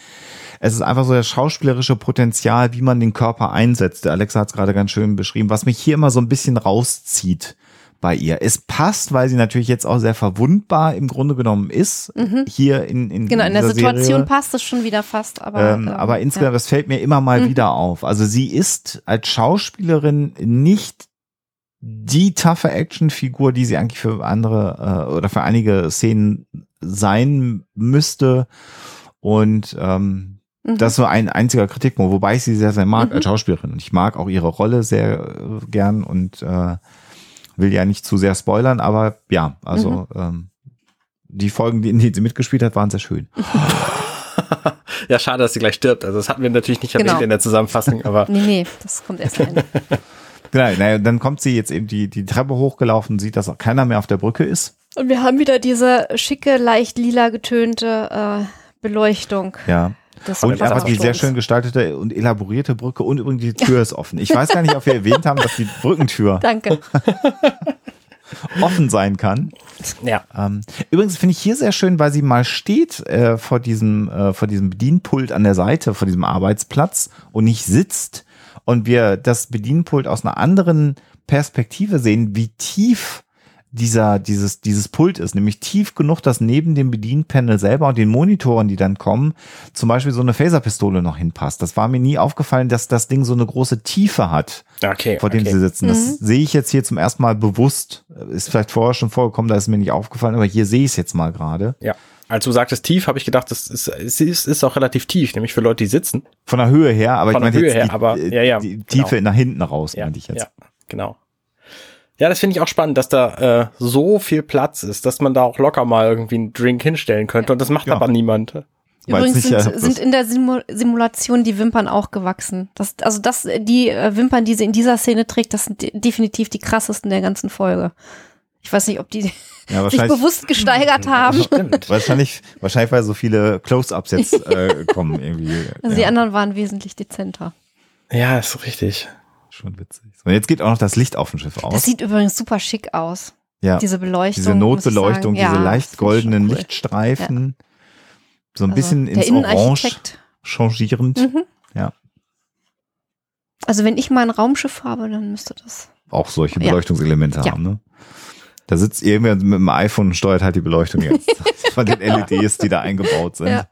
Es ist einfach so das schauspielerische Potenzial, wie man den Körper einsetzt. Der Alexa hat es gerade ganz schön beschrieben, was mich hier immer so ein bisschen rauszieht bei ihr. Es passt, weil sie natürlich jetzt auch sehr verwundbar im Grunde genommen ist. Mhm. Hier in, in Genau, in der Situation Serie. passt es schon wieder fast. Aber, ähm, ähm, aber insgesamt, ja. das fällt mir immer mal mhm. wieder auf. Also sie ist als Schauspielerin nicht die taffe Actionfigur, die sie eigentlich für andere äh, oder für einige Szenen sein müsste. Und ähm, mhm. das ist so ein einziger Kritikpunkt, wobei ich sie sehr, sehr mag mhm. als Schauspielerin. Und ich mag auch ihre Rolle sehr äh, gern und äh, will ja nicht zu sehr spoilern, aber ja, also mhm. ähm, die Folgen, in denen sie mitgespielt hat, waren sehr schön. [LAUGHS] ja, schade, dass sie gleich stirbt. Also das hatten wir natürlich nicht erwähnt genau. in der Zusammenfassung, aber. [LAUGHS] nee, nee, das kommt erst rein. [LAUGHS] genau, naja, dann kommt sie jetzt eben die, die Treppe hochgelaufen, sieht, dass auch keiner mehr auf der Brücke ist. Und wir haben wieder diese schicke, leicht lila getönte äh, Beleuchtung. Ja. Das und einfach die sehr schön gestaltete und elaborierte Brücke und übrigens die Tür ist offen. Ich weiß gar nicht, ob wir erwähnt haben, dass die Brückentür [LAUGHS] Danke. [LAUGHS] offen sein kann. Ja. Ähm, übrigens finde ich hier sehr schön, weil sie mal steht äh, vor diesem äh, vor diesem Bedienpult an der Seite, vor diesem Arbeitsplatz und nicht sitzt und wir das Bedienpult aus einer anderen Perspektive sehen, wie tief dieser, dieses, dieses Pult ist, nämlich tief genug, dass neben dem Bedienpanel selber und den Monitoren, die dann kommen, zum Beispiel so eine Phaserpistole noch hinpasst. Das war mir nie aufgefallen, dass das Ding so eine große Tiefe hat, okay, vor dem okay. sie sitzen. Das mhm. sehe ich jetzt hier zum ersten Mal bewusst. Ist vielleicht vorher schon vorgekommen, da ist mir nicht aufgefallen, aber hier sehe ich es jetzt mal gerade. Ja. Als du sagtest tief, habe ich gedacht, das ist, es ist, ist auch relativ tief, nämlich für Leute, die sitzen. Von der Höhe her, aber Von ich meine jetzt her, die, aber, ja, ja, die Tiefe genau. nach hinten raus, ja, meinte ich jetzt. Ja, genau. Ja, das finde ich auch spannend, dass da äh, so viel Platz ist, dass man da auch locker mal irgendwie einen Drink hinstellen könnte. Und das macht ja. aber niemand. Übrigens sind, sind, in der Simulation die Wimpern auch gewachsen. Das, also das, die äh, Wimpern, die sie in dieser Szene trägt, das sind definitiv die krassesten der ganzen Folge. Ich weiß nicht, ob die [LAUGHS] ja, sich bewusst gesteigert haben. [LAUGHS] wahrscheinlich, wahrscheinlich, weil so viele Close-ups jetzt [LAUGHS] äh, kommen irgendwie. Also ja. die anderen waren wesentlich dezenter. Ja, ist richtig. Schon witzig. So, jetzt geht auch noch das Licht auf dem Schiff aus. Das sieht übrigens super schick aus. Ja. Diese Beleuchtung. Diese Notbeleuchtung, diese ja, leicht goldenen cool. Lichtstreifen. Ja. So ein also bisschen ins Orange changierend. Mhm. Ja. Also wenn ich mal ein Raumschiff habe, dann müsste das. Auch solche Beleuchtungselemente haben, ne? Da sitzt irgendwer mit dem iPhone und steuert halt die Beleuchtung jetzt. [LAUGHS] Von den LEDs, die da eingebaut sind.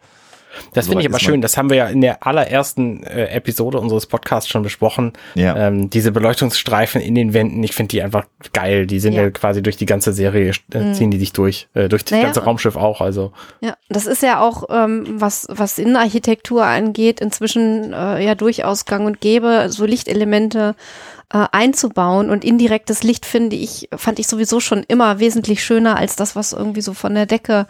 Das finde ich aber schön. Das haben wir ja in der allerersten äh, Episode unseres Podcasts schon besprochen. Ja. Ähm, diese Beleuchtungsstreifen in den Wänden, ich finde die einfach geil. Die sind ja. ja. quasi durch die ganze Serie, äh, mhm. ziehen die sich durch. Äh, durch das naja. ganze Raumschiff auch. Also. Ja, das ist ja auch, ähm, was, was Innenarchitektur angeht, inzwischen äh, ja durchaus gang und gäbe, so Lichtelemente äh, einzubauen und indirektes Licht finde ich, fand ich sowieso schon immer wesentlich schöner als das, was irgendwie so von der Decke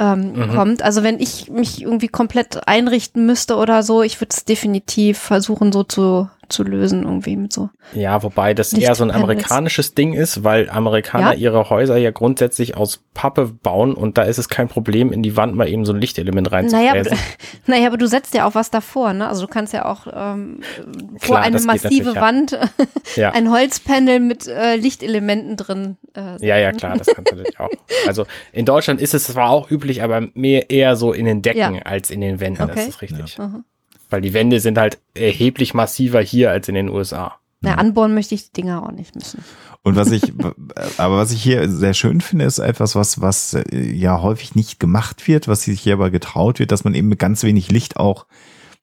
ähm, mhm. kommt. Also wenn ich mich irgendwie komplett einrichten müsste oder so, ich würde es definitiv versuchen, so zu abzulösen, irgendwie mit so. Ja, wobei das eher so ein amerikanisches Ding ist, weil Amerikaner ja? ihre Häuser ja grundsätzlich aus Pappe bauen und da ist es kein Problem, in die Wand mal eben so ein Lichtelement reinzufräsen. Naja, [LAUGHS] naja, aber du setzt ja auch was davor, ne? Also du kannst ja auch ähm, Klar, vor eine massive Wand [LAUGHS] ja. ein Holzpanel mit äh, Lichtelementen drin. Äh, ja, ja, klar, das kannst du natürlich auch. [LAUGHS] Also in Deutschland ist es zwar auch üblich, aber mehr eher so in den Decken ja. als in den Wänden, okay. das ist richtig. Ja. Weil die Wände sind halt erheblich massiver hier als in den USA. Na, anbohren möchte ich die Dinger auch nicht müssen. Und was ich, [LAUGHS] aber was ich hier sehr schön finde, ist etwas, was, was äh, ja häufig nicht gemacht wird, was sich hier aber getraut wird, dass man eben mit ganz wenig Licht auch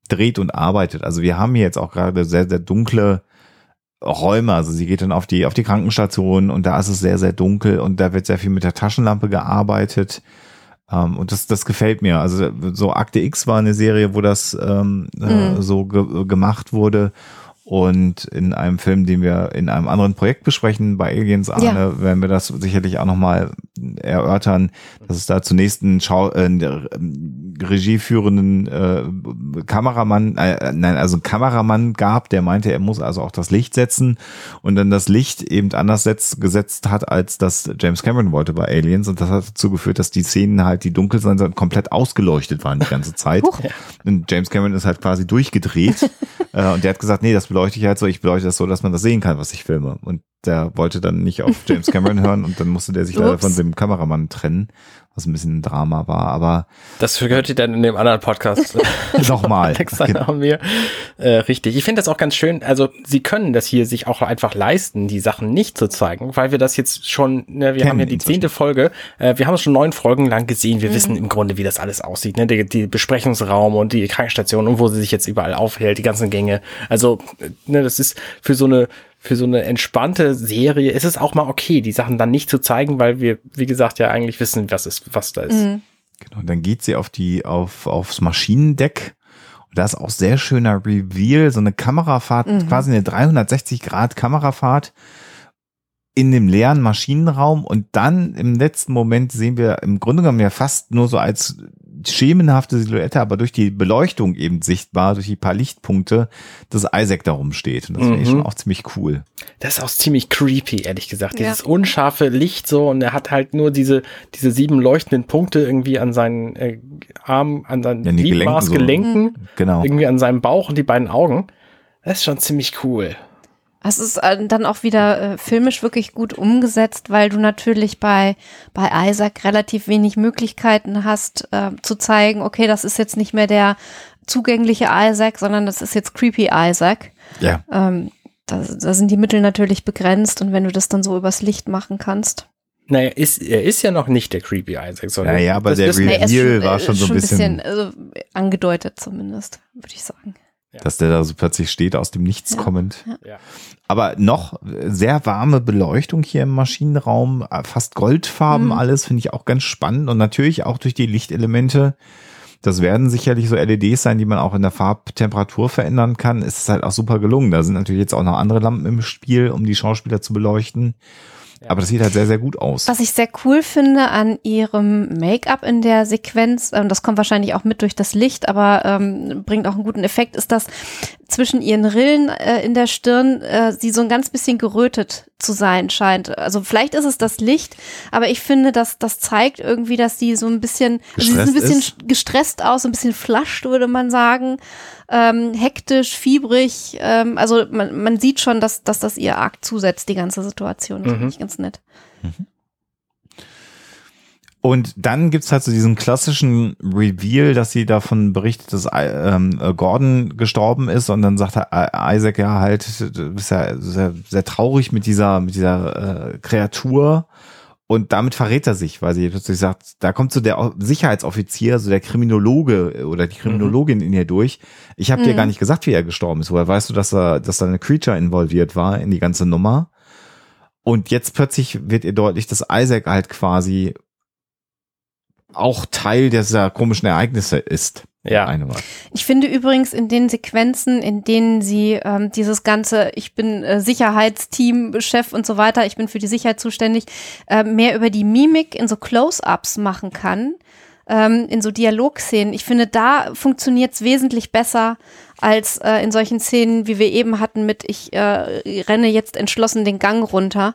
dreht und arbeitet. Also wir haben hier jetzt auch gerade sehr, sehr dunkle Räume. Also sie geht dann auf die, auf die Krankenstation und da ist es sehr, sehr dunkel und da wird sehr viel mit der Taschenlampe gearbeitet. Um, ähm, und das, das gefällt mir. Also so Akte X war eine Serie, wo das ähm, äh, mhm. äh, so ge gemacht wurde. Und in einem Film, den wir in einem anderen Projekt besprechen, bei Aliens Arne, ja. werden wir das sicherlich auch nochmal erörtern, dass es da zunächst einen Schau äh, regieführenden äh, Kameramann, äh, nein, also einen Kameramann gab, der meinte, er muss also auch das Licht setzen und dann das Licht eben anders setzt, gesetzt hat, als das James Cameron wollte bei Aliens. Und das hat dazu geführt, dass die Szenen halt, die dunkel sind, komplett ausgeleuchtet waren die ganze Zeit. und James Cameron ist halt quasi durchgedreht. [LAUGHS] äh, und der hat gesagt, nee, das beleuchte ich halt so, ich beleuchte das so, dass man das sehen kann, was ich filme. Und der wollte dann nicht auf [LAUGHS] James Cameron hören und dann musste der sich leider von dem Kameramann trennen, was ein bisschen ein Drama war, aber. Das gehört ihr dann in dem anderen Podcast. [LAUGHS] Nochmal. genau. haben wir. Äh, richtig. Ich finde das auch ganz schön. Also, sie können das hier sich auch einfach leisten, die Sachen nicht zu zeigen, weil wir das jetzt schon, ne, wir Kennen haben ja die zehnte Folge, äh, wir haben es schon neun Folgen lang gesehen. Wir mhm. wissen im Grunde, wie das alles aussieht, ne? Die, die Besprechungsraum und die Krankenstation und wo sie sich jetzt überall aufhält, die ganzen Gänge. Also, ne, das ist für so eine für so eine entspannte Serie ist es auch mal okay, die Sachen dann nicht zu zeigen, weil wir, wie gesagt, ja eigentlich wissen, was ist, was da ist. Mhm. Genau, dann geht sie auf die, auf, aufs Maschinendeck. Und da ist auch sehr schöner Reveal, so eine Kamerafahrt, mhm. quasi eine 360 Grad Kamerafahrt in dem leeren Maschinenraum und dann im letzten Moment sehen wir im Grunde genommen ja fast nur so als schemenhafte Silhouette, aber durch die Beleuchtung eben sichtbar, durch die paar Lichtpunkte, dass Isaac da rumsteht. Und das mhm. finde ich schon auch ziemlich cool. Das ist auch ziemlich creepy, ehrlich gesagt. Ja. Dieses unscharfe Licht so und er hat halt nur diese, diese sieben leuchtenden Punkte irgendwie an seinen äh, Arm, an seinen ja, Gliedmaß, Gelenken, so. Mhm. genau. irgendwie an seinem Bauch und die beiden Augen. Das ist schon ziemlich cool. Es ist äh, dann auch wieder äh, filmisch wirklich gut umgesetzt, weil du natürlich bei, bei Isaac relativ wenig Möglichkeiten hast, äh, zu zeigen, okay, das ist jetzt nicht mehr der zugängliche Isaac, sondern das ist jetzt Creepy Isaac. Ja. Ähm, da, da sind die Mittel natürlich begrenzt und wenn du das dann so übers Licht machen kannst. Naja, ist, er ist ja noch nicht der Creepy Isaac, sondern. Naja, aber der Reveal schon, war schon so ein bisschen. bisschen also, angedeutet zumindest, würde ich sagen. Ja. Dass der da so plötzlich steht, aus dem Nichts ja. kommend. Ja. Aber noch sehr warme Beleuchtung hier im Maschinenraum, äh, fast Goldfarben mhm. alles, finde ich auch ganz spannend und natürlich auch durch die Lichtelemente. Das werden sicherlich so LEDs sein, die man auch in der Farbtemperatur verändern kann. Es ist halt auch super gelungen. Da sind natürlich jetzt auch noch andere Lampen im Spiel, um die Schauspieler zu beleuchten. Aber das sieht halt sehr, sehr gut aus. Was ich sehr cool finde an ihrem Make-up in der Sequenz, ähm, das kommt wahrscheinlich auch mit durch das Licht, aber ähm, bringt auch einen guten Effekt, ist, dass zwischen ihren Rillen äh, in der Stirn äh, sie so ein ganz bisschen gerötet zu sein scheint. Also vielleicht ist es das Licht, aber ich finde, dass das zeigt irgendwie, dass sie so ein bisschen, also sie sieht ein bisschen ist. gestresst aus, ein bisschen flasht, würde man sagen ähm, hektisch, fiebrig. Ähm, also man, man sieht schon, dass, dass das ihr arg zusetzt, die ganze Situation. Das mhm. finde ich ganz nett. Mhm. Und dann gibt's halt so diesen klassischen Reveal, dass sie davon berichtet, dass ähm, Gordon gestorben ist und dann sagt Isaac ja halt, du bist ja sehr, sehr traurig mit dieser, mit dieser äh, Kreatur und damit verrät er sich, weil sie plötzlich sagt, da kommt so der Sicherheitsoffizier, so der Kriminologe oder die Kriminologin mhm. in ihr durch. Ich habe mhm. dir gar nicht gesagt, wie er gestorben ist. Woher weißt du, dass er, dass da eine Creature involviert war in die ganze Nummer? Und jetzt plötzlich wird ihr deutlich, dass Isaac halt quasi auch Teil dieser komischen Ereignisse ist. Ja. Eine Wahl. Ich finde übrigens in den Sequenzen, in denen sie ähm, dieses ganze, ich bin äh, Sicherheitsteam-Chef und so weiter, ich bin für die Sicherheit zuständig, äh, mehr über die Mimik in so Close-ups machen kann, ähm, in so Dialogszenen. Ich finde, da funktioniert es wesentlich besser als äh, in solchen Szenen, wie wir eben hatten, mit ich äh, renne jetzt entschlossen den Gang runter.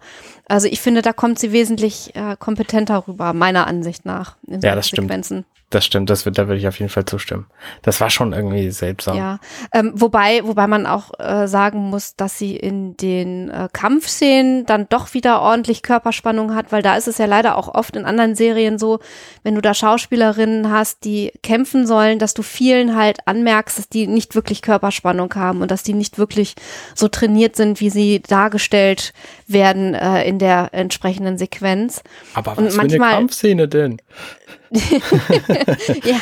Also ich finde, da kommt sie wesentlich äh, kompetenter rüber, meiner Ansicht nach. ja, das Sequenzen. stimmt. Das stimmt, das wird, da würde ich auf jeden Fall zustimmen. Das war schon irgendwie seltsam. Ja, ähm, wobei, wobei man auch äh, sagen muss, dass sie in den äh, Kampfszenen dann doch wieder ordentlich Körperspannung hat, weil da ist es ja leider auch oft in anderen Serien so, wenn du da Schauspielerinnen hast, die kämpfen sollen, dass du vielen halt anmerkst, dass die nicht wirklich Körperspannung haben und dass die nicht wirklich so trainiert sind, wie sie dargestellt werden äh, in der entsprechenden Sequenz. Aber was und manchmal, für eine Kampfszene denn? [LAUGHS] ja,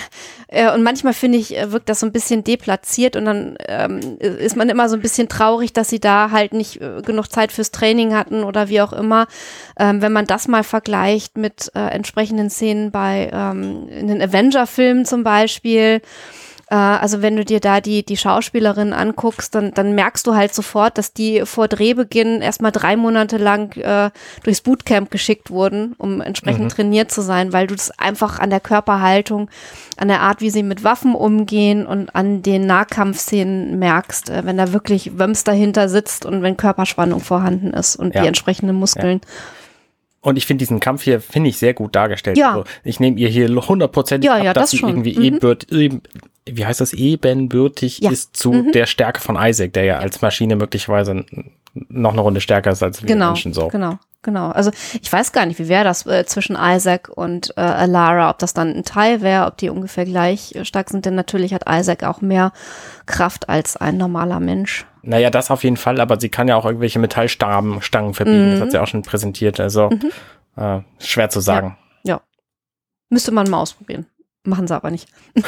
äh, und manchmal finde ich, äh, wirkt das so ein bisschen deplatziert und dann ähm, ist man immer so ein bisschen traurig, dass sie da halt nicht äh, genug Zeit fürs Training hatten oder wie auch immer. Ähm, wenn man das mal vergleicht mit äh, entsprechenden Szenen bei ähm, in den Avenger-Filmen zum Beispiel, also wenn du dir da die, die Schauspielerin anguckst, dann, dann merkst du halt sofort, dass die vor Drehbeginn erstmal drei Monate lang äh, durchs Bootcamp geschickt wurden, um entsprechend mhm. trainiert zu sein, weil du das einfach an der Körperhaltung, an der Art, wie sie mit Waffen umgehen und an den Nahkampfszenen merkst, äh, wenn da wirklich Wöms dahinter sitzt und wenn Körperspannung vorhanden ist und ja. die entsprechenden Muskeln. Ja. Und ich finde diesen Kampf hier, finde ich, sehr gut dargestellt. Ja. Also ich nehme ihr hier hundertprozentig ja, ja, ab, dass das sie schon. irgendwie mhm wie heißt das, ebenbürtig ja. ist zu mhm. der Stärke von Isaac, der ja als Maschine möglicherweise noch eine Runde stärker ist als wir genau, Menschen so. Genau, genau. Also ich weiß gar nicht, wie wäre das äh, zwischen Isaac und äh, Alara, ob das dann ein Teil wäre, ob die ungefähr gleich äh, stark sind, denn natürlich hat Isaac auch mehr Kraft als ein normaler Mensch. Naja, das auf jeden Fall, aber sie kann ja auch irgendwelche Metallstangen Stangen verbiegen, mhm. das hat sie auch schon präsentiert, also mhm. äh, schwer zu sagen. Ja. ja. Müsste man mal ausprobieren. Machen sie aber nicht. [LAUGHS]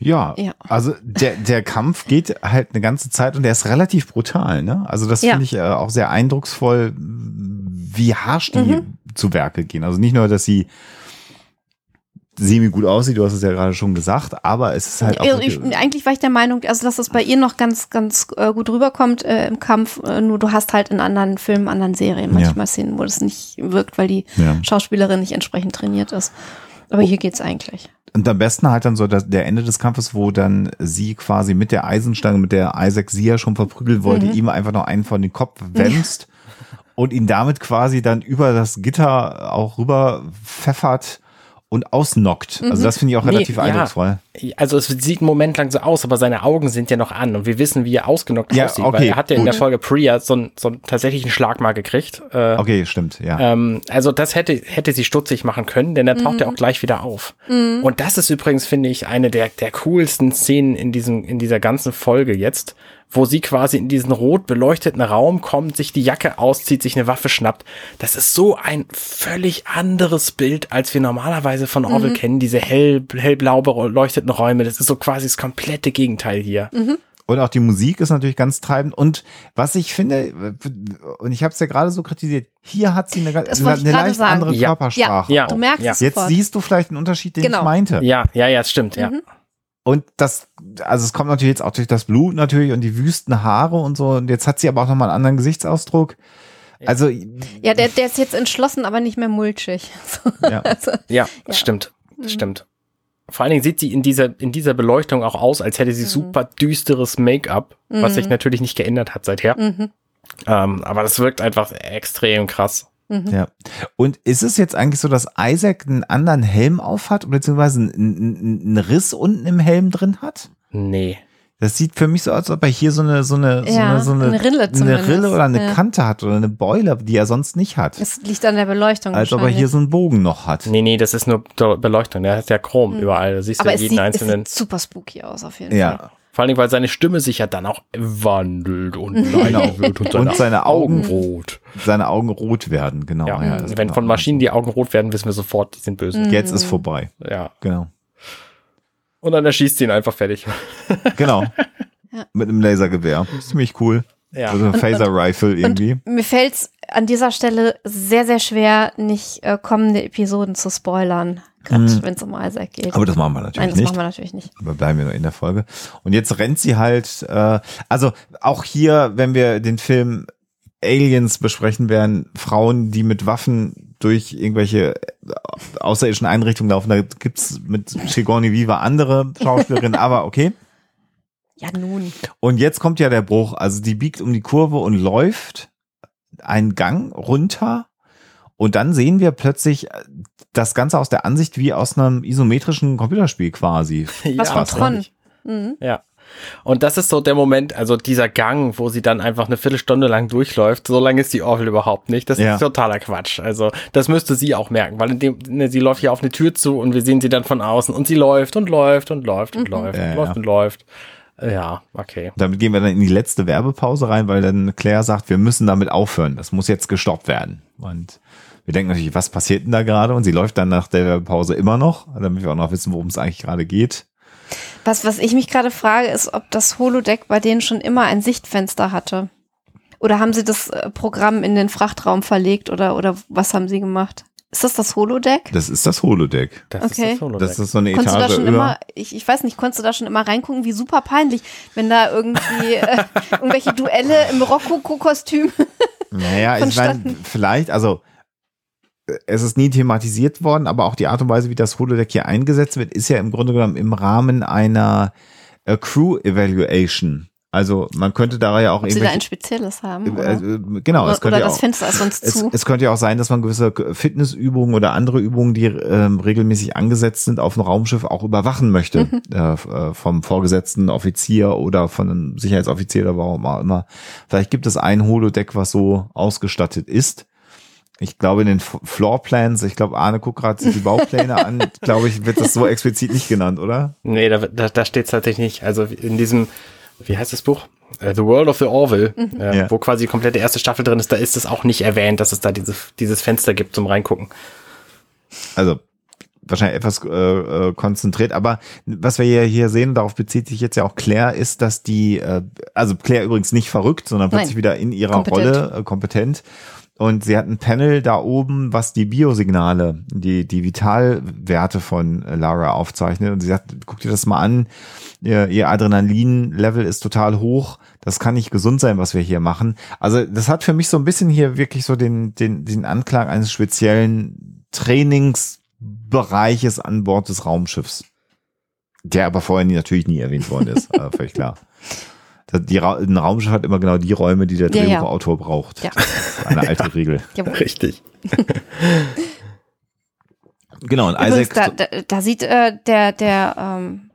ja, ja, also der, der Kampf geht halt eine ganze Zeit und der ist relativ brutal, ne? Also das ja. finde ich äh, auch sehr eindrucksvoll, wie harsch die mhm. zu Werke gehen. Also nicht nur, dass sie semi gut aussieht, du hast es ja gerade schon gesagt, aber es ist halt auch. Also ich, eigentlich war ich der Meinung, also dass das bei ihr noch ganz, ganz äh, gut rüberkommt äh, im Kampf, äh, nur du hast halt in anderen Filmen, anderen Serien manchmal ja. Szenen, wo das nicht wirkt, weil die ja. Schauspielerin nicht entsprechend trainiert ist. Aber hier geht's eigentlich. Und am besten halt dann so das, der Ende des Kampfes, wo dann sie quasi mit der Eisenstange, mit der Isaac sie ja schon verprügeln wollte, mhm. ihm einfach noch einen von den Kopf wemst ja. und ihn damit quasi dann über das Gitter auch rüber pfeffert und ausnockt. Also mhm. das finde ich auch relativ nee, eindrucksvoll. Ja. Also es sieht einen Moment lang so aus, aber seine Augen sind ja noch an und wir wissen, wie er ausgenockt ja, aussieht, okay, weil er hat ja in der Folge Priya so, einen, so einen tatsächlichen Schlag mal gekriegt. Äh, okay, stimmt, ja. Ähm, also das hätte, hätte sie stutzig machen können, denn er taucht mhm. ja auch gleich wieder auf. Mhm. Und das ist übrigens, finde ich, eine der, der coolsten Szenen in diesem, in dieser ganzen Folge jetzt, wo sie quasi in diesen rot beleuchteten Raum kommt, sich die Jacke auszieht, sich eine Waffe schnappt. Das ist so ein völlig anderes Bild, als wir normalerweise von Orwell mhm. kennen, diese hell, hellblau beleuchteten Räume. Das ist so quasi das komplette Gegenteil hier. Mhm. Und auch die Musik ist natürlich ganz treibend. Und was ich finde, und ich habe es ja gerade so kritisiert, hier hat sie eine, eine, eine leicht sagen. andere ja. Körpersprache. Ja, ja. du merkst ja. es Jetzt siehst du vielleicht einen Unterschied, den genau. ich meinte. Ja, ja, ja, stimmt, ja. Mhm. Und das, also es kommt natürlich jetzt auch durch das Blut natürlich und die wüsten Haare und so. Und jetzt hat sie aber auch nochmal einen anderen Gesichtsausdruck. Also. Ja, der, der ist jetzt entschlossen, aber nicht mehr mulchig. [LAUGHS] Ja, also, ja, ja. stimmt. Mhm. Stimmt. Vor allen Dingen sieht sie in dieser, in dieser Beleuchtung auch aus, als hätte sie mhm. super düsteres Make-up, mhm. was sich mhm. natürlich nicht geändert hat seither. Mhm. Ähm, aber das wirkt einfach extrem krass. Mhm. Ja. Und ist es jetzt eigentlich so, dass Isaac einen anderen Helm aufhat, beziehungsweise einen, einen Riss unten im Helm drin hat? Nee. Das sieht für mich so aus, als ob er hier so eine, so eine, ja, so eine, so eine, eine, Rille, eine Rille oder eine ja. Kante hat oder eine Beule, die er sonst nicht hat. Das liegt an der Beleuchtung. Als ob er hier so einen Bogen noch hat. Nee, nee, das ist nur Beleuchtung. Der hat ja Chrom mhm. überall. Da siehst Aber du jeden sieht, einzelnen. Es sieht super spooky aus, auf jeden ja. Fall. Vor allem, weil seine Stimme sich ja dann auch wandelt und [LAUGHS] kleiner wird und seine, und seine Augen rot. Seine Augen rot werden, genau. Ja, ja wenn genau. von Maschinen die Augen rot werden, wissen wir sofort, die sind böse. Mhm. Jetzt ist vorbei. Ja. Genau. Und dann erschießt sie ihn einfach fertig. [LAUGHS] Genau. [LAUGHS] ja. Mit einem Lasergewehr. Ziemlich cool. Ja. Also ein Phaser-Rifle irgendwie. Und mir fällt es an dieser Stelle sehr, sehr schwer, nicht äh, kommende Episoden zu spoilern gerade mhm. wenn es um Isaac geht. Aber das machen wir natürlich Nein, das nicht. machen wir natürlich nicht. Aber bleiben wir nur in der Folge. Und jetzt rennt sie halt, äh, also auch hier, wenn wir den Film Aliens besprechen werden, Frauen, die mit Waffen durch irgendwelche äh, außerirdischen Einrichtungen laufen, da gibt's mit Sigourney Viva andere Schauspielerinnen, [LAUGHS] aber okay. Ja, nun. Und jetzt kommt ja der Bruch. Also die biegt um die Kurve und läuft einen Gang runter. Und dann sehen wir plötzlich das Ganze aus der Ansicht wie aus einem isometrischen Computerspiel quasi. Was ja, von Tron. Mhm. Ja. Und das ist so der Moment, also dieser Gang, wo sie dann einfach eine Viertelstunde lang durchläuft. So lange ist die Orville überhaupt nicht. Das ja. ist totaler Quatsch. Also das müsste sie auch merken, weil in dem, ne, sie läuft hier auf eine Tür zu und wir sehen sie dann von außen und sie läuft und läuft und läuft und mhm. läuft ja, und läuft und läuft. Ja, okay. Damit gehen wir dann in die letzte Werbepause rein, weil dann Claire sagt, wir müssen damit aufhören. Das muss jetzt gestoppt werden. Und wir denken natürlich, was passiert denn da gerade? Und sie läuft dann nach der Werbepause immer noch, damit wir auch noch wissen, worum es eigentlich gerade geht. Was, was ich mich gerade frage, ist, ob das Holodeck bei denen schon immer ein Sichtfenster hatte. Oder haben sie das äh, Programm in den Frachtraum verlegt oder, oder was haben sie gemacht? Ist das das Holodeck? Das ist das Holodeck. Das okay. ist das Holodeck. Das ist so eine konntest Etage du da schon über. immer, ich, ich weiß nicht, konntest du da schon immer reingucken, wie super peinlich, wenn da irgendwie äh, [LAUGHS] irgendwelche Duelle im Rokoko-Kostüm. naja, ich meine, vielleicht, also es ist nie thematisiert worden, aber auch die Art und Weise, wie das Holodeck hier eingesetzt wird, ist ja im Grunde genommen im Rahmen einer äh, Crew Evaluation. Also man könnte da ja auch da ein spezielles haben. Äh, äh, genau, oder, es könnte oder das auch, Fenster ist sonst es, zu. Es könnte ja auch sein, dass man gewisse Fitnessübungen oder andere Übungen, die ähm, regelmäßig angesetzt sind auf dem Raumschiff, auch überwachen möchte mhm. äh, äh vom vorgesetzten Offizier oder von einem Sicherheitsoffizier oder warum auch immer. Vielleicht gibt es ein Holodeck, was so ausgestattet ist ich glaube, in den Floorplans, ich glaube, Arne guckt gerade sich die Baupläne an, [LAUGHS] glaube ich, wird das so explizit nicht genannt, oder? Nee, da, da, da steht es tatsächlich nicht. Also in diesem, wie heißt das Buch? Uh, the World of the Orville, mhm. äh, ja. wo quasi die komplette erste Staffel drin ist, da ist es auch nicht erwähnt, dass es da dieses, dieses Fenster gibt zum Reingucken. Also wahrscheinlich etwas äh, äh, konzentriert, aber was wir hier, hier sehen, darauf bezieht sich jetzt ja auch Claire, ist, dass die, äh, also Claire übrigens nicht verrückt, sondern plötzlich wieder in ihrer kompetent. Rolle äh, kompetent und sie hat ein Panel da oben, was die Biosignale, die, die Vitalwerte von Lara aufzeichnet. Und sie sagt, guck dir das mal an. Ihr, Adrenalin-Level ist total hoch. Das kann nicht gesund sein, was wir hier machen. Also das hat für mich so ein bisschen hier wirklich so den, den, den Anklang eines speziellen Trainingsbereiches an Bord des Raumschiffs. Der aber vorher natürlich nie erwähnt worden ist. äh, völlig klar. [LAUGHS] Die, ein Raumschiff hat immer genau die Räume, die der Drehbuchautor ja, ja. braucht. Ja. [LAUGHS] eine alte Regel. Richtig. [LAUGHS] genau, und Übrigens, Isaac. Da, da, da sieht äh, der, der ähm,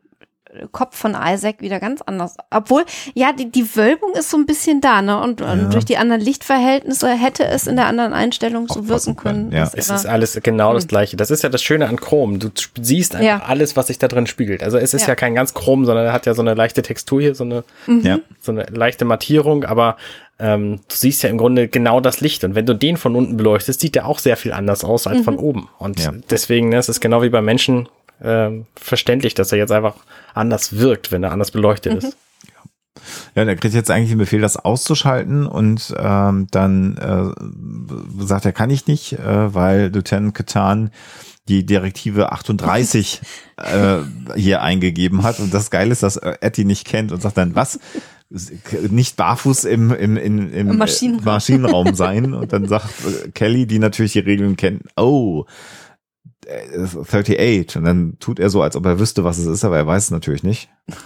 Kopf von Isaac wieder ganz anders. Obwohl, ja, die, die Wölbung ist so ein bisschen da, ne? Und, ja. und durch die anderen Lichtverhältnisse hätte es in der anderen Einstellung so wirken können. Ja. Es ist alles genau das hm. Gleiche. Das ist ja das Schöne an Chrom. Du siehst einfach ja. alles, was sich da drin spiegelt. Also es ist ja. ja kein ganz Chrom, sondern er hat ja so eine leichte Textur hier, so eine, mhm. so eine leichte Mattierung, aber ähm, du siehst ja im Grunde genau das Licht. Und wenn du den von unten beleuchtest, sieht der auch sehr viel anders aus als mhm. von oben. Und ja. deswegen, ne, es ist genau wie bei Menschen äh, verständlich, dass er jetzt einfach anders wirkt, wenn er anders beleuchtet mhm. ist. Ja, der kriegt jetzt eigentlich den Befehl, das auszuschalten und ähm, dann äh, sagt er, kann ich nicht, äh, weil Lieutenant Katan die Direktive 38 äh, hier eingegeben hat. Und das Geile ist, dass Etty nicht kennt und sagt dann, was? Nicht barfuß im, im, im, im Maschinenraum. Maschinenraum sein. Und dann sagt Kelly, die natürlich die Regeln kennt, oh, 38 äh, und dann tut er so, als ob er wüsste, was es ist, aber er weiß es natürlich nicht. [LAUGHS]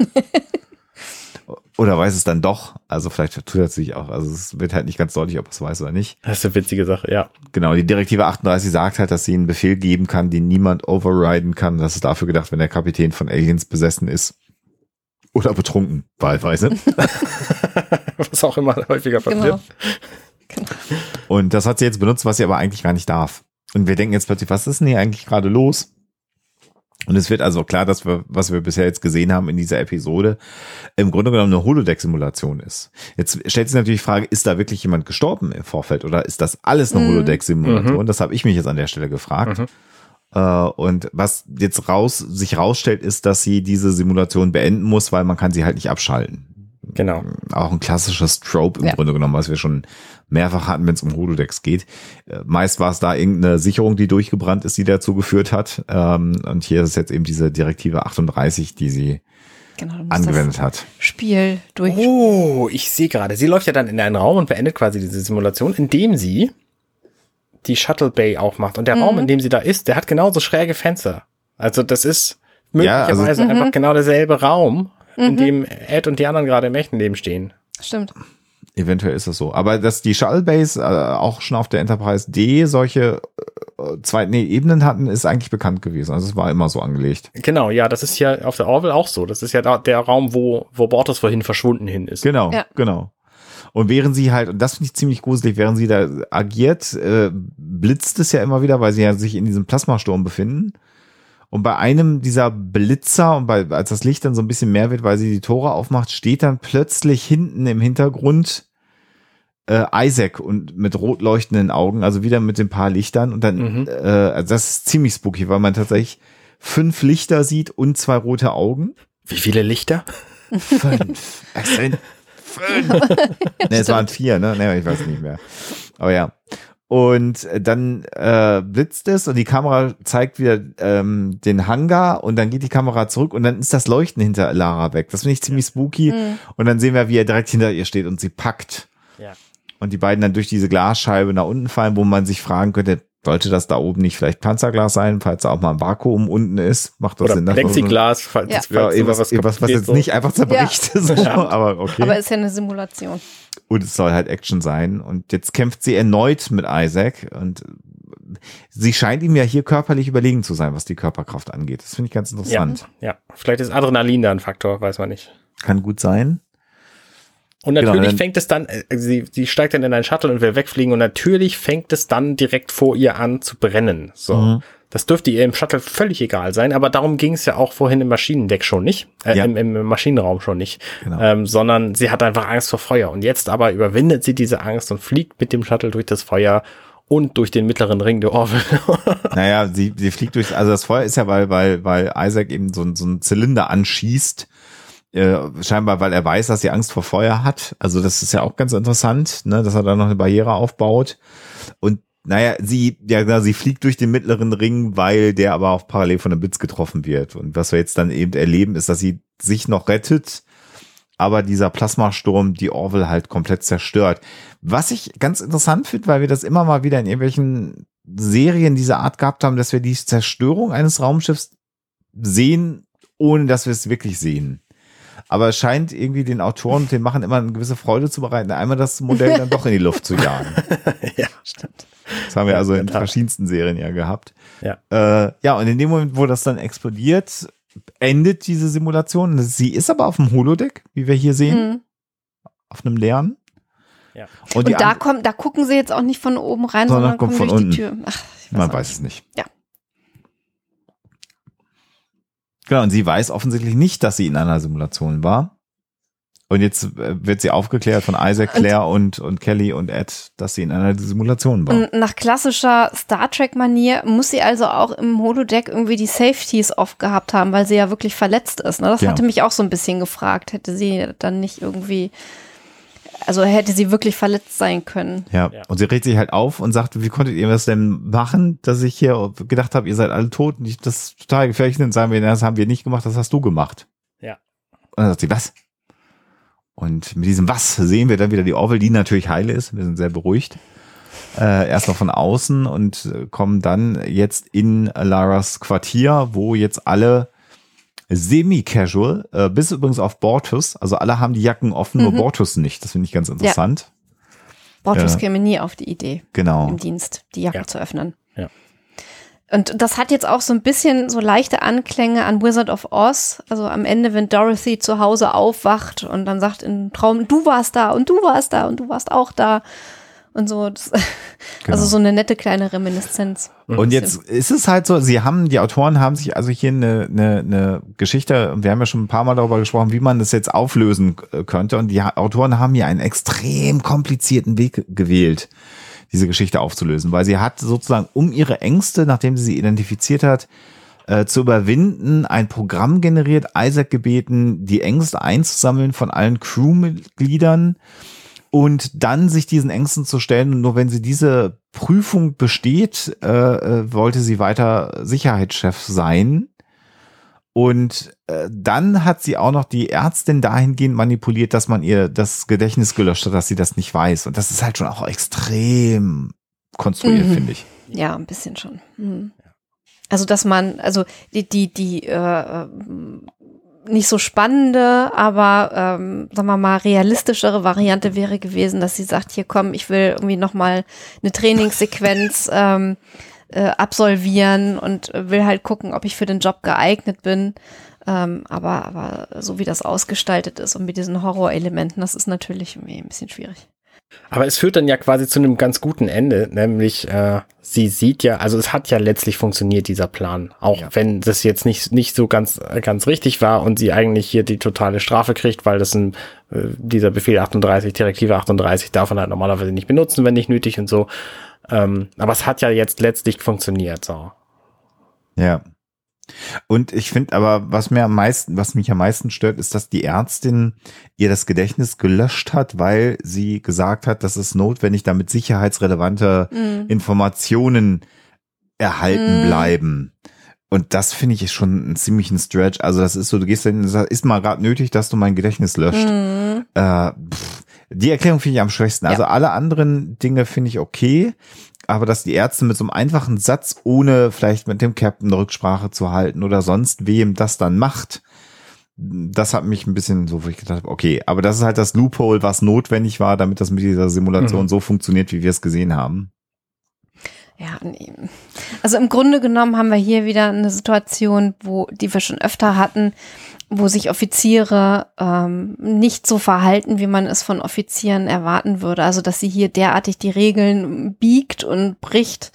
oder weiß es dann doch. Also vielleicht tut er es sich auch. Also es wird halt nicht ganz deutlich, ob er es weiß oder nicht. Das ist eine witzige Sache, ja. Genau, die Direktive 38 sagt halt, dass sie einen Befehl geben kann, den niemand overriden kann. Das ist dafür gedacht, wenn der Kapitän von Aliens besessen ist. Oder betrunken, wahlweise. [LAUGHS] was auch immer häufiger passiert. Genau. Genau. Und das hat sie jetzt benutzt, was sie aber eigentlich gar nicht darf. Und wir denken jetzt plötzlich, was ist denn hier eigentlich gerade los? Und es wird also klar, dass wir, was wir bisher jetzt gesehen haben in dieser Episode, im Grunde genommen eine Holodeck-Simulation ist. Jetzt stellt sich natürlich die Frage, ist da wirklich jemand gestorben im Vorfeld oder ist das alles eine mhm. Holodeck-Simulation? Mhm. Das habe ich mich jetzt an der Stelle gefragt. Mhm. Uh, und was jetzt raus, sich rausstellt, ist, dass sie diese Simulation beenden muss, weil man kann sie halt nicht abschalten. Genau. Auch ein klassisches Trope im ja. Grunde genommen, was wir schon mehrfach hatten, wenn es um Holodecks geht. Äh, meist war es da irgendeine Sicherung, die durchgebrannt ist, die dazu geführt hat. Ähm, und hier ist jetzt eben diese Direktive 38, die sie genau, angewendet hat. Spiel durch. Oh, ich sehe gerade. Sie läuft ja dann in einen Raum und beendet quasi diese Simulation, indem sie die Shuttle Bay aufmacht. Und der mhm. Raum, in dem sie da ist, der hat genauso schräge Fenster. Also das ist möglicherweise ja, also, einfach mhm. genau derselbe Raum, mhm. in dem Ed und die anderen gerade im echten Leben stehen. Stimmt. Eventuell ist das so. Aber dass die Shuttle Base äh, auch schon auf der Enterprise D solche äh, zwei nee, Ebenen hatten, ist eigentlich bekannt gewesen. Also es war immer so angelegt. Genau, ja, das ist ja auf der Orville auch so. Das ist ja da, der Raum, wo, wo Bortos vorhin verschwunden hin ist. Genau, ja. genau. Und während sie halt, und das finde ich ziemlich gruselig, während sie da agiert, äh, blitzt es ja immer wieder, weil sie ja sich in diesem Plasmasturm befinden. Und bei einem dieser Blitzer, und bei, als das Licht dann so ein bisschen mehr wird, weil sie die Tore aufmacht, steht dann plötzlich hinten im Hintergrund äh, Isaac und mit rot leuchtenden Augen, also wieder mit den paar Lichtern. Und dann, mhm. äh, also das ist ziemlich spooky, weil man tatsächlich fünf Lichter sieht und zwei rote Augen. Wie viele Lichter? Fünf. Es sind fünf. [LAUGHS] ne, es waren vier, ne? Ne, ich weiß nicht mehr. Aber ja. Und dann äh, blitzt es und die Kamera zeigt wieder ähm, den Hangar und dann geht die Kamera zurück und dann ist das Leuchten hinter Lara weg. Das finde ich ziemlich spooky. Mhm. Und dann sehen wir, wie er direkt hinter ihr steht und sie packt. Ja. Und die beiden dann durch diese Glasscheibe nach unten fallen, wo man sich fragen könnte, sollte das da oben nicht vielleicht Panzerglas sein, falls da auch mal ein Vakuum unten ist? Macht das Oder Sinn? Plexiglas, falls, ja. falls ja, was, was, was, jetzt so. nicht einfach zerbricht. Ja. [LAUGHS] So, aber okay. Aber ist ja eine Simulation. Und es soll halt Action sein. Und jetzt kämpft sie erneut mit Isaac und sie scheint ihm ja hier körperlich überlegen zu sein, was die Körperkraft angeht. Das finde ich ganz interessant. Ja, ja, vielleicht ist Adrenalin da ein Faktor, weiß man nicht. Kann gut sein. Und genau, natürlich genau, fängt es dann, äh, sie, sie steigt dann in einen Shuttle und will wegfliegen und natürlich fängt es dann direkt vor ihr an zu brennen. So. Mhm. Das dürfte ihr im Shuttle völlig egal sein, aber darum ging es ja auch vorhin im Maschinendeck schon nicht, äh, ja. im, im, Maschinenraum schon nicht, genau. ähm, sondern sie hat einfach Angst vor Feuer und jetzt aber überwindet sie diese Angst und fliegt mit dem Shuttle durch das Feuer und durch den mittleren Ring der Orville. [LAUGHS] naja, sie, sie fliegt durch, also das Feuer ist ja, weil, weil, weil Isaac eben so, so einen Zylinder anschießt, äh, scheinbar, weil er weiß, dass sie Angst vor Feuer hat. Also das ist ja auch ganz interessant, ne, dass er da noch eine Barriere aufbaut. Und naja, sie, ja, sie fliegt durch den mittleren Ring, weil der aber auch parallel von einem Blitz getroffen wird. Und was wir jetzt dann eben erleben, ist, dass sie sich noch rettet, aber dieser Plasmasturm die Orville halt komplett zerstört. Was ich ganz interessant finde, weil wir das immer mal wieder in irgendwelchen Serien dieser Art gehabt haben, dass wir die Zerstörung eines Raumschiffs sehen, ohne dass wir es wirklich sehen. Aber es scheint irgendwie den Autoren und den Machen immer eine gewisse Freude zu bereiten, einmal das Modell dann doch in die Luft zu jagen. [LAUGHS] ja, stimmt. Das haben wir also in verschiedensten Serien ja gehabt. Ja. Äh, ja, und in dem Moment, wo das dann explodiert, endet diese Simulation. Sie ist aber auf dem Holodeck, wie wir hier sehen. Mhm. Auf einem leeren. Ja. Und, und da kommt, da gucken sie jetzt auch nicht von oben rein, sondern, sondern kommen von durch unten. die Tür. Ach, Man weiß es nicht. Ja. Genau, und sie weiß offensichtlich nicht, dass sie in einer Simulation war. Und jetzt äh, wird sie aufgeklärt von Isaac, Claire und, und Kelly und Ed, dass sie in einer Simulation war. Nach klassischer Star Trek-Manier muss sie also auch im Holodeck irgendwie die Safeties off gehabt haben, weil sie ja wirklich verletzt ist. Ne? Das ja. hatte mich auch so ein bisschen gefragt. Hätte sie dann nicht irgendwie also hätte sie wirklich verletzt sein können. Ja. ja. und sie regt sich halt auf und sagt, wie konntet ihr das denn machen, dass ich hier gedacht habe, ihr seid alle tot und ich das total gefährlich bin. Sagen wir, das haben wir nicht gemacht, das hast du gemacht. Ja. Und dann sagt sie, was? Und mit diesem Was sehen wir dann wieder die Orville, die natürlich heile ist. Wir sind sehr beruhigt. Äh, erst noch von außen und äh, kommen dann jetzt in Laras Quartier, wo jetzt alle semi-casual, äh, bis übrigens auf Bortus. Also alle haben die Jacken offen, mhm. nur Bortus nicht. Das finde ich ganz interessant. Ja. Bortus äh, käme nie auf die Idee, genau. im Dienst die Jacke ja. zu öffnen. Ja. Und das hat jetzt auch so ein bisschen so leichte Anklänge an Wizard of Oz. Also am Ende, wenn Dorothy zu Hause aufwacht und dann sagt im Traum, du warst da und du warst da und du warst auch da und so. Das, [LAUGHS] also genau. Also so eine nette kleine Reminiszenz. Und jetzt ist es halt so, sie haben, die Autoren haben sich also hier eine, eine, eine Geschichte, wir haben ja schon ein paar Mal darüber gesprochen, wie man das jetzt auflösen äh, könnte. Und die Autoren haben hier einen extrem komplizierten Weg gewählt, diese Geschichte aufzulösen, weil sie hat sozusagen um ihre Ängste, nachdem sie sie identifiziert hat, äh, zu überwinden, ein Programm generiert, Isaac gebeten, die Ängste einzusammeln von allen Crewmitgliedern und dann sich diesen Ängsten zu stellen. Und nur wenn sie diese Prüfung besteht, äh, äh, wollte sie weiter Sicherheitschef sein. Und äh, dann hat sie auch noch die Ärztin dahingehend manipuliert, dass man ihr das Gedächtnis gelöscht hat, dass sie das nicht weiß. Und das ist halt schon auch extrem konstruiert, mhm. finde ich. Ja, ein bisschen schon. Mhm. Also, dass man, also die, die, die äh, nicht so spannende, aber ähm, sagen wir mal realistischere Variante wäre gewesen, dass sie sagt, hier komm, ich will irgendwie noch mal eine Trainingssequenz [LAUGHS] ähm, äh, absolvieren und will halt gucken, ob ich für den Job geeignet bin. Ähm, aber, aber so wie das ausgestaltet ist und mit diesen Horrorelementen, das ist natürlich irgendwie ein bisschen schwierig. Aber es führt dann ja quasi zu einem ganz guten Ende, nämlich äh, sie sieht ja, also es hat ja letztlich funktioniert, dieser Plan, auch ja. wenn das jetzt nicht, nicht so ganz, ganz richtig war und sie eigentlich hier die totale Strafe kriegt, weil das ein, äh, dieser Befehl 38, Direktive 38 darf man halt normalerweise nicht benutzen, wenn nicht nötig und so. Ähm, aber es hat ja jetzt letztlich funktioniert, so. Ja. Und ich finde aber, was mir am meisten, was mich am meisten stört, ist, dass die Ärztin ihr das Gedächtnis gelöscht hat, weil sie gesagt hat, dass es notwendig, damit sicherheitsrelevante mm. Informationen erhalten mm. bleiben. Und das finde ich schon einen ziemlichen Stretch. Also das ist so, du gehst dann, ist mal gerade nötig, dass du mein Gedächtnis löscht. Mm. Äh, die Erklärung finde ich am schwächsten. Also ja. alle anderen Dinge finde ich okay aber dass die Ärzte mit so einem einfachen Satz, ohne vielleicht mit dem Captain Rücksprache zu halten oder sonst wem das dann macht, das hat mich ein bisschen so, wo ich gedacht habe, okay, aber das ist halt das Loophole, was notwendig war, damit das mit dieser Simulation mhm. so funktioniert, wie wir es gesehen haben. Ja, also im Grunde genommen haben wir hier wieder eine Situation, wo die wir schon öfter hatten, wo sich Offiziere ähm, nicht so verhalten, wie man es von Offizieren erwarten würde. Also dass sie hier derartig die Regeln biegt und bricht,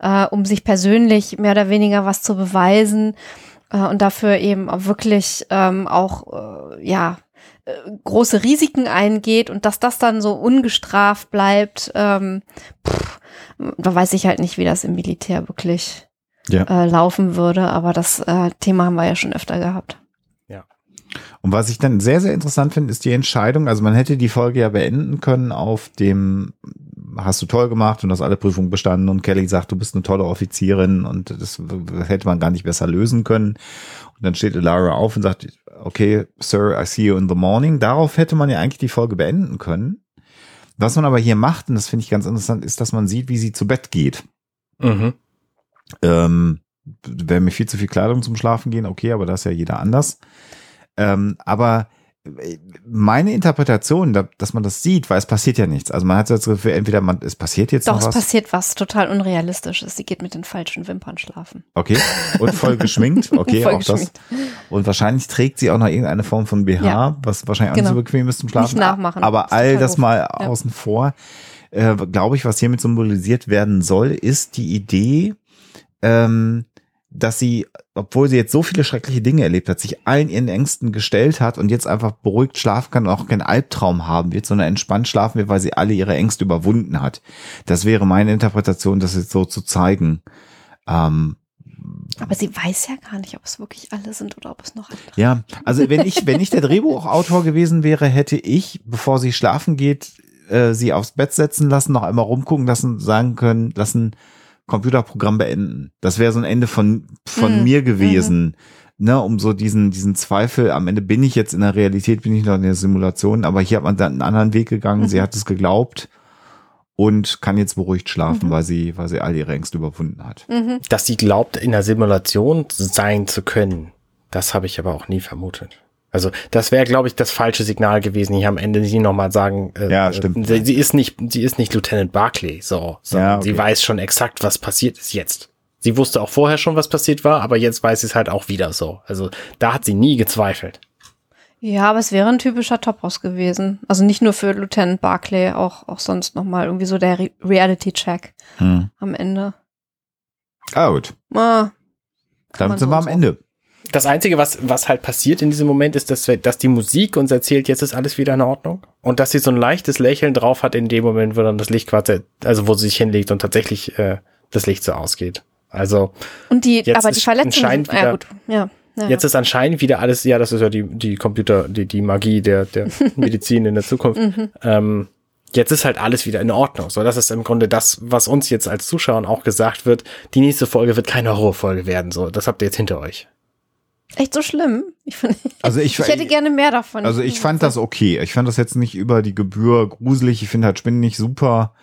äh, um sich persönlich mehr oder weniger was zu beweisen äh, und dafür eben auch wirklich ähm, auch äh, ja äh, große Risiken eingeht und dass das dann so ungestraft bleibt, ähm, pff, da weiß ich halt nicht, wie das im Militär wirklich ja. äh, laufen würde. Aber das äh, Thema haben wir ja schon öfter gehabt. Und was ich dann sehr, sehr interessant finde, ist die Entscheidung. Also man hätte die Folge ja beenden können auf dem, hast du toll gemacht und hast alle Prüfungen bestanden und Kelly sagt, du bist eine tolle Offizierin und das, hätte man gar nicht besser lösen können. Und dann steht Lara auf und sagt, okay, Sir, I see you in the morning. Darauf hätte man ja eigentlich die Folge beenden können. Was man aber hier macht, und das finde ich ganz interessant, ist, dass man sieht, wie sie zu Bett geht. Mhm. Ähm, wäre mir viel zu viel Kleidung zum Schlafen gehen, okay, aber das ist ja jeder anders. Ähm, aber äh, meine Interpretation, dass man das sieht, weil es passiert ja nichts. Also man hat das Gefühl, entweder man, es passiert jetzt Doch, noch was. es passiert was total unrealistisches. Sie geht mit den falschen Wimpern schlafen. Okay. Und voll geschminkt. [LAUGHS] Okay, voll auch geschminkt. das. Und wahrscheinlich trägt sie auch noch irgendeine Form von BH, ja. was wahrscheinlich auch genau. nicht so bequem ist zum Schlafen. Nicht nachmachen. Aber all das mal ja. außen vor. Äh, Glaube ich, was hiermit symbolisiert werden soll, ist die Idee, ähm, dass sie, obwohl sie jetzt so viele schreckliche Dinge erlebt hat, sich allen ihren Ängsten gestellt hat und jetzt einfach beruhigt schlafen kann und auch keinen Albtraum haben wird, sondern entspannt schlafen wird, weil sie alle ihre Ängste überwunden hat. Das wäre meine Interpretation, das jetzt so zu zeigen. Ähm, aber sie weiß ja gar nicht, ob es wirklich alle sind oder ob es noch andere. Ja, also wenn ich, wenn ich der Drehbuchautor gewesen wäre, hätte ich, bevor sie schlafen geht, äh, sie aufs Bett setzen lassen, noch einmal rumgucken lassen, sagen können, lassen, Computerprogramm beenden. Das wäre so ein Ende von, von mhm. mir gewesen. Mhm. Ne, um so diesen, diesen Zweifel, am Ende bin ich jetzt in der Realität, bin ich noch in der Simulation, aber hier hat man dann einen anderen Weg gegangen, mhm. sie hat es geglaubt und kann jetzt beruhigt schlafen, mhm. weil sie, weil sie all ihre Ängste überwunden hat. Mhm. Dass sie glaubt, in der Simulation sein zu können, das habe ich aber auch nie vermutet. Also das wäre, glaube ich, das falsche Signal gewesen, hier am Ende sie nochmal sagen, äh, ja, stimmt. Sie, sie, ist nicht, sie ist nicht Lieutenant Barclay, so, sondern ja, okay. sie weiß schon exakt, was passiert ist jetzt. Sie wusste auch vorher schon, was passiert war, aber jetzt weiß sie es halt auch wieder so. Also da hat sie nie gezweifelt. Ja, aber es wäre ein typischer Topos gewesen. Also nicht nur für Lieutenant Barclay, auch, auch sonst nochmal irgendwie so der Re Reality-Check hm. am Ende. Ah, gut. Ah, Dann sind so wir am Ende das Einzige, was, was halt passiert in diesem Moment, ist, dass, dass die Musik uns erzählt, jetzt ist alles wieder in Ordnung. Und dass sie so ein leichtes Lächeln drauf hat in dem Moment, wo dann das Licht quasi, also wo sie sich hinlegt und tatsächlich äh, das Licht so ausgeht. Also. Und die, jetzt aber die Verletzungen sind, wieder, ja gut, ja. Ja, jetzt ist anscheinend wieder alles, ja, das ist ja die, die Computer, die, die Magie der, der [LAUGHS] Medizin in der Zukunft. Mhm. Ähm, jetzt ist halt alles wieder in Ordnung. So, das ist im Grunde das, was uns jetzt als Zuschauern auch gesagt wird. Die nächste Folge wird keine Horrorfolge werden. So, das habt ihr jetzt hinter euch. Echt so schlimm? Ich, find, also ich, [LAUGHS] ich hätte gerne mehr davon. Also ich fand das okay. Ich fand das jetzt nicht über die Gebühr gruselig. Ich finde halt Spinnen nicht super.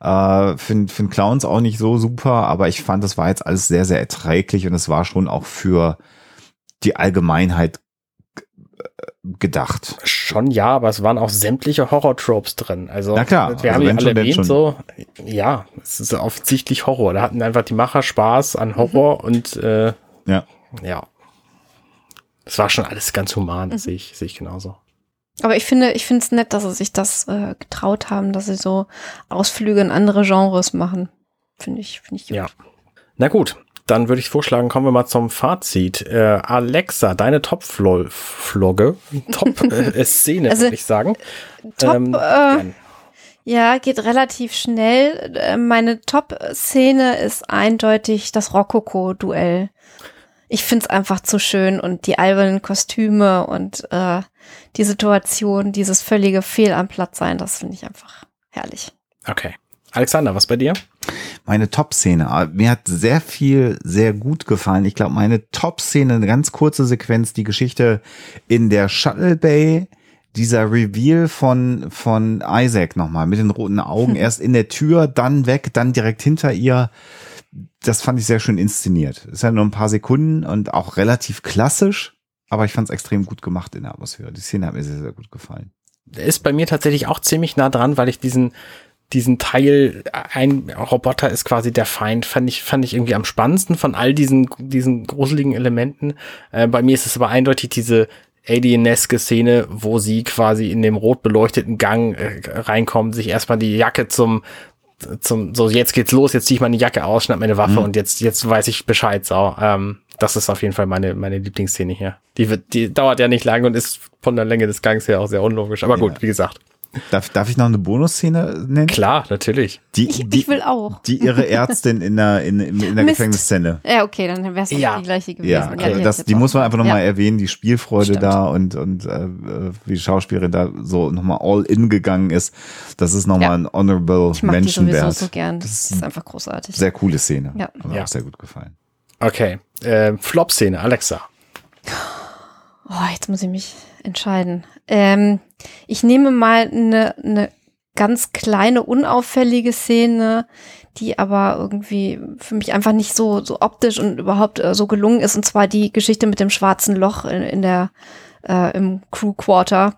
Äh, finde find Clowns auch nicht so super, aber ich fand, das war jetzt alles sehr, sehr erträglich und es war schon auch für die Allgemeinheit gedacht. Schon ja, aber es waren auch sämtliche Horror-Tropes drin. Also Na klar, wir also haben die alle erwähnt, so ja, es ist offensichtlich Horror. Da hatten einfach die Macher Spaß an Horror mhm. und äh, ja. ja. Es war schon alles ganz human, mhm. sehe ich, sehe ich genauso. Aber ich finde, ich finde es nett, dass sie sich das äh, getraut haben, dass sie so Ausflüge in andere Genres machen. Finde ich, finde ich gut. Ja. Na gut, dann würde ich vorschlagen, kommen wir mal zum Fazit. Äh, Alexa, deine Top-Flogge, [LAUGHS] Top-Szene, äh, also, würde ich sagen. Top, ähm, äh, ja, geht relativ schnell. Äh, meine Top-Szene ist eindeutig das Rokoko-Duell. Ich finde es einfach zu schön und die albernen Kostüme und äh, die Situation, dieses völlige Fehl am Platz sein, das finde ich einfach herrlich. Okay. Alexander, was bei dir? Meine Top-Szene. Ah, mir hat sehr viel sehr gut gefallen. Ich glaube, meine Top-Szene, eine ganz kurze Sequenz, die Geschichte in der Shuttle Bay, dieser Reveal von, von Isaac nochmal mit den roten Augen, hm. [LAUGHS] erst in der Tür, dann weg, dann direkt hinter ihr. Das fand ich sehr schön inszeniert. Ist ja nur ein paar Sekunden und auch relativ klassisch, aber ich fand es extrem gut gemacht in der Atmosphäre. Die Szene hat mir sehr, sehr gut gefallen. Der ist bei mir tatsächlich auch ziemlich nah dran, weil ich diesen diesen Teil, ein Roboter ist quasi der Feind, fand ich, fand ich irgendwie am spannendsten von all diesen, diesen gruseligen Elementen. Äh, bei mir ist es aber eindeutig diese Alien-eske Szene, wo sie quasi in dem rot beleuchteten Gang äh, reinkommen, sich erstmal die Jacke zum, zum, so jetzt geht's los, jetzt ziehe ich meine Jacke aus, schnapp meine Waffe mhm. und jetzt, jetzt weiß ich Bescheid, so. Ähm, das ist auf jeden Fall meine, meine Lieblingsszene hier. Die wird, die dauert ja nicht lange und ist von der Länge des Gangs her auch sehr unlogisch. Aber ja. gut, wie gesagt. Darf, darf ich noch eine Bonusszene nennen? Klar, natürlich. Die, die, ich will auch. Die ihre Ärztin in der, in, in, der Gefängnisszene. Ja, okay, dann wäre es ja. die gleiche gewesen. Ja, okay. ja das, die muss man einfach nochmal ja. erwähnen, die Spielfreude Stimmt. da und, und äh, wie die Schauspielerin da so nochmal all in gegangen ist. Das ist nochmal ja. ein honorable ich mag Menschenwert. Die so gern. Das ist, das ist einfach großartig. Sehr coole Szene. Ja. Hat mir auch sehr gut gefallen. Okay. Äh, Flop-Szene, Alexa. Oh, jetzt muss ich mich entscheiden. Ähm, ich nehme mal eine, eine ganz kleine, unauffällige Szene, die aber irgendwie für mich einfach nicht so, so optisch und überhaupt äh, so gelungen ist, und zwar die Geschichte mit dem schwarzen Loch in, in der, äh, im Crew Quarter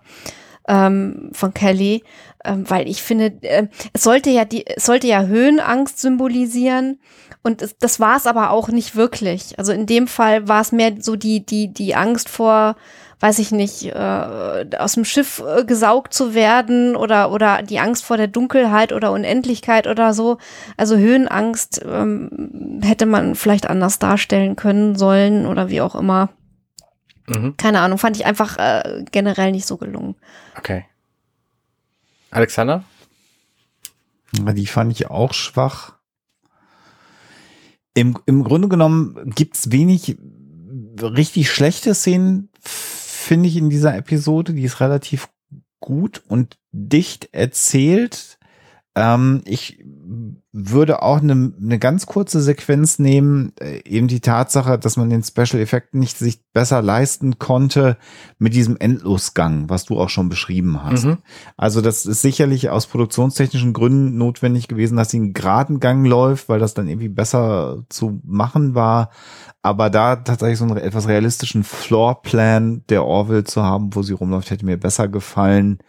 ähm, von Kelly, ähm, weil ich finde, äh, es sollte ja die, es sollte ja Höhenangst symbolisieren und es, das war es aber auch nicht wirklich. Also in dem Fall war es mehr so die, die, die Angst vor weiß ich nicht, äh, aus dem Schiff äh, gesaugt zu werden oder, oder die Angst vor der Dunkelheit oder Unendlichkeit oder so. Also Höhenangst ähm, hätte man vielleicht anders darstellen können sollen oder wie auch immer. Mhm. Keine Ahnung, fand ich einfach äh, generell nicht so gelungen. Okay. Alexander? Die fand ich auch schwach. Im, im Grunde genommen gibt's wenig richtig schlechte Szenen finde ich in dieser Episode. Die ist relativ gut und dicht erzählt. Ähm, ich würde auch eine, eine ganz kurze Sequenz nehmen, äh, eben die Tatsache, dass man den Special Effekt nicht sich besser leisten konnte mit diesem Endlosgang, was du auch schon beschrieben hast. Mhm. Also das ist sicherlich aus produktionstechnischen Gründen notwendig gewesen, dass sie einen geraden Gang läuft, weil das dann irgendwie besser zu machen war. Aber da tatsächlich so einen etwas realistischen Floorplan der Orville zu haben, wo sie rumläuft, hätte mir besser gefallen.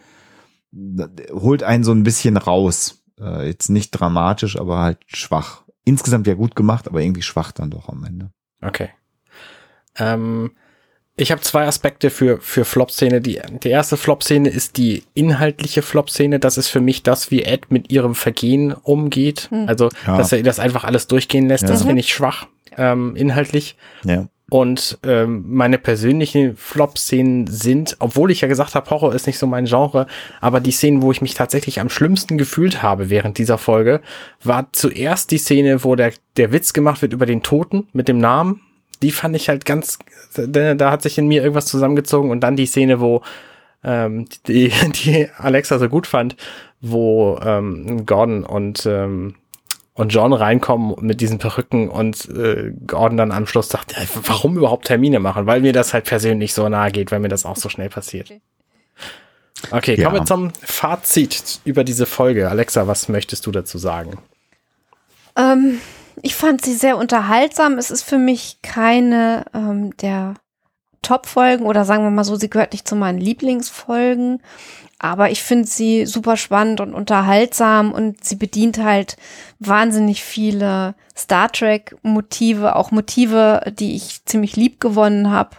Holt einen so ein bisschen raus. Äh, jetzt nicht dramatisch, aber halt schwach. Insgesamt ja gut gemacht, aber irgendwie schwach dann doch am Ende. Okay. Ähm, ich habe zwei Aspekte für, für Flop-Szene. Die, die erste Flop-Szene ist die inhaltliche Flop-Szene. Das ist für mich das, wie Ed mit ihrem Vergehen umgeht. Hm. Also, ja. dass er das einfach alles durchgehen lässt, ja. das finde ich schwach ähm, inhaltlich. Ja. Und ähm, meine persönlichen Flop-Szenen sind, obwohl ich ja gesagt habe, Horror ist nicht so mein Genre, aber die Szenen, wo ich mich tatsächlich am schlimmsten gefühlt habe während dieser Folge, war zuerst die Szene, wo der, der Witz gemacht wird über den Toten mit dem Namen. Die fand ich halt ganz, da, da hat sich in mir irgendwas zusammengezogen und dann die Szene, wo ähm, die, [LAUGHS] die Alexa so gut fand, wo ähm, Gordon und ähm, und John reinkommen mit diesen Perücken und äh, Gordon dann am Schluss sagt, ja, warum überhaupt Termine machen? Weil mir das halt persönlich so nahe geht, weil mir das auch so schnell passiert. Okay, kommen ja. wir zum Fazit über diese Folge. Alexa, was möchtest du dazu sagen? Ähm, ich fand sie sehr unterhaltsam. Es ist für mich keine ähm, der Top-Folgen oder sagen wir mal so, sie gehört nicht zu meinen Lieblingsfolgen. Aber ich finde sie super spannend und unterhaltsam und sie bedient halt wahnsinnig viele Star Trek-Motive, auch Motive, die ich ziemlich lieb gewonnen habe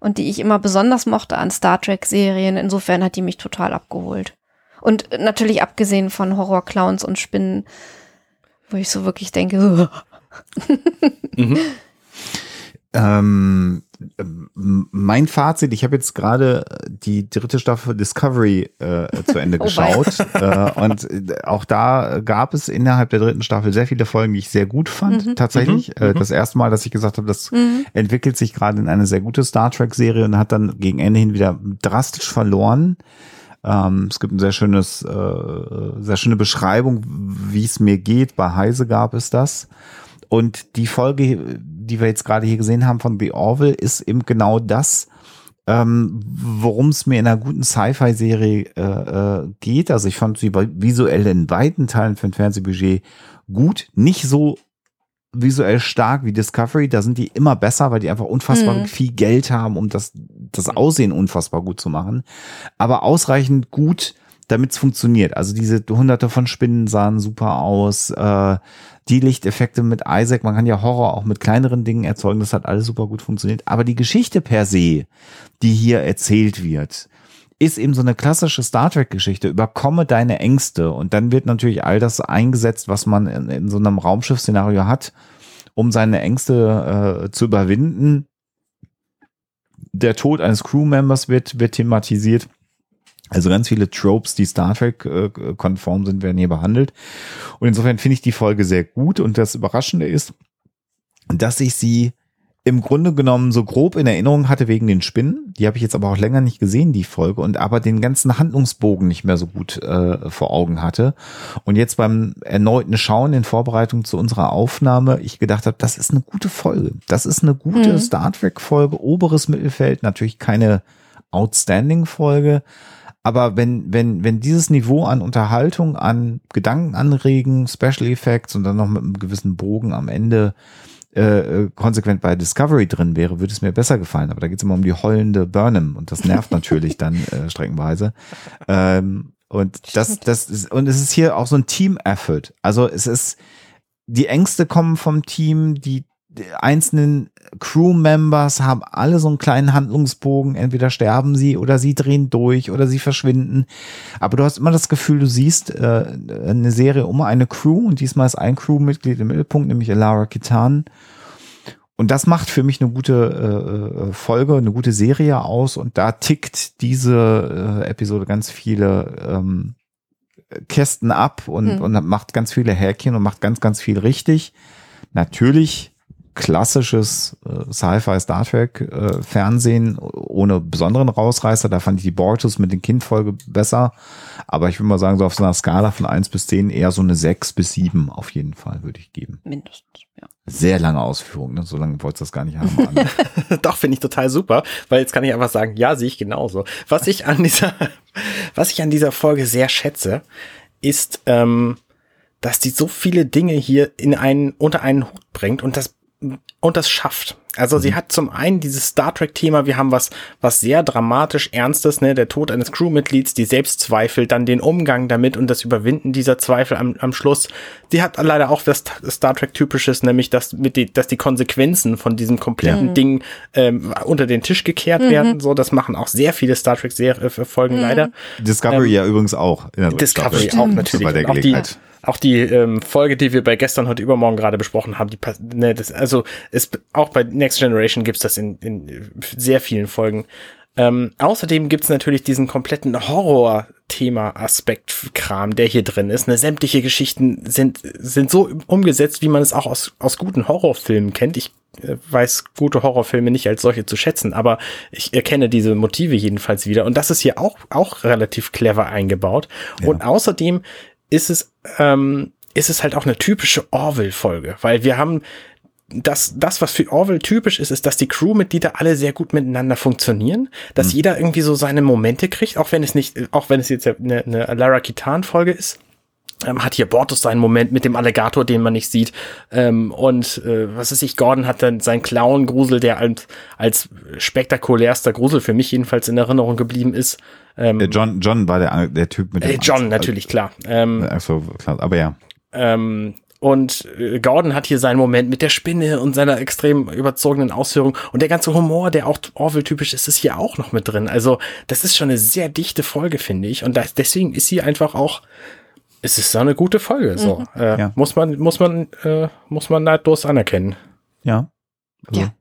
und die ich immer besonders mochte an Star Trek-Serien. Insofern hat die mich total abgeholt. Und natürlich abgesehen von Horror-Clowns und Spinnen, wo ich so wirklich denke, [LAUGHS] mhm. ähm, mein Fazit, ich habe jetzt gerade die dritte Staffel Discovery äh, zu Ende [LAUGHS] oh geschaut äh, und auch da gab es innerhalb der dritten Staffel sehr viele Folgen, die ich sehr gut fand. Mhm. Tatsächlich, mhm. Äh, das erste Mal, dass ich gesagt habe, das mhm. entwickelt sich gerade in eine sehr gute Star Trek Serie und hat dann gegen Ende hin wieder drastisch verloren. Ähm, es gibt ein sehr schönes, äh, sehr schöne Beschreibung, wie es mir geht. Bei Heise gab es das. Und die Folge, die wir jetzt gerade hier gesehen haben von The Orville, ist eben genau das, ähm, worum es mir in einer guten Sci-Fi-Serie äh, äh, geht. Also ich fand sie visuell in weiten Teilen für ein Fernsehbudget gut, nicht so visuell stark wie Discovery. Da sind die immer besser, weil die einfach unfassbar mhm. viel Geld haben, um das, das Aussehen unfassbar gut zu machen. Aber ausreichend gut, damit es funktioniert. Also diese hunderte von Spinnen sahen super aus. Äh, die Lichteffekte mit Isaac, man kann ja Horror auch mit kleineren Dingen erzeugen, das hat alles super gut funktioniert. Aber die Geschichte per se, die hier erzählt wird, ist eben so eine klassische Star Trek-Geschichte. Überkomme deine Ängste. Und dann wird natürlich all das eingesetzt, was man in, in so einem Raumschiff-Szenario hat, um seine Ängste äh, zu überwinden. Der Tod eines Crewmembers wird, wird thematisiert. Also ganz viele Tropes, die Star Trek-konform äh, sind, werden hier behandelt. Und insofern finde ich die Folge sehr gut. Und das Überraschende ist, dass ich sie im Grunde genommen so grob in Erinnerung hatte wegen den Spinnen. Die habe ich jetzt aber auch länger nicht gesehen, die Folge, und aber den ganzen Handlungsbogen nicht mehr so gut äh, vor Augen hatte. Und jetzt beim erneuten Schauen in Vorbereitung zu unserer Aufnahme, ich gedacht habe, das ist eine gute Folge. Das ist eine gute mhm. Star Trek-Folge, oberes Mittelfeld, natürlich keine Outstanding-Folge, aber wenn, wenn, wenn dieses Niveau an Unterhaltung, an Gedankenanregen, Special Effects und dann noch mit einem gewissen Bogen am Ende äh, äh konsequent bei Discovery drin wäre, würde es mir besser gefallen. Aber da geht es immer um die heulende Burnham und das nervt natürlich dann [LAUGHS] äh, streckenweise. Ähm, und das, das ist, und es ist hier auch so ein Team-Effort. Also es ist, die Ängste kommen vom Team, die einzelnen Crew-Members haben alle so einen kleinen Handlungsbogen. Entweder sterben sie oder sie drehen durch oder sie verschwinden. Aber du hast immer das Gefühl, du siehst äh, eine Serie um eine Crew und diesmal ist ein Crewmitglied im Mittelpunkt, nämlich Alara Kitan. Und das macht für mich eine gute äh, äh, Folge, eine gute Serie aus. Und da tickt diese äh, Episode ganz viele ähm, Kästen ab und, hm. und macht ganz viele Häkchen und macht ganz, ganz viel richtig. Natürlich klassisches äh, Sci-Fi Star Trek äh, Fernsehen ohne besonderen Rausreißer. Da fand ich die Bortus mit den Kindfolge besser. Aber ich würde mal sagen, so auf so einer Skala von eins bis zehn eher so eine sechs bis sieben auf jeden Fall würde ich geben. Mindestens, ja. Sehr lange Ausführung, ne? so lange wolltest du das gar nicht haben. [LAUGHS] Doch, finde ich total super, weil jetzt kann ich einfach sagen, ja, sehe ich genauso. Was ich an dieser, [LAUGHS] was ich an dieser Folge sehr schätze, ist, ähm, dass die so viele Dinge hier in einen, unter einen Hut bringt und das und das schafft. Also mhm. sie hat zum einen dieses Star Trek-Thema, wir haben was, was sehr dramatisch Ernstes, ne, der Tod eines Crewmitglieds, die Selbstzweifel, dann den Umgang damit und das Überwinden dieser Zweifel am, am Schluss. Sie hat leider auch was Star Trek-typisches, nämlich dass mit die, dass die Konsequenzen von diesem kompletten mhm. Ding ähm, unter den Tisch gekehrt mhm. werden. So, das machen auch sehr viele Star Trek-Folgen mhm. leider. Discovery ähm, ja übrigens auch. Discovery auch natürlich. Bei der Gelegenheit auch die ähm, Folge, die wir bei gestern heute übermorgen gerade besprochen haben, die ne, das, also ist auch bei Next Generation gibt's das in, in sehr vielen Folgen. Ähm, außerdem gibt's natürlich diesen kompletten Horror-Thema-Aspekt-Kram, der hier drin ist. Ne, sämtliche Geschichten sind, sind so umgesetzt, wie man es auch aus, aus guten Horrorfilmen kennt. Ich äh, weiß gute Horrorfilme nicht als solche zu schätzen, aber ich erkenne diese Motive jedenfalls wieder. Und das ist hier auch, auch relativ clever eingebaut. Ja. Und außerdem ist es, ähm, ist es halt auch eine typische Orville-Folge, weil wir haben das, das, was für Orville typisch ist, ist, dass die Crewmitglieder alle sehr gut miteinander funktionieren, dass mhm. jeder irgendwie so seine Momente kriegt, auch wenn es nicht, auch wenn es jetzt eine, eine Lara Kitan-Folge ist. Ähm, hat hier Bortus seinen Moment mit dem Alligator, den man nicht sieht. Ähm, und äh, was ist ich, Gordon hat dann seinen Clown-Grusel, der als, als spektakulärster Grusel für mich jedenfalls in Erinnerung geblieben ist. Ähm, äh, John, John war der, der Typ mit dem äh, John, Angst, natürlich, klar. Ähm, also, klar, aber ja. Ähm, und äh, Gordon hat hier seinen Moment mit der Spinne und seiner extrem überzogenen Ausführung. Und der ganze Humor, der auch Orville-typisch ist, ist hier auch noch mit drin. Also, das ist schon eine sehr dichte Folge, finde ich. Und das, deswegen ist sie einfach auch es ist so eine gute Folge. So mhm. äh, ja. muss man muss man äh, muss man neidlos anerkennen. Ja. Also, ja.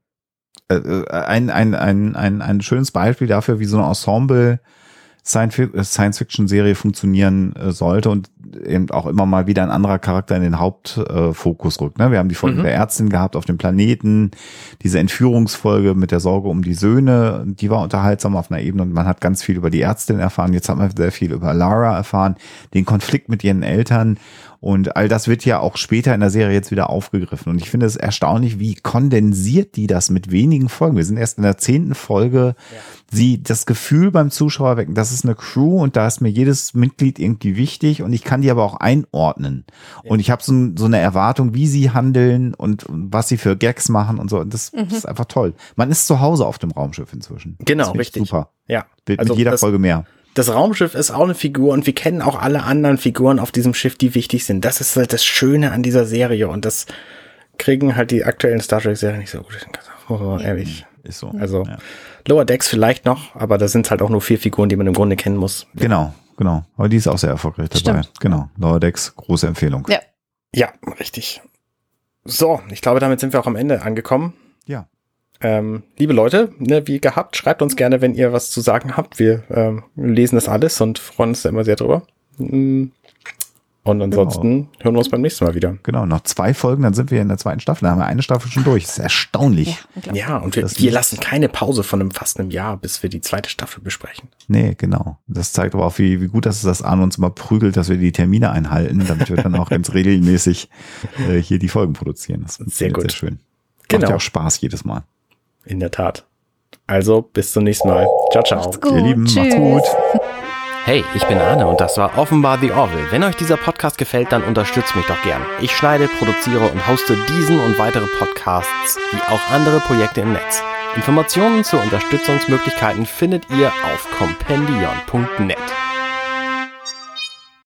Äh, äh ein, ein, ein, ein, ein schönes Beispiel dafür, wie so ein Ensemble Science-Fiction-Serie funktionieren äh, sollte und eben auch immer mal wieder ein anderer Charakter in den Hauptfokus rückt. Ne? Wir haben die Folge mhm. der Ärztin gehabt auf dem Planeten, diese Entführungsfolge mit der Sorge um die Söhne, die war unterhaltsam auf einer Ebene und man hat ganz viel über die Ärztin erfahren. Jetzt hat man sehr viel über Lara erfahren, den Konflikt mit ihren Eltern und all das wird ja auch später in der Serie jetzt wieder aufgegriffen. Und ich finde es erstaunlich, wie kondensiert die das mit wenigen Folgen. Wir sind erst in der zehnten Folge. Ja. Sie das Gefühl beim Zuschauer wecken, das ist eine Crew und da ist mir jedes Mitglied irgendwie wichtig und ich kann die aber auch einordnen. Ja. Und ich habe so, so, eine Erwartung, wie sie handeln und was sie für Gags machen und so. Und das, mhm. das ist einfach toll. Man ist zu Hause auf dem Raumschiff inzwischen. Genau, richtig. Super. Ja. Wird also mit jeder Folge mehr das Raumschiff ist auch eine Figur und wir kennen auch alle anderen Figuren auf diesem Schiff, die wichtig sind. Das ist halt das Schöne an dieser Serie und das kriegen halt die aktuellen Star Trek Serien nicht so gut. Muss man ehrlich. Ist so. Also ja. Lower Decks vielleicht noch, aber da sind halt auch nur vier Figuren, die man im Grunde kennen muss. Genau, genau. Aber die ist auch sehr erfolgreich dabei. Stimmt. Genau. Lower Decks, große Empfehlung. Ja. Ja, richtig. So, ich glaube, damit sind wir auch am Ende angekommen. Ähm, liebe Leute, ne, wie gehabt, schreibt uns gerne, wenn ihr was zu sagen habt. Wir ähm, lesen das alles und freuen uns da immer sehr drüber. Mm. Und ansonsten genau. hören wir uns beim nächsten Mal wieder. Genau, noch zwei Folgen, dann sind wir in der zweiten Staffel. Da haben wir eine Staffel schon durch. Das ist erstaunlich. Ja, ja und wir, wir lassen keine Pause von einem fast einem Jahr, bis wir die zweite Staffel besprechen. Nee, genau. Das zeigt aber auch, wie, wie gut das ist, dass Arne uns immer prügelt, dass wir die Termine einhalten, damit wir dann auch ganz regelmäßig äh, hier die Folgen produzieren. Das ist sehr gut. Sehr schön. Genau. Macht ja auch Spaß jedes Mal. In der Tat. Also, bis zum nächsten Mal. Ciao, ciao. Ihr Lieben, Tschüss. macht's gut. Hey, ich bin Arne und das war offenbar The Orville. Wenn euch dieser Podcast gefällt, dann unterstützt mich doch gern. Ich schneide, produziere und hoste diesen und weitere Podcasts wie auch andere Projekte im Netz. Informationen zu Unterstützungsmöglichkeiten findet ihr auf compendion.net.